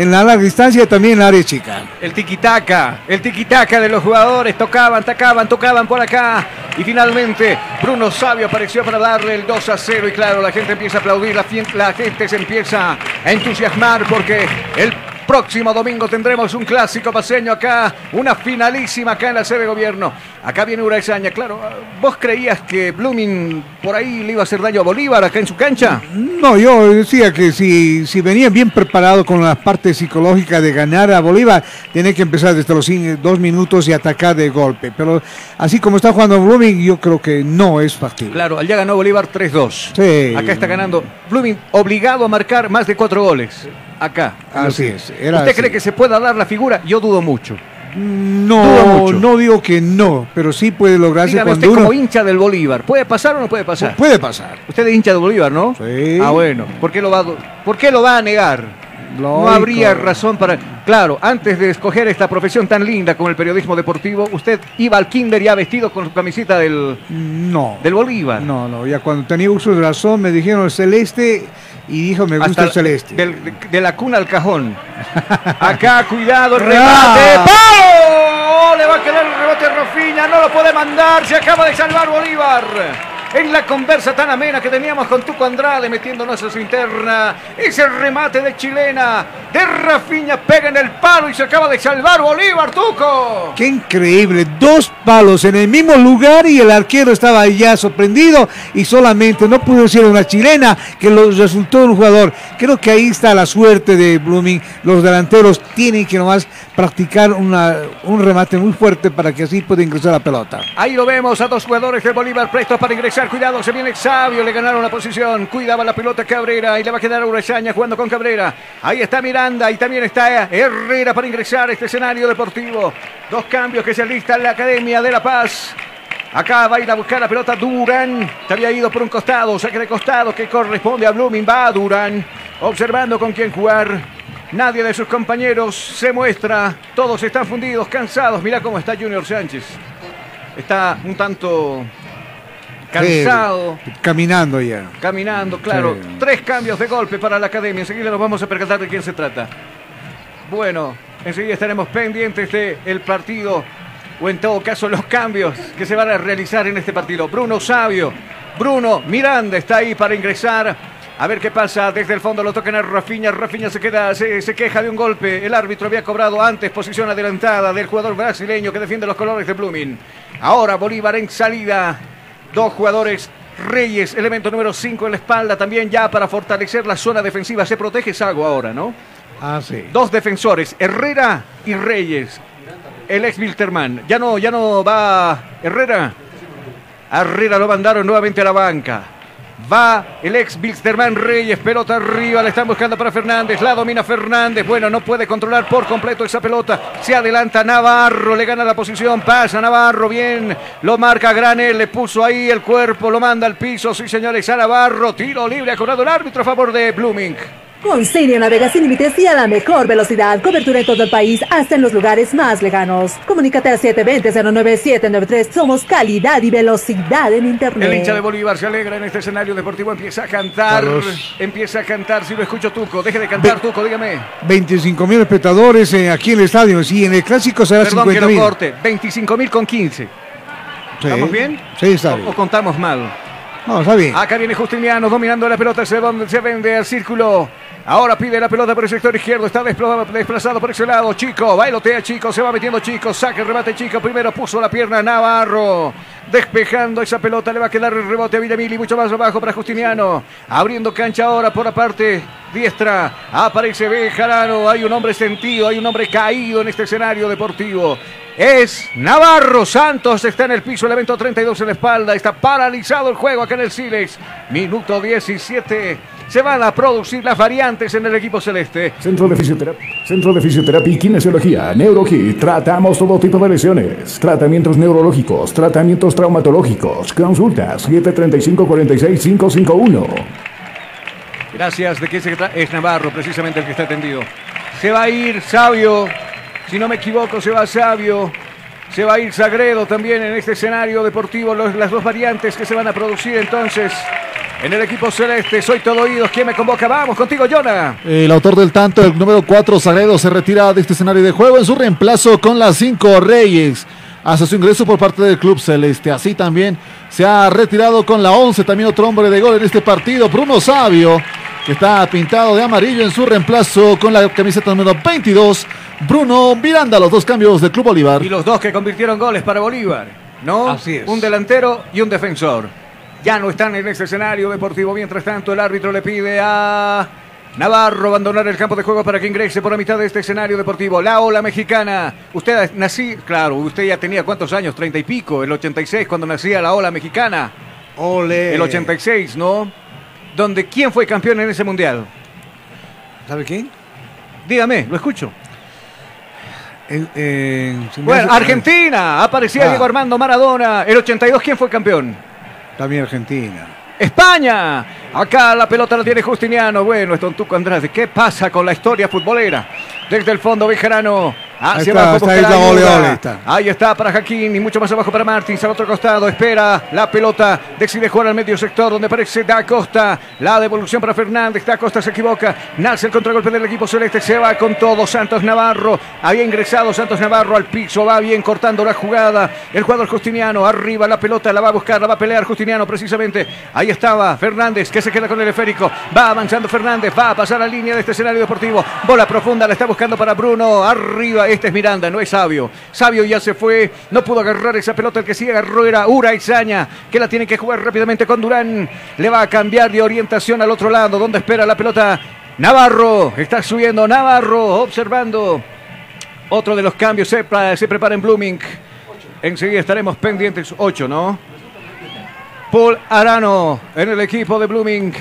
en, la larga distancia también en el área chica. El tiquitaca, el tiquitaca de los jugadores, tocaban, tocaban, tocaban por acá. Y finalmente Bruno Sabio apareció para darle el 2 a 0. Y claro, la gente empieza a aplaudir, la gente se empieza a entusiasmar porque el próximo domingo tendremos un clásico paseño acá, una finalísima acá en la sede de gobierno. Acá viene Uraizaña, claro. ¿Vos creías que Blooming por ahí le iba a hacer daño a Bolívar acá en su cancha? No, yo decía que si, si venían bien preparados con la parte psicológica de ganar a Bolívar, tiene que empezar desde los dos minutos y atacar de golpe. Pero así como está jugando Blooming, yo creo que no es factible. Claro, allá ganó Bolívar 3-2. Sí. Acá está ganando Blooming, obligado a marcar más de cuatro goles. Acá. Así es, era ¿Usted así. cree que se pueda dar la figura? Yo dudo mucho. Dudo No, mucho. no digo que no, pero sí puede lograrse Dígame cuando usted uno... como hincha del Bolívar, ¿puede pasar o no puede pasar? Puede pasar. Usted es hincha del Bolívar, ¿no? Sí. Ah, bueno. ¿Por qué lo va, a du- ¿por qué lo va a negar? No Lógico. habría razón para... Claro, antes de escoger esta profesión tan linda como el periodismo deportivo, usted iba al kinder ya vestido con su camiseta del, No. del Bolívar. No, no, ya cuando tenía uso de razón me dijeron celeste y dijo me gusta Hasta el celeste. del- de, de la cuna al cajón. Acá, cuidado, el remate. ¡Pau! Le va a quedar el rebote Rafinha, no lo puede mandar, se acaba de salvar Bolívar. En la conversa tan amena que teníamos con Tuco Andrade metiéndonos a su interna. Ese remate de chilena de Rafinha pega en el palo y se acaba de salvar Bolívar, Tuco. Qué increíble, dos palos en el mismo lugar y el arquero estaba ya sorprendido y solamente no pudo ser una chilena que lo resultó un jugador. Creo que ahí está la suerte de Blooming. Los delanteros tienen que nomás practicar una, un remate muy fuerte para que así pueda ingresar la pelota. Ahí lo vemos a dos jugadores de Bolívar prestos para ingresar. Cuidado, se viene Sabio, le ganaron la posición. Cuidaba la pelota Cabrera y le va a quedar a Urazaña jugando con Cabrera. Ahí está Miranda y también está Herrera para ingresar a este escenario deportivo. Dos cambios que se alistan la Academia de La Paz. Acá va a ir a buscar la pelota Durán. Se había ido por un costado, saque de costado que corresponde a Blooming. Va Durán, observando con quién jugar. Nadie de sus compañeros se muestra. Todos están fundidos, cansados. Mira cómo está Junior Sánchez. Está un tanto cansado. Sí, caminando ya. Caminando, claro. Sí. Tres cambios de golpe para la academia. Enseguida nos vamos a percatar de quién se trata. Bueno, enseguida estaremos pendientes del el partido, o en todo caso los cambios que se van a realizar en este partido. Bruno Sabio, Bruno Miranda está ahí para ingresar. A ver qué pasa. Desde el fondo lo tocan a Rafinha. Rafinha se queda, se, se queja de un golpe. El árbitro había cobrado antes posición adelantada del jugador brasileño que defiende los colores de Blooming. Ahora Bolívar en salida. Dos jugadores Reyes, elemento número 5 en la espalda, también ya para fortalecer la zona defensiva. Se protege Sago ahora, ¿no? Ah, sí. Dos defensores, Herrera y Reyes. El ex Wilterman. Ya no, ya no va Herrera. Herrera lo mandaron nuevamente a la banca. Va el ex Bilsterman Reyes, pelota arriba, la están buscando para Fernández, la domina Fernández, bueno, no puede controlar por completo esa pelota, se adelanta Navarro, le gana la posición, pasa Navarro, bien, lo marca Granel, le puso ahí el cuerpo, lo manda al piso, sí señores, a Navarro, tiro libre, ha cobrado el árbitro a favor de Blooming. Con Sirio navega sin límites y a la mejor velocidad. Cobertura en todo el país, hasta en los lugares más lejanos. Comunícate al 720-09793. Somos calidad y velocidad en Internet. El hincha de Bolívar se alegra en este escenario deportivo, empieza a cantar, Carlos. empieza a cantar, si lo escucho Tuco, deje de cantar Tuco, dígame. 25 mil espectadores eh, aquí en el estadio. Sí, en el clásico será Perdón que 50 lo mil. corte, 25 mil con 15. ¿Estamos bien? Sí, está ¿O, bien. o contamos mal? No, está bien. Acá viene Justiniano dominando la pelota, se vende al círculo. Ahora pide la pelota por el sector izquierdo, está desplazado por ese lado. Chico, bailotea Chico, se va metiendo Chico, saca el remate Chico. Primero puso la pierna Navarro, despejando esa pelota, le va a quedar el rebote a Villamil mucho más abajo para Justiniano. Abriendo cancha ahora por la parte diestra, aparece Bejarano. Hay un hombre sentido, hay un hombre caído en este escenario deportivo. Es Navarro Santos, está en el piso, el evento 32 en la espalda, está paralizado el juego acá en el Silex. Minuto 17, se van a producir las variantes en el equipo celeste. Centro de Fisioterapia, Centro de Fisioterapia y Kinesiología, NeuroKit. Tratamos todo tipo de lesiones, tratamientos neurológicos, tratamientos traumatológicos. Consultas 735-46551. Gracias, ¿de quién se trata? Es Navarro, precisamente el que está atendido. Se va a ir Sabio, si no me equivoco, se va Sabio. Se va a ir Sagredo también en este escenario deportivo. Los- las dos variantes que se van a producir entonces en el equipo celeste. Soy todo oídos. ¿Quién me convoca? Vamos contigo, Jonah. El autor del tanto, el número 4, Sagredo, se retira de este escenario de juego en su reemplazo con las 5 Reyes. Hace su ingreso por parte del club celeste. Así también se ha retirado con la 11, también otro hombre de gol en este partido, Bruno Sabio, que está pintado de amarillo en su reemplazo con la camiseta número 22, Bruno Miranda, los dos cambios del Club Bolívar. Y los dos que convirtieron goles para Bolívar, ¿no? Así es. Un delantero y un defensor. Ya no están en este escenario deportivo. Mientras tanto, el árbitro le pide a Navarro abandonar el campo de juego para que ingrese por la mitad de este escenario deportivo. La ola mexicana. Usted nací, claro, usted ya tenía cuántos años, treinta y pico, el 86 cuando nacía la ola mexicana. Ole. El 86, ¿no? Donde quién fue campeón en ese mundial. ¿Sabe quién? Dígame, lo escucho. Bueno, Argentina, aparecía Ah. Diego Armando Maradona. El 82, ¿quién fue campeón? También Argentina. España. Acá la pelota la tiene Justiniano. Bueno, es Don Tuco Andrade. ¿Qué pasa con la historia futbolera? Desde el fondo, Bejarano. Ahí Hacia está, ahí ole, ole, está. Ahí está para Jaquín y mucho más abajo para Martins. Al otro costado espera la pelota. Decide jugar al medio sector donde aparece Da Costa. La devolución para Fernández. Da Costa se equivoca. Nace el contragolpe del equipo celeste. Se va con todo. Santos Navarro. Había ingresado Santos Navarro al piso. Va bien cortando la jugada. El jugador Justiniano. Arriba la pelota. La va a buscar. La va a pelear Justiniano precisamente. Ahí estaba Fernández que se queda con el esférico. Va avanzando Fernández. Va a pasar la línea de este escenario deportivo. Bola profunda. La está buscando para Bruno. Arriba. Este es Miranda. No es Sabio. Sabio ya se fue. No pudo agarrar esa pelota. El que sí agarró era Ura Izaña. Que la tiene que jugar rápidamente con Durán. Le va a cambiar de orientación al otro lado. Donde espera la pelota. Navarro. Está subiendo. Navarro. Observando. Otro de los cambios se, se prepara en Blooming. Enseguida estaremos pendientes. 8, ¿no? Paul Arano en el equipo de Blooming.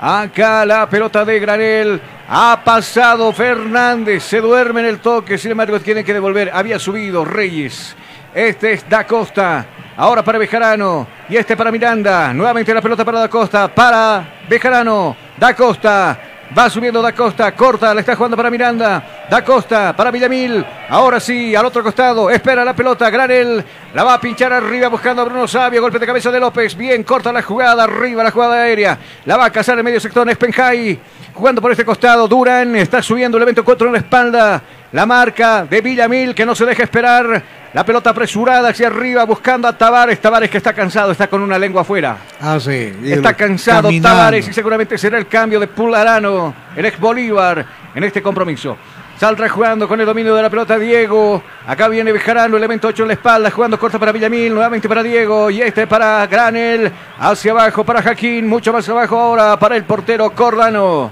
Acá la pelota de Granel. Ha pasado Fernández. Se duerme en el toque. Sin embargo, tiene que devolver. Había subido Reyes. Este es Da Costa. Ahora para Bejarano. Y este para Miranda. Nuevamente la pelota para Da Costa. Para Bejarano. Da Costa. Va subiendo Da Costa, corta, la está jugando para Miranda. Da Costa para Villamil. Ahora sí, al otro costado. Espera la pelota. Granel la va a pinchar arriba buscando a Bruno Sabio. Golpe de cabeza de López. Bien corta la jugada. Arriba la jugada aérea. La va a cazar en medio sector. Espenjay. Jugando por este costado. Duran está subiendo el evento 4 en la espalda. La marca de Villamil que no se deja esperar. La pelota apresurada hacia arriba buscando a Tavares. Tavares que está cansado, está con una lengua afuera. Ah, sí. Está cansado. Tavares y seguramente será el cambio de Pularano, el ex Bolívar, en este compromiso. Saldrá jugando con el dominio de la pelota Diego. Acá viene Bejarano, elemento 8 en la espalda, jugando corta para Villamil, nuevamente para Diego. Y este para Granel. Hacia abajo para Jaquín, mucho más abajo ahora para el portero Cordano.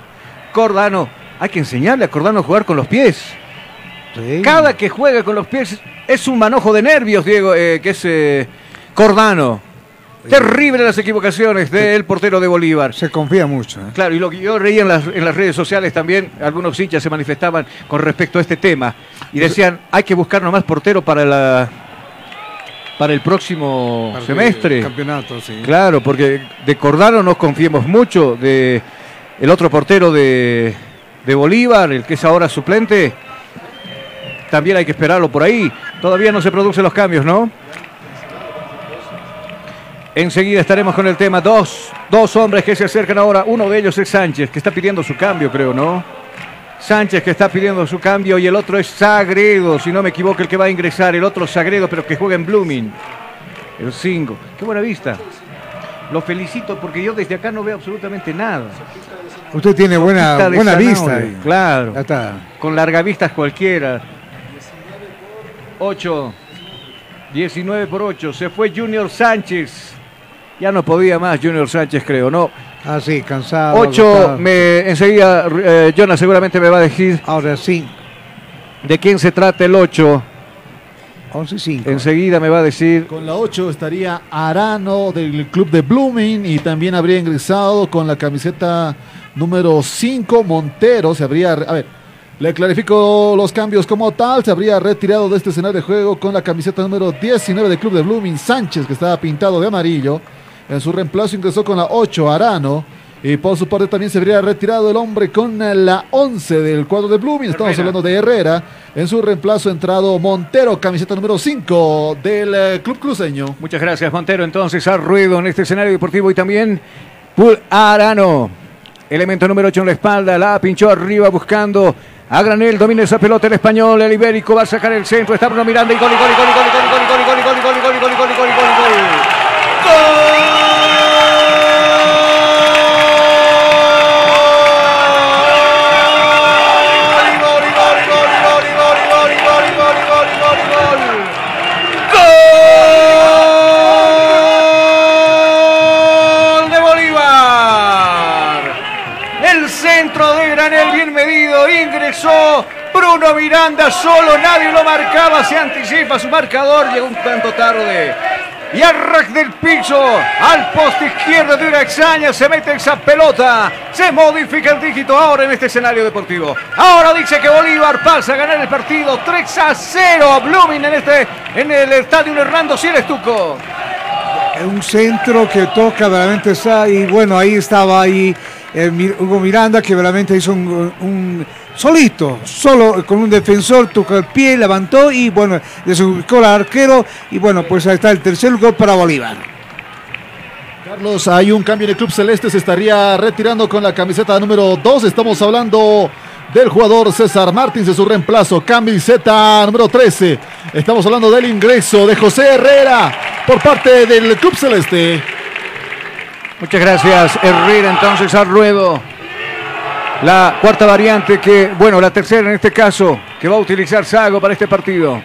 Cordano, hay que enseñarle a Cordano a jugar con los pies. Cada que juega con los pies es un manojo de nervios, Diego, eh, que es eh, Cordano. Terrible las equivocaciones del portero de Bolívar. Se confía mucho. ¿eh? Claro, y lo que yo reía en las, en las redes sociales también, algunos hinchas se manifestaban con respecto a este tema y decían, hay que buscar nomás portero para la para el próximo Para el semestre. campeonato, sí. Claro, porque de Cordaro nos confiemos mucho, de el otro portero de, de Bolívar, el que es ahora suplente, también hay que esperarlo por ahí. Todavía no se producen los cambios, ¿no? Enseguida estaremos con el tema. Dos, dos hombres que se acercan ahora. Uno de ellos es Sánchez, que está pidiendo su cambio, creo, ¿no? Sánchez que está pidiendo su cambio y el otro es Sagredo, si no me equivoco, el que va a ingresar. El otro Sagredo, pero que juega en Blooming. El 5. Qué buena vista. Lo felicito porque yo desde acá no veo absolutamente nada. Usted tiene buena, de buena vista. ahí. Claro. Ya está. Con larga vistas cualquiera. 8. 19 por 8. Se fue Junior Sánchez. Ya no podía más Junior Sánchez, creo, ¿no? Ah, sí, cansado. 8. agotado. Me, enseguida, eh, Jonas seguramente me va a decir. Ahora sí. ¿De quién se trata el 8? 11 y 5. Enseguida me va a decir. Con la 8 estaría Arano del club de Blooming y también habría ingresado con la camiseta número 5 Montero. Se habría, a ver, le clarifico los cambios como tal. Se habría retirado de este escenario de juego con la camiseta número 19 del club de Blooming Sánchez, que estaba pintado de amarillo. En su reemplazo ingresó con la 8 Arano. Y por su parte también se habría retirado el hombre con la 11 del cuadro de Blooming. Estamos Herrera. hablando de Herrera. En su reemplazo ha entrado Montero, camiseta número 5 del eh, club cruceño. Muchas gracias, Montero. Entonces, a ruedo en este escenario deportivo y también Pul Arano. Elemento número 8 en la espalda. La pinchó arriba buscando a Granel. Domina esa pelota el español. El ibérico va a sacar el centro. Está Bruno Miranda y gol, y gol, y gol, y gol, y gol, y gol, y gol, y gol, y gol, y gol, y gol, y gol, y gol, y gol, y gol. ¡Gol Bruno Miranda solo, nadie lo marcaba, se anticipa su marcador, llegó un tanto tarde. Y arrac del piso, al poste izquierdo de una extraña, se mete esa pelota, se modifica el dígito ahora en este escenario deportivo. Ahora dice que Bolívar pasa a ganar el partido 3 a 0 a Blooming en, este, en el estadio Hernando Siles Tuco. Un centro que toca, veramente está. Y bueno, ahí estaba ahí eh, Hugo Miranda, que veramente hizo un- solito, solo con un defensor, tocó el pie, levantó y bueno, desubicó al arquero. Y bueno, pues ahí está el tercer gol para Bolívar. Carlos, hay un cambio en el club celeste, se estaría retirando con la camiseta número 2. Estamos hablando del jugador César Martins de su reemplazo, camiseta número 13. Estamos hablando del ingreso de José Herrera por parte del club celeste. Muchas gracias, Herrera. Entonces al ruedo. La cuarta variante que, bueno, la tercera en este caso, que va a utilizar Sago para este partido.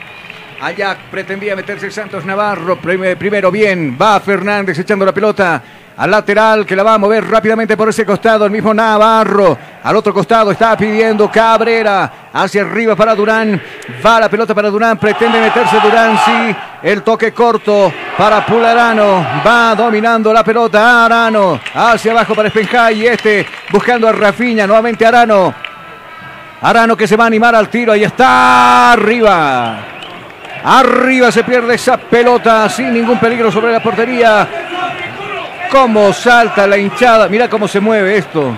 Allá pretendía meterse Santos Navarro. prim- Primero bien, va Fernández echando la pelota al lateral que la va a mover rápidamente por ese costado. El mismo Navarro. Al otro costado está pidiendo Cabrera. Hacia arriba para Durán. Va la pelota para Durán. Pretende meterse Durán. Sí. El toque corto para Pularano. Va dominando la pelota Arano. Hacia abajo para Espenjay. Y este buscando a Rafiña. Nuevamente Arano. Arano que se va a animar al tiro. Ahí está. Arriba. Arriba se pierde esa pelota sin ningún peligro sobre la portería. Cómo salta la hinchada. Mira cómo se mueve esto.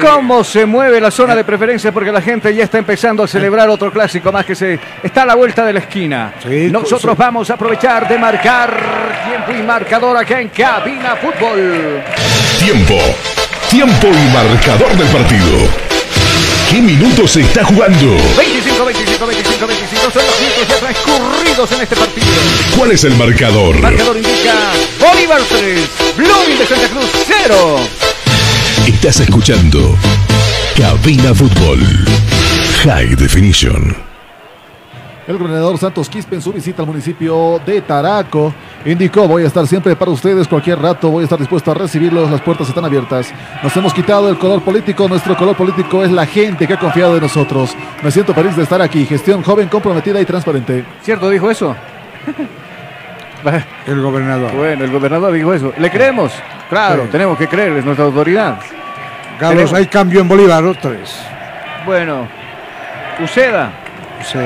Cómo se mueve la zona de preferencia porque la gente ya está empezando a celebrar otro clásico más que se está a la vuelta de la esquina. Nosotros vamos a aprovechar de marcar tiempo y marcador acá en Cabina Fútbol. Tiempo. Tiempo y marcador del partido. ¿Qué minutos se está jugando? 25, 25, 25, 25 son los minutos ya transcurridos en este partido. ¿Cuál es el marcador? Marcador indica Bolívar 3, Blooming de Santa Cruz 0. Estás escuchando Cabina Fútbol. High Definition. El gobernador Santos Quispe en su visita al municipio de Taraco indicó voy a estar siempre para ustedes cualquier rato, voy a estar dispuesto a recibirlos, las puertas están abiertas. Nos hemos quitado el color político, nuestro color político es la gente que ha confiado en nosotros. Me siento feliz de estar aquí, gestión joven, comprometida y transparente. ¿Cierto dijo eso? El gobernador. Bueno, el gobernador dijo eso. ¿Le creemos? Claro, Sí. tenemos que creer, es nuestra autoridad. Carlos, Tenemos- hay cambio en Bolívar, los tres. Bueno, Uceda. Sí.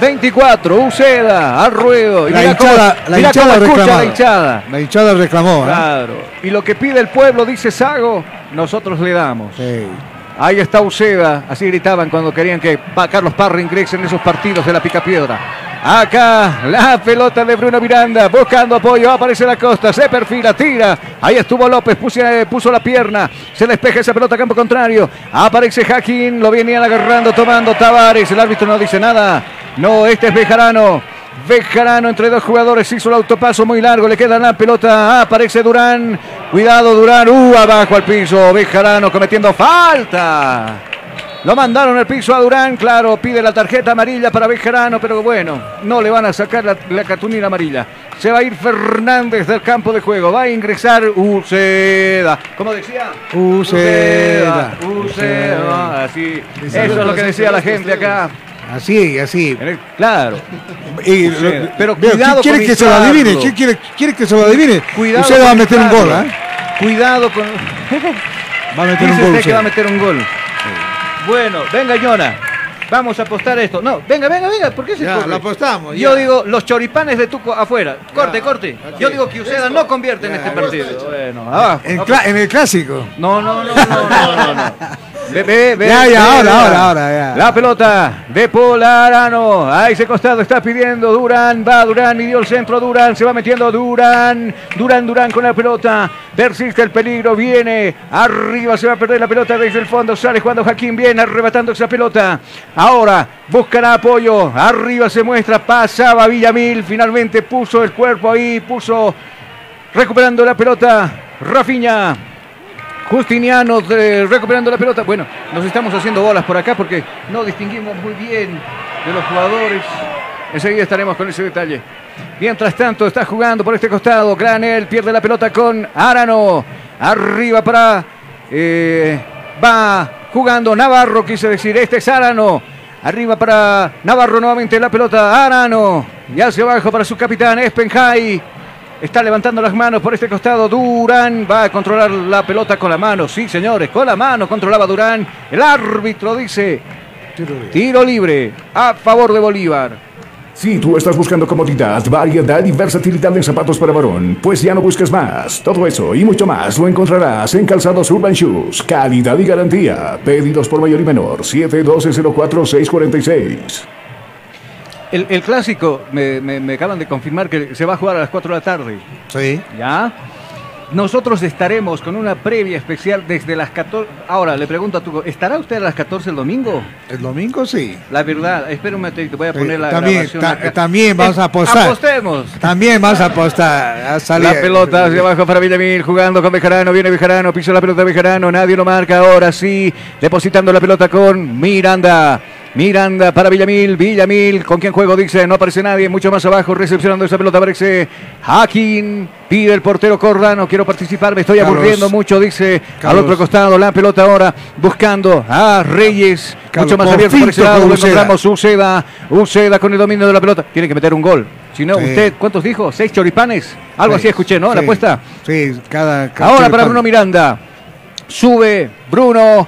24, Uceda, al ruedo. Y La mira cómo- hinchada, la mira hinchada cómo escucha reclamaba. la hinchada. La hinchada reclamó. ¿eh? Claro. Y lo que pide el pueblo, dice Sago, nosotros le damos. Sí. Ahí está Uceda, así gritaban cuando querían que Carlos Parra ingrese en esos partidos de la Picapiedra. Acá la pelota de Bruno Miranda, buscando apoyo, aparece la costa, se perfila, tira. Ahí estuvo López, puso, eh, puso la pierna, se despeja esa pelota a campo contrario. Aparece Jaquín, lo venían agarrando, tomando Tavares. El árbitro no dice nada. No, este es Bejarano. Bejarano entre dos jugadores hizo el autopaso muy largo, le queda la pelota, aparece Durán, cuidado Durán, uh, abajo al piso, Bejarano cometiendo falta. Lo mandaron al piso a Durán, claro, pide la tarjeta amarilla para Bejarano, pero bueno, no le van a sacar la, la cartulina amarilla. Se va a ir Fernández del campo de juego, va a ingresar Uceda. ¿Cómo decía? Uceda. Uceda, así. Eso es lo que decía la gente acá. Así, así. Claro. Y, Uceda. lo- Pero cuidado ¿quién quiere con que se lo adivine? ¿Quién quiere, quiere que se lo adivine? Cuidado Usted va a con meter un gol. ¿eh? Cuidado con. Va a meter Dice un gol. usted que va a meter un gol. Bueno, venga, Yona. Vamos a apostar esto. No, venga, venga, venga. ¿Por qué se Ya, lo apostamos, Yo digo, los choripanes de Tuco afuera. Corte, corte. Yo digo que Uceda no convierte en este partido. Bueno, abajo. En, cla- en el clásico. No, no, no, no, no, no, no. Ve, ve, ve, Ya, ahora, ahora, ahora, ya. La pelota de Polarano. A ese costado está pidiendo Durán. Va Durán y dio el centro Durán. Se va metiendo Durán. Durán, Durán con la pelota. Persiste el peligro. Viene arriba. Se va a perder la pelota desde el fondo. Sale jugando Jaquín. Viene arrebatando esa pelota. Ahora buscará apoyo. Arriba se muestra. Pasaba Villamil. Finalmente puso el cuerpo ahí. Puso recuperando la pelota. Rafiña. Justiniano eh, recuperando la pelota. Bueno, nos estamos haciendo bolas por acá porque no distinguimos muy bien de los jugadores. Enseguida estaremos con ese detalle. Mientras tanto, está jugando por este costado. Granel pierde la pelota con Arano. Arriba para. eh, va jugando Navarro, quise decir. Este es Arano. Arriba para Navarro nuevamente la pelota. Arano. Y hacia abajo para su capitán Espenjay. Está levantando las manos por este costado. Durán va a controlar la pelota con la mano. Sí, señores, con la mano controlaba Durán. El árbitro dice tiro libre a favor de Bolívar. Si tú estás buscando comodidad, variedad y versatilidad en zapatos para varón, pues ya no busques más. Todo eso y mucho más lo encontrarás en Calzados Urban Shoes. Calidad y garantía. Pedidos por mayor y menor. 712-04-646. El, el clásico, me, me- me acaban de confirmar que se va a jugar a las 4 de la tarde. Sí. ¿Ya? Nosotros estaremos con una previa especial desde las 14. Ahora, le pregunto a tu. ¿Estará usted a las 14 el domingo? El domingo sí. La verdad, espera un momentito, voy a poner la también, grabación ta- también vamos a Eh, apostar. Apostemos. También vas a apostar. A salir. La pelota hacia abajo para Villamil, jugando con Bejarano, viene Bejarano, pisa la pelota Bejarano, nadie lo marca, ahora sí, depositando la pelota con Miranda. Miranda para Villamil, Villamil, ¿con quién juego? Dice, no aparece nadie, mucho más abajo, recepcionando esa pelota aparece Hakim, pide el portero Cordano, quiero participar, me estoy Carlos. aburriendo mucho, dice al otro costado, la pelota ahora, buscando a Reyes, Carlos, mucho más abierto por tocó lado, lo encontramos Uceda, Uceda con el dominio de la pelota, tiene que meter un gol. Si no, Sí. usted, ¿cuántos dijo? ¿Seis choripanes? Algo Sí, así escuché, ¿no? La apuesta. Sí, cada. cada Ahora para. Bruno Miranda. Sube Bruno.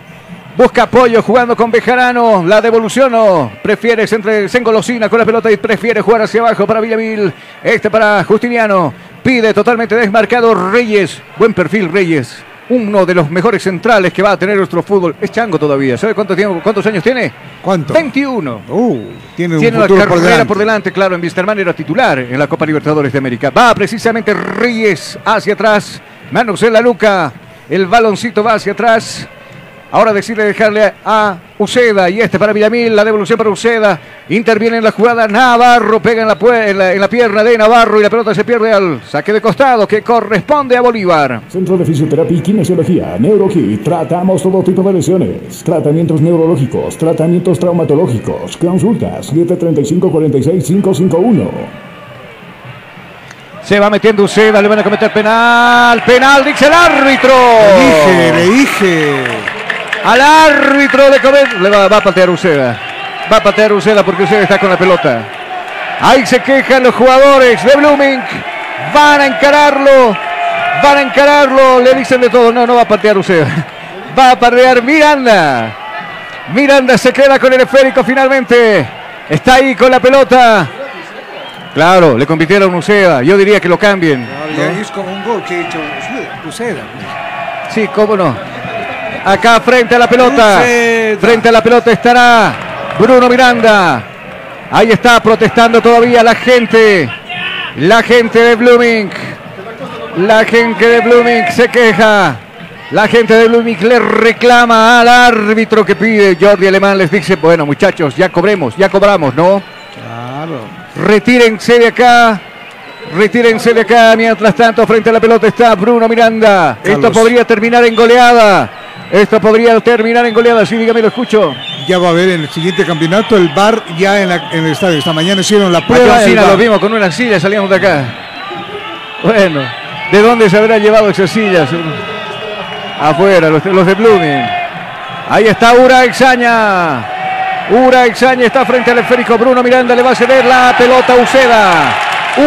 Busca apoyo jugando con Bejarano. La devolución no. Prefiere entre, se engolosina con la pelota y prefiere jugar hacia abajo para Villamil. Este para Justiniano. Pide totalmente desmarcado Reyes. Buen perfil Reyes. Uno de los mejores centrales que va a tener nuestro fútbol. Es chango todavía. ¿Sabe cuánto tiempo- cuántos años tiene? ¿Cuánto? 21. Uh, tiene un Tiene futuro carrera por delante. por delante, claro. En Wisterman era titular en la Copa Libertadores de América. Va precisamente Reyes hacia atrás. Manos en la nuca. El baloncito va hacia atrás. Ahora decide dejarle a Uceda y este para Villamil, la devolución para Uceda. Interviene en la jugada Navarro, pega en la, pue- en la, en la pierna de Navarro y la pelota se pierde al saque de costado que corresponde a Bolívar. Centro de Fisioterapia y Kinesiología, NeuroKit. Tratamos todo tipo de lesiones. Tratamientos neurológicos, tratamientos traumatológicos. Consultas 735-46-551. Se va metiendo Uceda, le van a cometer penal. Penal, dice el árbitro. Le dije, le dije. Al árbitro de comer. Le va, va a patear Uceda. Va a patear Uceda porque Uceda está con la pelota. Ahí se quejan los jugadores de Blooming. Van a encararlo. Van a encararlo. Le dicen de todo. No, no va a patear Uceda. Va a patear Miranda. Miranda se queda con el esférico finalmente. Está ahí con la pelota. Claro, le compitieron a Uceda. Yo diría que lo cambien. Ya Es como un gol que ha hecho Uceda. Sí, cómo no. Acá frente a la pelota. Frente a la pelota estará Bruno Miranda. Ahí está protestando todavía la gente. La gente de Blooming. La gente de Blooming se queja. La gente de Blooming le reclama al árbitro que pide. Jordi Alemán les dice, bueno muchachos, ya cobremos, ya cobramos, ¿no? Claro. Retírense de acá. Retírense de acá. Mientras tanto, frente a la pelota está Bruno Miranda. Esto podría terminar en goleada. Esto podría terminar en goleada. Sí, dígame, lo escucho. Ya va a haber en el siguiente campeonato el bar ya en, la- en el estadio. Esta mañana hicieron la Acá prueba. en Sina VAR. lo vimos con una silla, salíamos de acá. Bueno, ¿de dónde se habrán llevado esas sillas? Afuera, los, los de Blooming. Ahí está Ura Exaña. Ura Exaña está frente al esférico. Bruno Miranda le va a ceder la pelota a Uceda.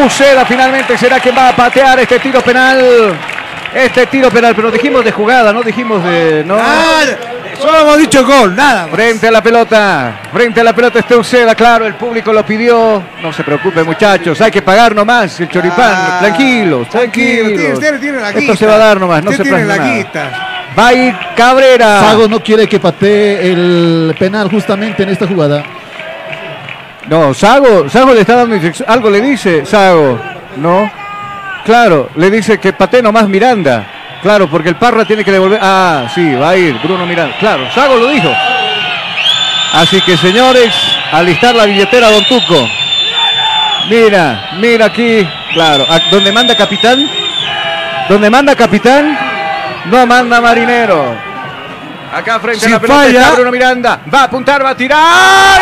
Uceda finalmente será quien va a patear este tiro penal. Este tiro penal, pero dijimos de jugada, no dijimos de. No. Solo hemos dicho gol, nada. Frente a la pelota, frente a la pelota está Uceda, claro, el público lo pidió. No se preocupe, muchachos, hay que pagar nomás el choripán. Ah, tranquilos, tranquilo, tranquilos. tiene- usted tiene la Esto se va a dar nomás, no Usted se tiene la nada. guita. Va a ir Cabrera. Sago no quiere que patee el penal justamente en esta jugada. No, Sago, Sago le está dando algo le dice Sago, ¿no? Claro, le dice que patee nomás Miranda. Claro, porque el Parra tiene que devolver. Ah, sí, va a ir Bruno Miranda. Claro, Sago lo dijo. Así que señores, alistar la billetera Don Tuco. Mira, mira aquí, claro, donde manda capitán, donde manda capitán, no manda marinero. Acá frente Si a la pelota falla- está Bruno Miranda, va a apuntar, va a tirar.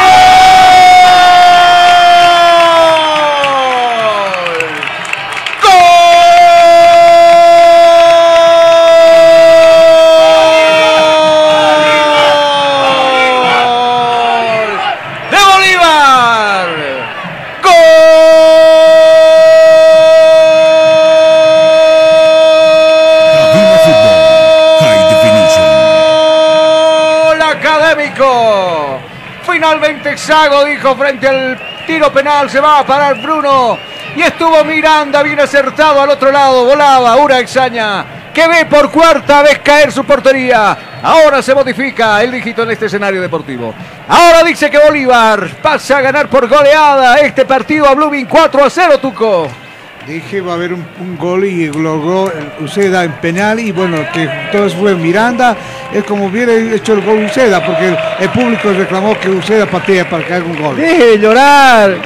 Sago dijo frente al tiro penal se va a parar Bruno. Y estuvo Miranda bien acertado al otro lado. Volaba Ura Exaña. Que ve por cuarta vez caer su portería. Ahora se modifica el dígito en este escenario deportivo. Ahora dice que Bolívar pasa a ganar por goleada este partido a Blooming 4 a 0, Tuco. Dije va a haber un, un gol y logró el Uceda en penal y bueno, que entonces fue Miranda, es como hubiera hecho el gol Uceda, porque el, el público reclamó que Uceda patea para que haga un gol. Deje de llorar.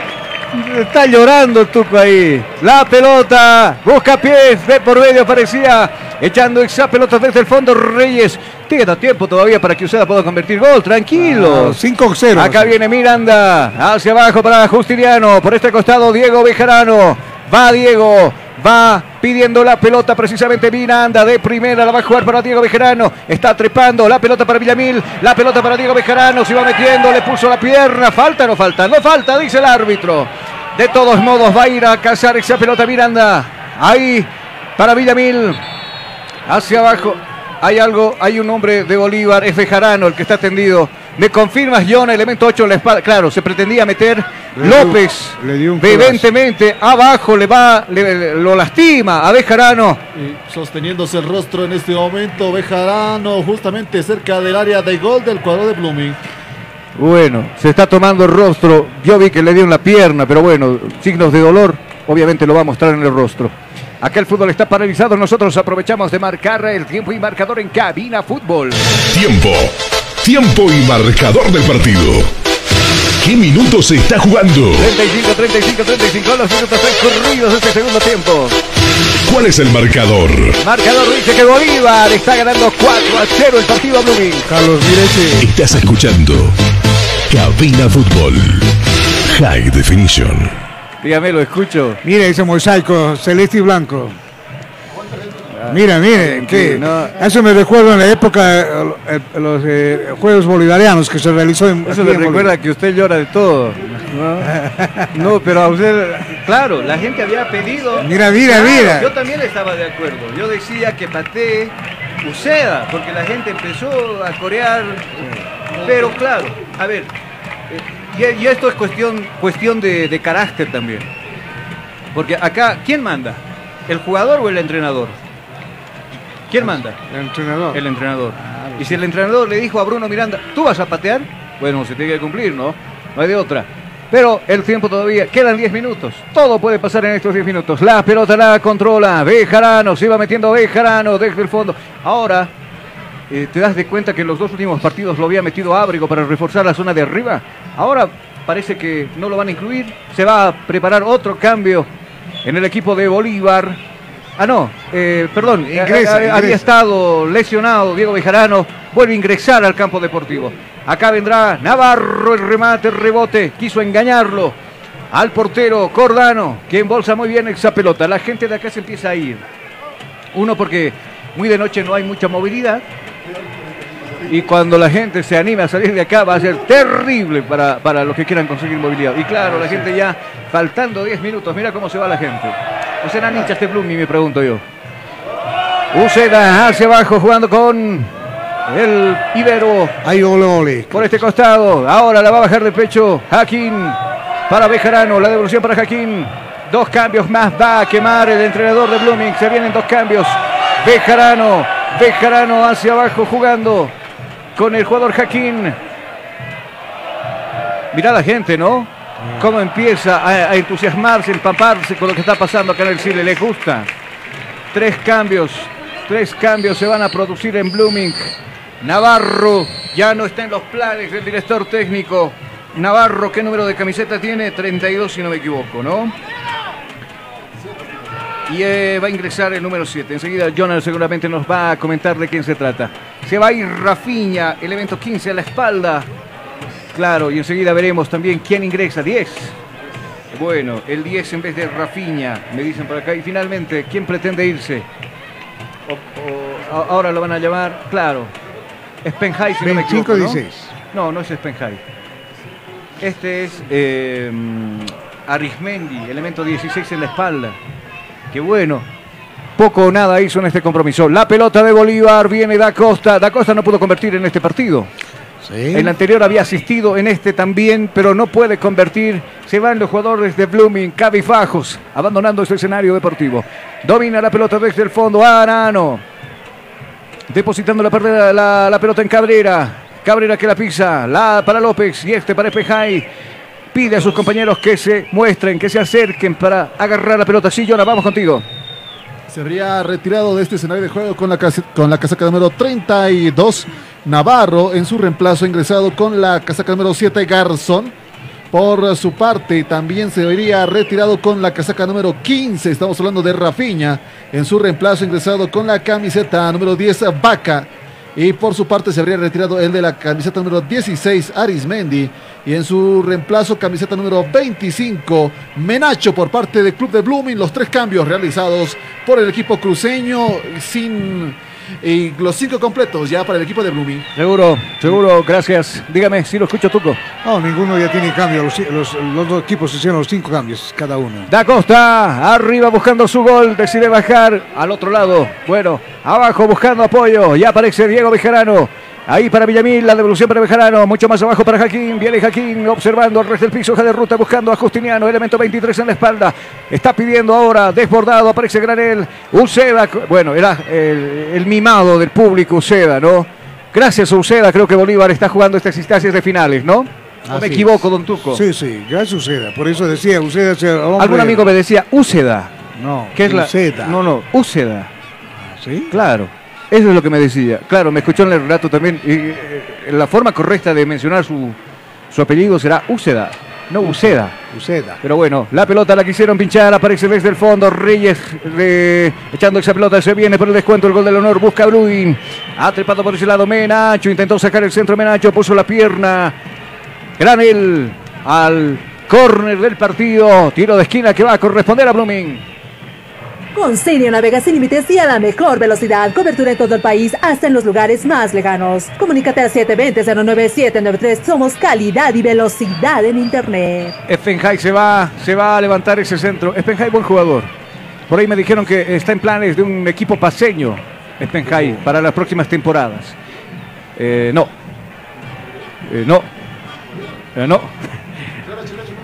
Está llorando el Tuco ahí. La pelota. Busca pies. Ve por medio. Parecía echando esa pelota desde el fondo. Reyes. Queda tiempo todavía para que Uceda pueda convertir gol. Tranquilo. Ah, 5-0. Acá viene Miranda. Hacia abajo para Justiniano. Por este costado Diego Bejarano. Va Diego. Va pidiendo la pelota precisamente Miranda de primera. La va a jugar para Diego Bejarano. Está trepando la pelota para Villamil. La pelota para Diego Bejarano. Se va metiendo. Le puso la pierna. ¿Falta o no falta? No falta, dice el árbitro. De todos modos va a ir a cazar esa pelota Miranda. Ahí para Villamil. Hacia abajo. Hay algo, hay un hombre de Bolívar, es Bejarano el que está tendido. Me confirmas, John, elemento 8 en la espalda. Claro, se pretendía meter Le dio- López. le dio un Evidentemente, abajo le va, le- le- lo lastima a Bejarano. Y sosteniéndose el rostro en este momento, Bejarano, justamente cerca del área de gol del cuadro de Blooming. Bueno, se está tomando el rostro. Yo vi que le dio en la pierna, pero bueno, signos de dolor, obviamente lo va a mostrar en el rostro. Acá el fútbol está paralizado. Nosotros aprovechamos de marcar el tiempo y marcador en cabina fútbol. Tiempo. Tiempo y marcador del partido. ¿Qué minutos se está jugando? 35, 35, 35, los minutos transcurridos de este segundo tiempo. ¿Cuál es el marcador? Marcador dice que Bolívar está ganando 4 a 0 el partido a Blooming. Carlos, mire Estás escuchando Cabina Fútbol. High Definition. Dígame, lo escucho. Mire ese mosaico celeste y blanco. Mira, mire, que eso me recuerda en la época de eh, los eh, Juegos Bolivarianos que se realizó en Eso le en recuerda que usted llora de todo. No, No, pero a usted Claro, la gente había pedido. Mira, mira, Claro, mira. Yo también estaba de acuerdo. Yo decía que patee Uceda, porque la gente empezó a corear. Pero claro, a ver, eh, y, y esto es cuestión, cuestión de, de carácter también. Porque acá, ¿quién manda? ¿El jugador o el entrenador? ¿Quién manda? El entrenador. El entrenador. Y si el entrenador le dijo a Bruno Miranda, ¿tú vas a patear? Bueno, se tiene que cumplir, ¿no? No hay de otra. Pero el tiempo todavía, quedan 10 minutos. Todo puede pasar en estos 10 minutos. La pelota la controla. Bejarano, se iba metiendo Bejarano desde el fondo. Ahora, eh, ¿te das de cuenta que en los dos últimos partidos lo había metido Ábrigo para reforzar la zona de arriba? Ahora parece que no lo van a incluir. Se va a preparar otro cambio en el equipo de Bolívar. Ah, no, eh, perdón, eh, Ingresa, eh, había ingresa. estado lesionado Diego Bejarano, vuelve a ingresar al campo deportivo. Acá vendrá Navarro, el remate, el rebote, quiso engañarlo al portero Cordano, que embolsa muy bien esa pelota. La gente de acá se empieza a ir. Uno porque muy de noche no hay mucha movilidad. Y cuando la gente se anime a salir de acá va a ser terrible para, para los que quieran conseguir movilidad. Y claro, la gente ya faltando 10 minutos, mira cómo se va la gente. ¿O serán hinchas de Blumi, me pregunto yo? Uceda hacia abajo jugando con el Ibero. Ahí ole, ole. Por este costado. Ahora la va a bajar de pecho. Jaquín para Bejarano. La devolución para Jaquín. Dos cambios más va a quemar el entrenador de Blooming. Se vienen dos cambios. Bejarano. Bejarano hacia abajo jugando con el jugador Jaquín. Mirá la gente, ¿no? Cómo empieza a, a entusiasmarse, empaparse con lo que está pasando acá en el Chile. Les gusta. Tres cambios. Tres cambios se van a producir en Blooming. Navarro ya no está en los planes del director técnico. Navarro, ¿qué número de camiseta tiene? 32 si no me equivoco, ¿no? Y eh, va a ingresar el número 7. Enseguida Jonathan seguramente nos va a comentar de quién se trata. Se va a ir Rafiña, elemento 15 a la espalda. Claro, y enseguida veremos también quién ingresa. 10. Bueno, el 10 en vez de Rafiña, me dicen por acá. Y finalmente, ¿quién pretende irse? O- o- a- ahora lo van a llamar, claro. Spenhai, si no me 25, equivoco, ¿no? 16. No, no es Spenhai. Este es eh, Arismendi, elemento 16 en la espalda. Qué bueno. Poco o nada hizo en este compromiso. La pelota de Bolívar viene Da Costa. Da Costa no pudo convertir en este partido. El anterior había asistido, en este también, pero no puede convertir. Se van los jugadores de Blooming, cabifajos, abandonando este escenario deportivo. Domina la pelota desde el fondo. Arano. Depositando la pelota en Cabrera. Cabrera que la pisa. La para López y este para Espejay. Pide a sus compañeros que se muestren, que se acerquen para agarrar la pelota. Sí, Jonah, vamos contigo. Se habría retirado de este escenario de juego con la, con la casaca número 32. Navarro en su reemplazo ingresado con la casaca número 7 Garzón. Por su parte, también se vería retirado con la casaca número 15. Estamos hablando de Rafiña. En su reemplazo ingresado con la camiseta número 10 Vaca. Y por su parte se habría retirado el de la camiseta número 16 Arismendi. Y en su reemplazo camiseta número 25 Menacho por parte del Club de Blooming. Los tres cambios realizados por el equipo cruceño sin... Y los cinco completos ya para el equipo de Blooming. Seguro, seguro, gracias. Dígame si lo escucho, Tuco. No, ninguno ya tiene cambio. Los, los- los dos equipos hicieron los cinco cambios cada uno. Da Costa, arriba buscando su gol, decide bajar al otro lado. Bueno, abajo buscando apoyo. Ya aparece Diego Bejarano. Ahí para Villamil, la devolución para Bejarano. Mucho más abajo para Jaquín. Viene Jaquín observando el resto del piso. Hoja de ruta buscando a Justiniano. Elemento 23 en la espalda. Está pidiendo ahora, desbordado. Aparece Granel. Uceda. Bueno, era el, el mimado del público Uceda, ¿no? Gracias a Uceda, creo que Bolívar está jugando estas instancias de finales, ¿no? ¿O Así me es. equivoco, don Tuco? Sí, sí, gracias Uceda. Por eso decía, Uceda Algún amigo me decía Úceda. No, ¿Qué es la? Uceda. No, no, Úceda. ¿Sí? Claro. Eso es lo que me decía. Claro, me escuchó en el relato también. y, eh, la forma correcta de mencionar su, su apellido será Úceda, no Uceda. Uceda. Pero bueno, la pelota la quisieron pinchar, aparece desde el fondo. Reyes eh, echando esa pelota, se viene por el descuento, el gol del honor, busca a Bruin. Ha trepado por ese lado Menacho, intentó sacar el centro Menacho, puso la pierna. Granel al córner del partido. Tiro de esquina que va a corresponder a Blooming. Con Sirio navega sin límites y a la mejor velocidad. Cobertura en todo el país, hasta en los lugares más lejanos. Comunícate al 720-09793. Somos calidad y velocidad en Internet. Effenhai se va, se va a levantar ese centro. Effenhai, buen jugador. Por ahí me dijeron que está en planes de un equipo paseño, Effenhai, para las próximas temporadas. Eh, no. Eh, no. Eh, no.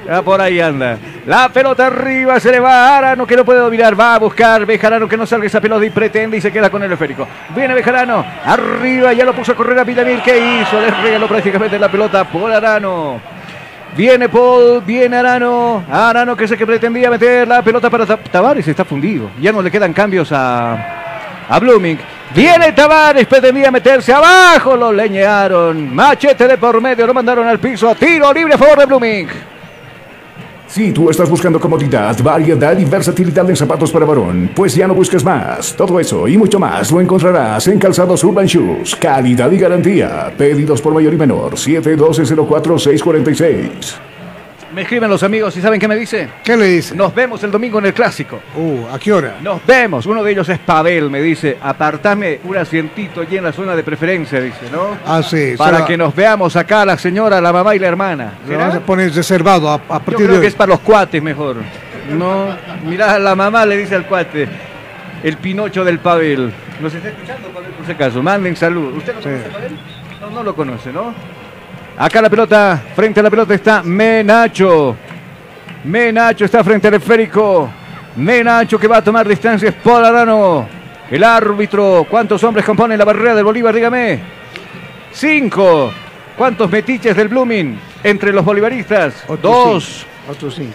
Ah, por ahí anda. La pelota arriba, se le va a Arano que no puede dominar. Va a buscar Bejarano que no salga esa pelota y pretende y se queda con el esférico. Viene Bejarano, arriba, ya lo puso a correr a Villamil. ¿Qué hizo? Le regaló prácticamente la pelota por Arano. Viene Paul, viene Arano. Arano que sé que pretendía meter la pelota para Ta- Tavares. Está fundido. Ya no le quedan cambios a, a Blooming. Viene Tavares, pretendía meterse abajo. Lo leñaron. Machete de por medio, lo mandaron al piso. Tiro libre a favor de Blooming. Si tú estás buscando comodidad, variedad y versatilidad en zapatos para varón, pues ya no busques más. Todo eso y mucho más lo encontrarás en Calzados Urban Shoes. Calidad y garantía. Pedidos por mayor y menor. 712-04-646. Me escriben los amigos y ¿saben qué me dice? ¿Qué le dice? Nos vemos el domingo en el clásico. Uh, ¿a qué hora? Nos vemos. Uno de ellos es Pavel, me dice. Apartame un asientito allí en la zona de preferencia, dice, ¿no? Ah, sí. Para será- que nos veamos acá la señora, la mamá y la hermana. Lo vamos a poner reservado a, a Yo partir creo de que es para los cuates mejor. No, mirá, la mamá le dice al cuate. El Pinocho del Pavel. ¿Nos está escuchando, Pavel, por si acaso? Manden salud. ¿Usted lo conoce, Pavel? No, no lo conoce, ¿no? Acá la pelota, frente a la pelota está Menacho. Menacho está frente al esférico. Menacho que va a tomar distancias por Arano. El árbitro. ¿Cuántos hombres componen la barrera del Bolívar? Dígame. Cinco. ¿Cuántos metiches del Blooming entre los bolivaristas? Dos. Otro cinco.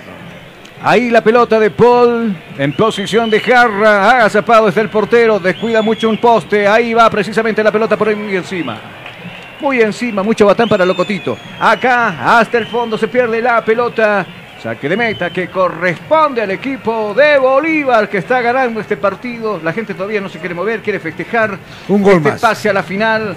Ahí la pelota de Paul en posición de jarra. Agazapado está el portero. Descuida mucho un poste. Ahí va precisamente la pelota por encima. Muy encima, mucho batán para Locotito. Acá, hasta el fondo, se pierde la pelota. Saque de meta que corresponde al equipo de Bolívar que está ganando este partido. La gente todavía no se quiere mover, quiere festejar. Un gol este más. pase a la final.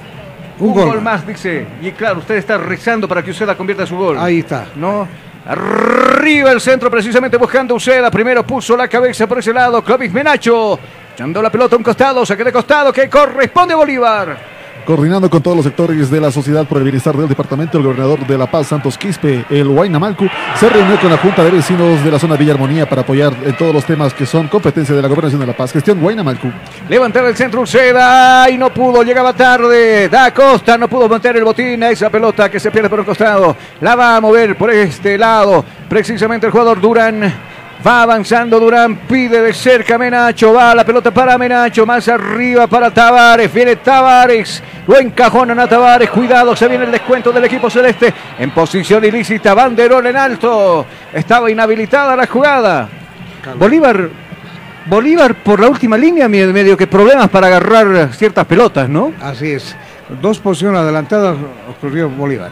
Un Un, gol gol, más, dice. Y claro, usted está rezando para que Uceda convierta su gol. Ahí está. ¿No? Arriba el centro, precisamente buscando Uceda. Primero puso la cabeza por ese lado. Clovis Menacho. Echando la pelota a un costado, saque de costado que corresponde a Bolívar. Coordinando con todos los sectores de la sociedad por el bienestar del departamento, el gobernador de La Paz, Santos Quispe, el Huaynamalcu, se reunió con la Junta de Vecinos de la zona Villa Armonía para apoyar en todos los temas que son competencia de la Gobernación de La Paz. Gestión Huaynamalcu. Levantar el centro Uceda y no pudo, llegaba tarde. Da Costa no pudo meter el botín a esa pelota que se pierde por un costado. La va a mover por este lado. Precisamente el jugador Durán. Va avanzando Durán, pide de cerca Menacho, va la pelota para Menacho, más arriba para Tavares, viene Tavares, lo encajonan a Tavares, cuidado, se viene el descuento del equipo celeste, en posición ilícita, banderón en alto, estaba inhabilitada la jugada. Bolívar, Bolívar por la última línea, me- medio que problemas para agarrar ciertas pelotas, ¿no? Así es. Dos posiciones adelantadas ocurrió Bolívar.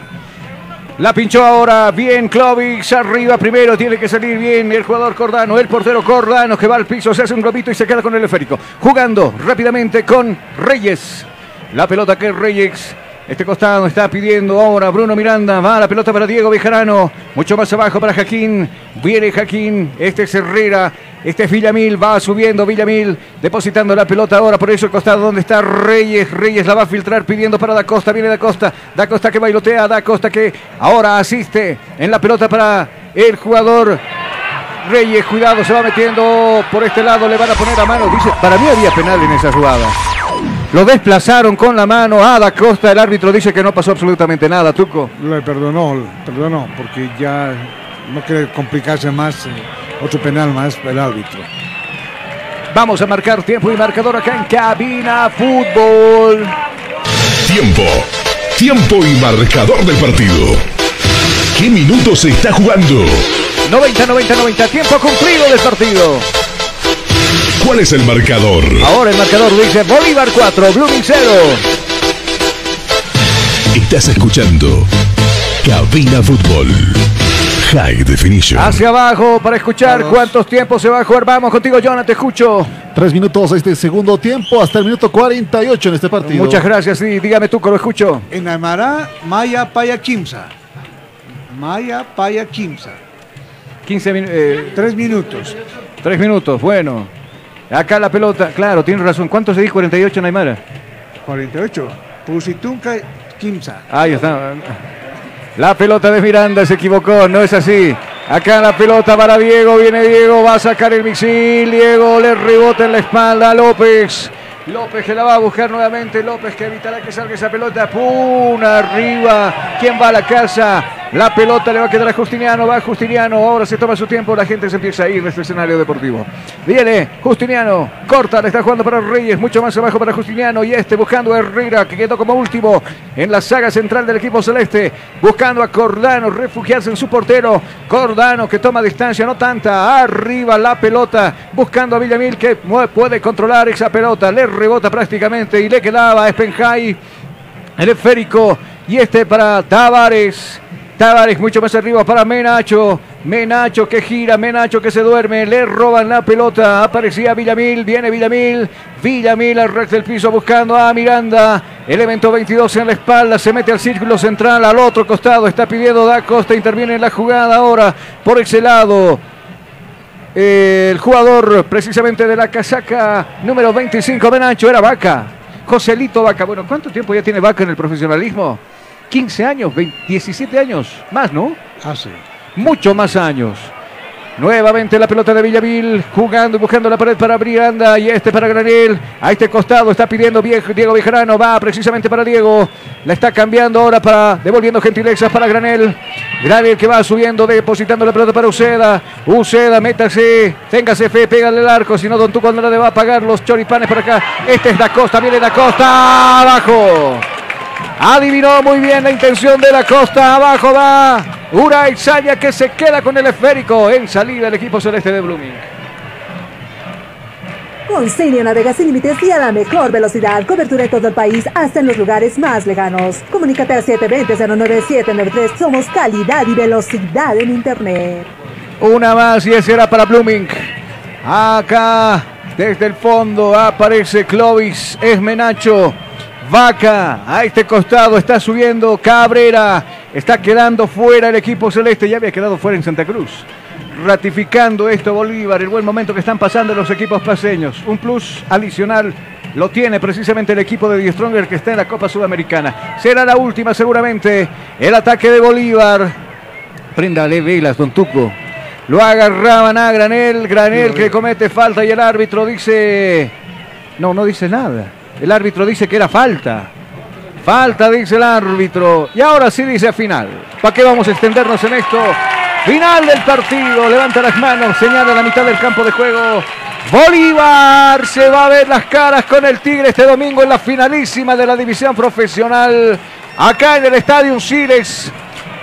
La pinchó ahora bien Clovis arriba primero, tiene que salir bien el jugador Cordano, el portero Cordano que va al piso, se hace un globito y se queda con el esférico. Jugando rápidamente con Reyes. La pelota que Reyes, este costado está pidiendo ahora Bruno Miranda, va la pelota para Diego Bejarano, mucho más abajo para Jaquín, viene Jaquín, este es Herrera, este es Villamil, va subiendo Villamil, depositando la pelota ahora por eso el costado donde está Reyes, Reyes la va a filtrar pidiendo para Da Costa, viene Da Costa, Da Costa que bailotea, Da Costa que ahora asiste en la pelota para el jugador Reyes, cuidado, se va metiendo por este lado, le van a poner a mano, dice, para mí había penal en esa jugada. Lo desplazaron con la mano a Da Costa, el árbitro dice que no pasó absolutamente nada, Tuco. Le perdonó, le perdonó, porque ya no quiere complicarse más. eh, otro penal más el árbitro. Vamos a marcar tiempo y marcador acá en Cabina Fútbol. Tiempo. Tiempo y marcador del partido. ¿Qué minutos se está jugando? 90, 90, 90. Tiempo cumplido del partido. ¿Cuál es el marcador? Ahora el marcador dice Bolívar 4, Blooming 0. Estás escuchando Cabina Fútbol. High Definition. Hacia abajo para escuchar cuántos tiempos se va a jugar. Vamos contigo, Jonathan, te escucho. Tres minutos a este segundo tiempo, hasta el minuto 48 en este partido. Muchas gracias y dígame tú, que lo escucho. En Aymara, Maya Paya Kimsa. Maya Paya Kimsa. 15 minutos. Tres minutos. Tres minutos, bueno. Acá la pelota, claro, tiene razón. ¿Cuánto se dijo? 48, Neymar. 48. Pusitunca Kimsa. Ahí está. La pelota de Miranda se equivocó, no es así. Acá la pelota para Diego, viene Diego, va a sacar el misil. Diego le rebota en la espalda a López. López que la va a buscar nuevamente. López que evitará que salga esa pelota. ¡Pum! Arriba. ¿Quién va a la casa? La pelota le va a quedar a Justiniano. Va Justiniano. Ahora se toma su tiempo. La gente se empieza a ir de este escenario deportivo. Viene Justiniano. Corta. Le está jugando para Reyes. Mucho más abajo para Justiniano. Y este buscando a Herrera que quedó como último en la saga central del equipo celeste. Buscando a Cordano. Refugiarse en su portero. Cordano que toma distancia. No tanta. Arriba la pelota. Buscando a Villamil que puede controlar esa pelota. Le rebota prácticamente y le quedaba a Espenjay. El esférico. Y este para Tavares. Tavares mucho más arriba para Menacho. Menacho que gira, Menacho que se duerme, le roban la pelota, aparecía Villamil, viene Villamil, Villamil al resto del piso buscando a Miranda, elemento 22 en la espalda, se mete al círculo central, al otro costado, está pidiendo Da Costa, interviene en la jugada ahora por ese lado. El jugador precisamente de la casaca número 25, Menacho, era Vaca. Joselito Vaca. Bueno, ¿cuánto tiempo ya tiene Vaca en el profesionalismo? 15 años, 20, 17 años, más, ¿no? Hace. Mucho más años. Nuevamente la pelota de Villavil, jugando y buscando la pared para Brianda y este para Granel. A este costado está pidiendo Diego Bejarano, va precisamente para Diego. La está cambiando ahora para, devolviendo gentilezas para Granel. Granel que va subiendo, depositando la pelota para Uceda. Uceda, métase, téngase fe, pégale el arco, si no Don Tuco no le va a pagar los choripanes por acá. Este es Da Costa, viene Da Costa, abajo. Adivinó muy bien la intención de la costa. Abajo va Uray Saya que se queda con el esférico en salida del equipo celeste de Blooming. Con Senio navega sin límites y a la mejor velocidad. Cobertura en todo el país, hasta en los lugares más lejanos. Comunícate al 720-09793. Somos calidad y velocidad en Internet. Una más y ese era para Blooming. Acá, desde el fondo, aparece Clovis Esmenacho. Vaca a este costado está subiendo Cabrera. Está quedando fuera el equipo celeste. Ya había quedado fuera en Santa Cruz. Ratificando esto Bolívar, el buen momento que están pasando los equipos paseños. Un plus adicional lo tiene precisamente el equipo de Die Stronger que está en la Copa Sudamericana. Será la última seguramente. El ataque de Bolívar. Préndale velas, don Tuco. Lo agarraban a Granel. Granel que comete falta y el árbitro dice... No, no dice nada. El árbitro dice que era falta. Falta, dice el árbitro. Y ahora sí dice final. ¿Para qué vamos a extendernos en esto? Final del partido. Levanta las manos, señala la mitad del campo de juego. Bolívar se va a ver las caras con el Tigre este domingo en la finalísima de la división profesional. Acá en el Estadio Siles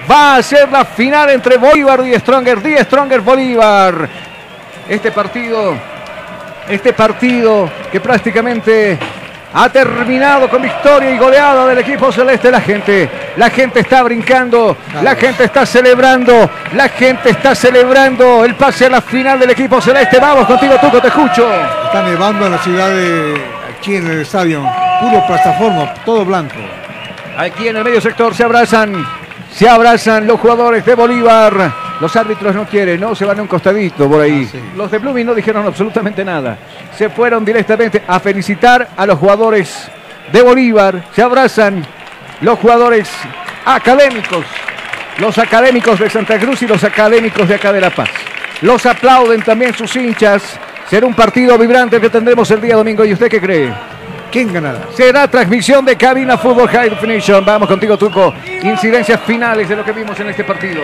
va a ser la final entre Bolívar y Stronger. Die Stronger Bolívar. Este partido, este partido que prácticamente ha terminado con victoria y goleada del equipo celeste. La gente, la gente está brincando, la gente está celebrando, la gente está celebrando el pase a la final del equipo celeste. Vamos contigo, Tuco, te escucho. Está nevando en la ciudad de aquí en el estadio, puro plataforma, todo blanco. Aquí en el medio sector se abrazan, se abrazan los jugadores de Bolívar. Los árbitros no quieren, no se van a un costadito por ahí. Los de Blooming no dijeron absolutamente nada. Se fueron directamente a felicitar a los jugadores de Bolívar. Se abrazan los jugadores académicos. Los académicos de Santa Cruz y los académicos de acá de La Paz. Los aplauden también sus hinchas. Será un partido vibrante que tendremos el día domingo. ¿Y usted qué cree? ¿Quién ganará? Será transmisión de Cabina Fútbol High Definition. Vamos contigo, Tuco. Incidencias finales de lo que vimos en este partido.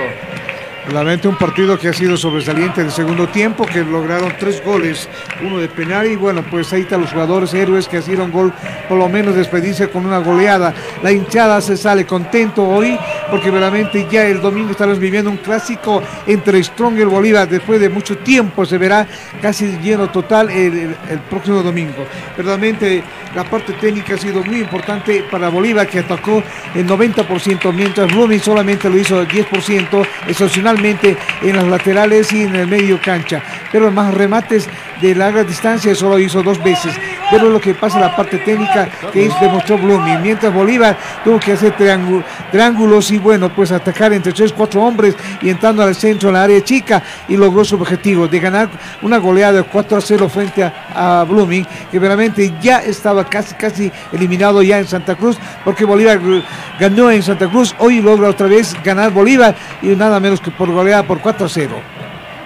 Realmente un partido que ha sido sobresaliente en el segundo tiempo, que lograron tres goles, uno de penal y bueno, pues ahí están los jugadores héroes que hicieron gol, por lo menos despedirse con una goleada. La hinchada se sale contento hoy porque realmente ya el domingo estaremos viviendo un clásico entre Strong y el Bolívar. Después de mucho tiempo se verá casi lleno total el, próximo domingo. Realmente la parte técnica ha sido muy importante para Bolívar que atacó el 90%, mientras Blooming solamente lo hizo el 10%, excepcional en las laterales y en el medio cancha. Pero más remates de larga distancia solo hizo dos veces. pero lo que pasa la parte técnica que es demostró Blooming. Mientras Bolívar tuvo que hacer triángu- triángulos y bueno, pues atacar entre tres, cuatro hombres y entrando al centro, en la área chica y logró su objetivo de ganar una goleada de 4 a 0 frente a, a Blooming, que realmente ya estaba casi, casi eliminado ya en Santa Cruz, porque Bolívar eh, ganó en Santa Cruz, hoy logra otra vez ganar Bolívar y nada menos que por goleada por 4 a 0.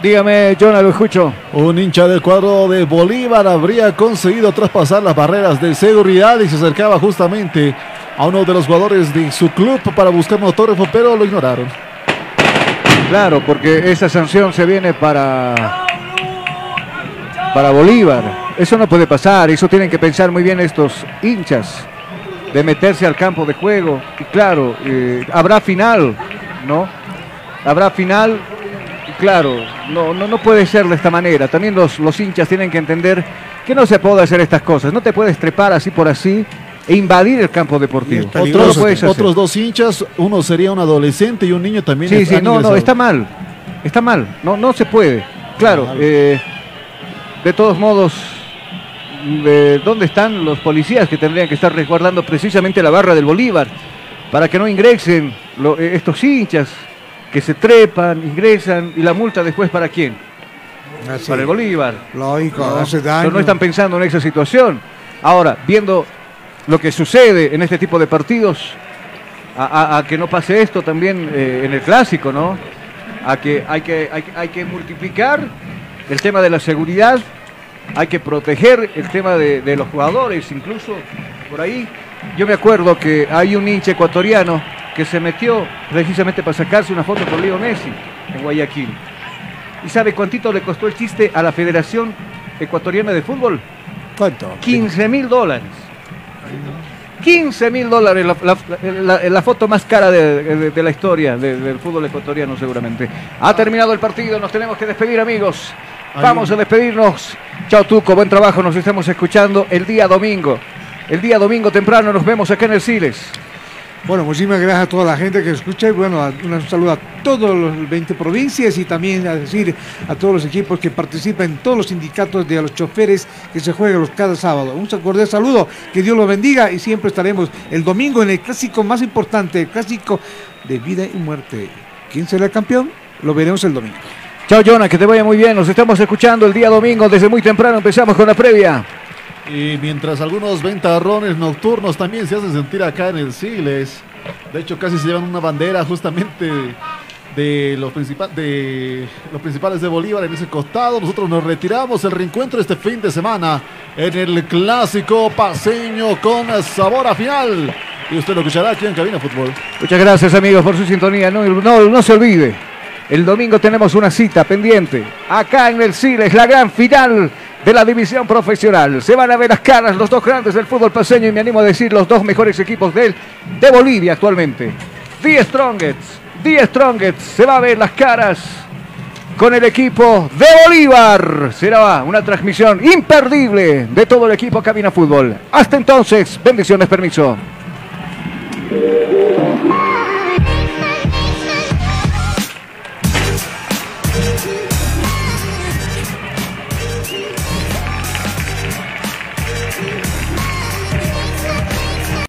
Dígame, Jonah, lo escucho. Un hincha del cuadro de Bolívar habría conseguido traspasar las barreras de seguridad y se acercaba justamente a uno de los jugadores de su club para buscar un autógrafo, pero lo ignoraron. Claro, porque esa sanción se viene para para Bolívar. Eso no puede pasar, eso tienen que pensar muy bien estos hinchas de meterse al campo de juego. Y claro, eh, habrá final, ¿no? Habrá final. Claro, no, no, no puede ser de esta manera. También los, los hinchas tienen que entender que no se puede hacer estas cosas. No te puedes trepar así por así e invadir el campo deportivo. Otros, otros dos hinchas, uno sería un adolescente y un niño también. Sí, sí, no, no, está mal. Está mal. No, no se puede. Claro, eh, de todos modos, de ¿dónde están los policías que tendrían que estar resguardando precisamente la barra del Bolívar? Para que no ingresen lo- eh, estos hinchas que se trepan, ingresan y la multa después para quién? Para el Bolívar. Lógico, No, hace pero daño. no están pensando en esa situación. Ahora, viendo lo que sucede en este tipo de partidos, a, a- a que no pase esto también eh, en el clásico, ¿no? A que hay, que hay, hay que multiplicar el tema de la seguridad, hay que proteger el tema de, de los jugadores, incluso por ahí. Yo me acuerdo que hay un hincha ecuatoriano que se metió precisamente para sacarse una foto con Leo Messi en Guayaquil. ¿Y sabe cuántito le costó el chiste a la Federación Ecuatoriana de Fútbol? ¿Cuánto? 15 mil dólares. 15 mil dólares, la, la- la- la foto más cara de, de- de la historia de- del fútbol ecuatoriano seguramente. Ha terminado el partido, nos tenemos que despedir amigos. Vamos a despedirnos. Chao Tuco, buen trabajo, nos estamos escuchando el día domingo. El día domingo temprano nos vemos acá en el Siles. Bueno, muchísimas gracias a toda la gente que escucha y bueno, un saludo a todos los 20 provincias y también a decir a todos los equipos que participan todos los sindicatos de los choferes que se juegan cada sábado. Un cordial saludo, que Dios los bendiga y siempre estaremos el domingo en el clásico más importante, el clásico de vida y muerte. ¿Quién será el campeón? Lo veremos el domingo. Chao Jonah, que te vaya muy bien. Nos estamos escuchando el día domingo desde muy temprano. Empezamos con la previa. Y mientras algunos ventarrones nocturnos también se hacen sentir acá en el Siles. De hecho, casi se llevan una bandera justamente de los, principales de Bolívar en ese costado. Nosotros nos retiramos. El reencuentro este fin de semana en el clásico paseño con sabor a final. Y usted lo escuchará aquí en Cabina Fútbol. Muchas gracias amigos por su sintonía. No, no, no se olvide. El domingo tenemos una cita pendiente. Acá en el Siles, la gran final de la división profesional. Se van a ver las caras los dos grandes del fútbol paseño y me animo a decir los dos mejores equipos del, de Bolivia actualmente. The Strongets. The Strongets. Se va a ver las caras con el equipo de Bolívar. Será una transmisión imperdible de todo el equipo Cabina Fútbol. Hasta entonces, bendiciones, permiso.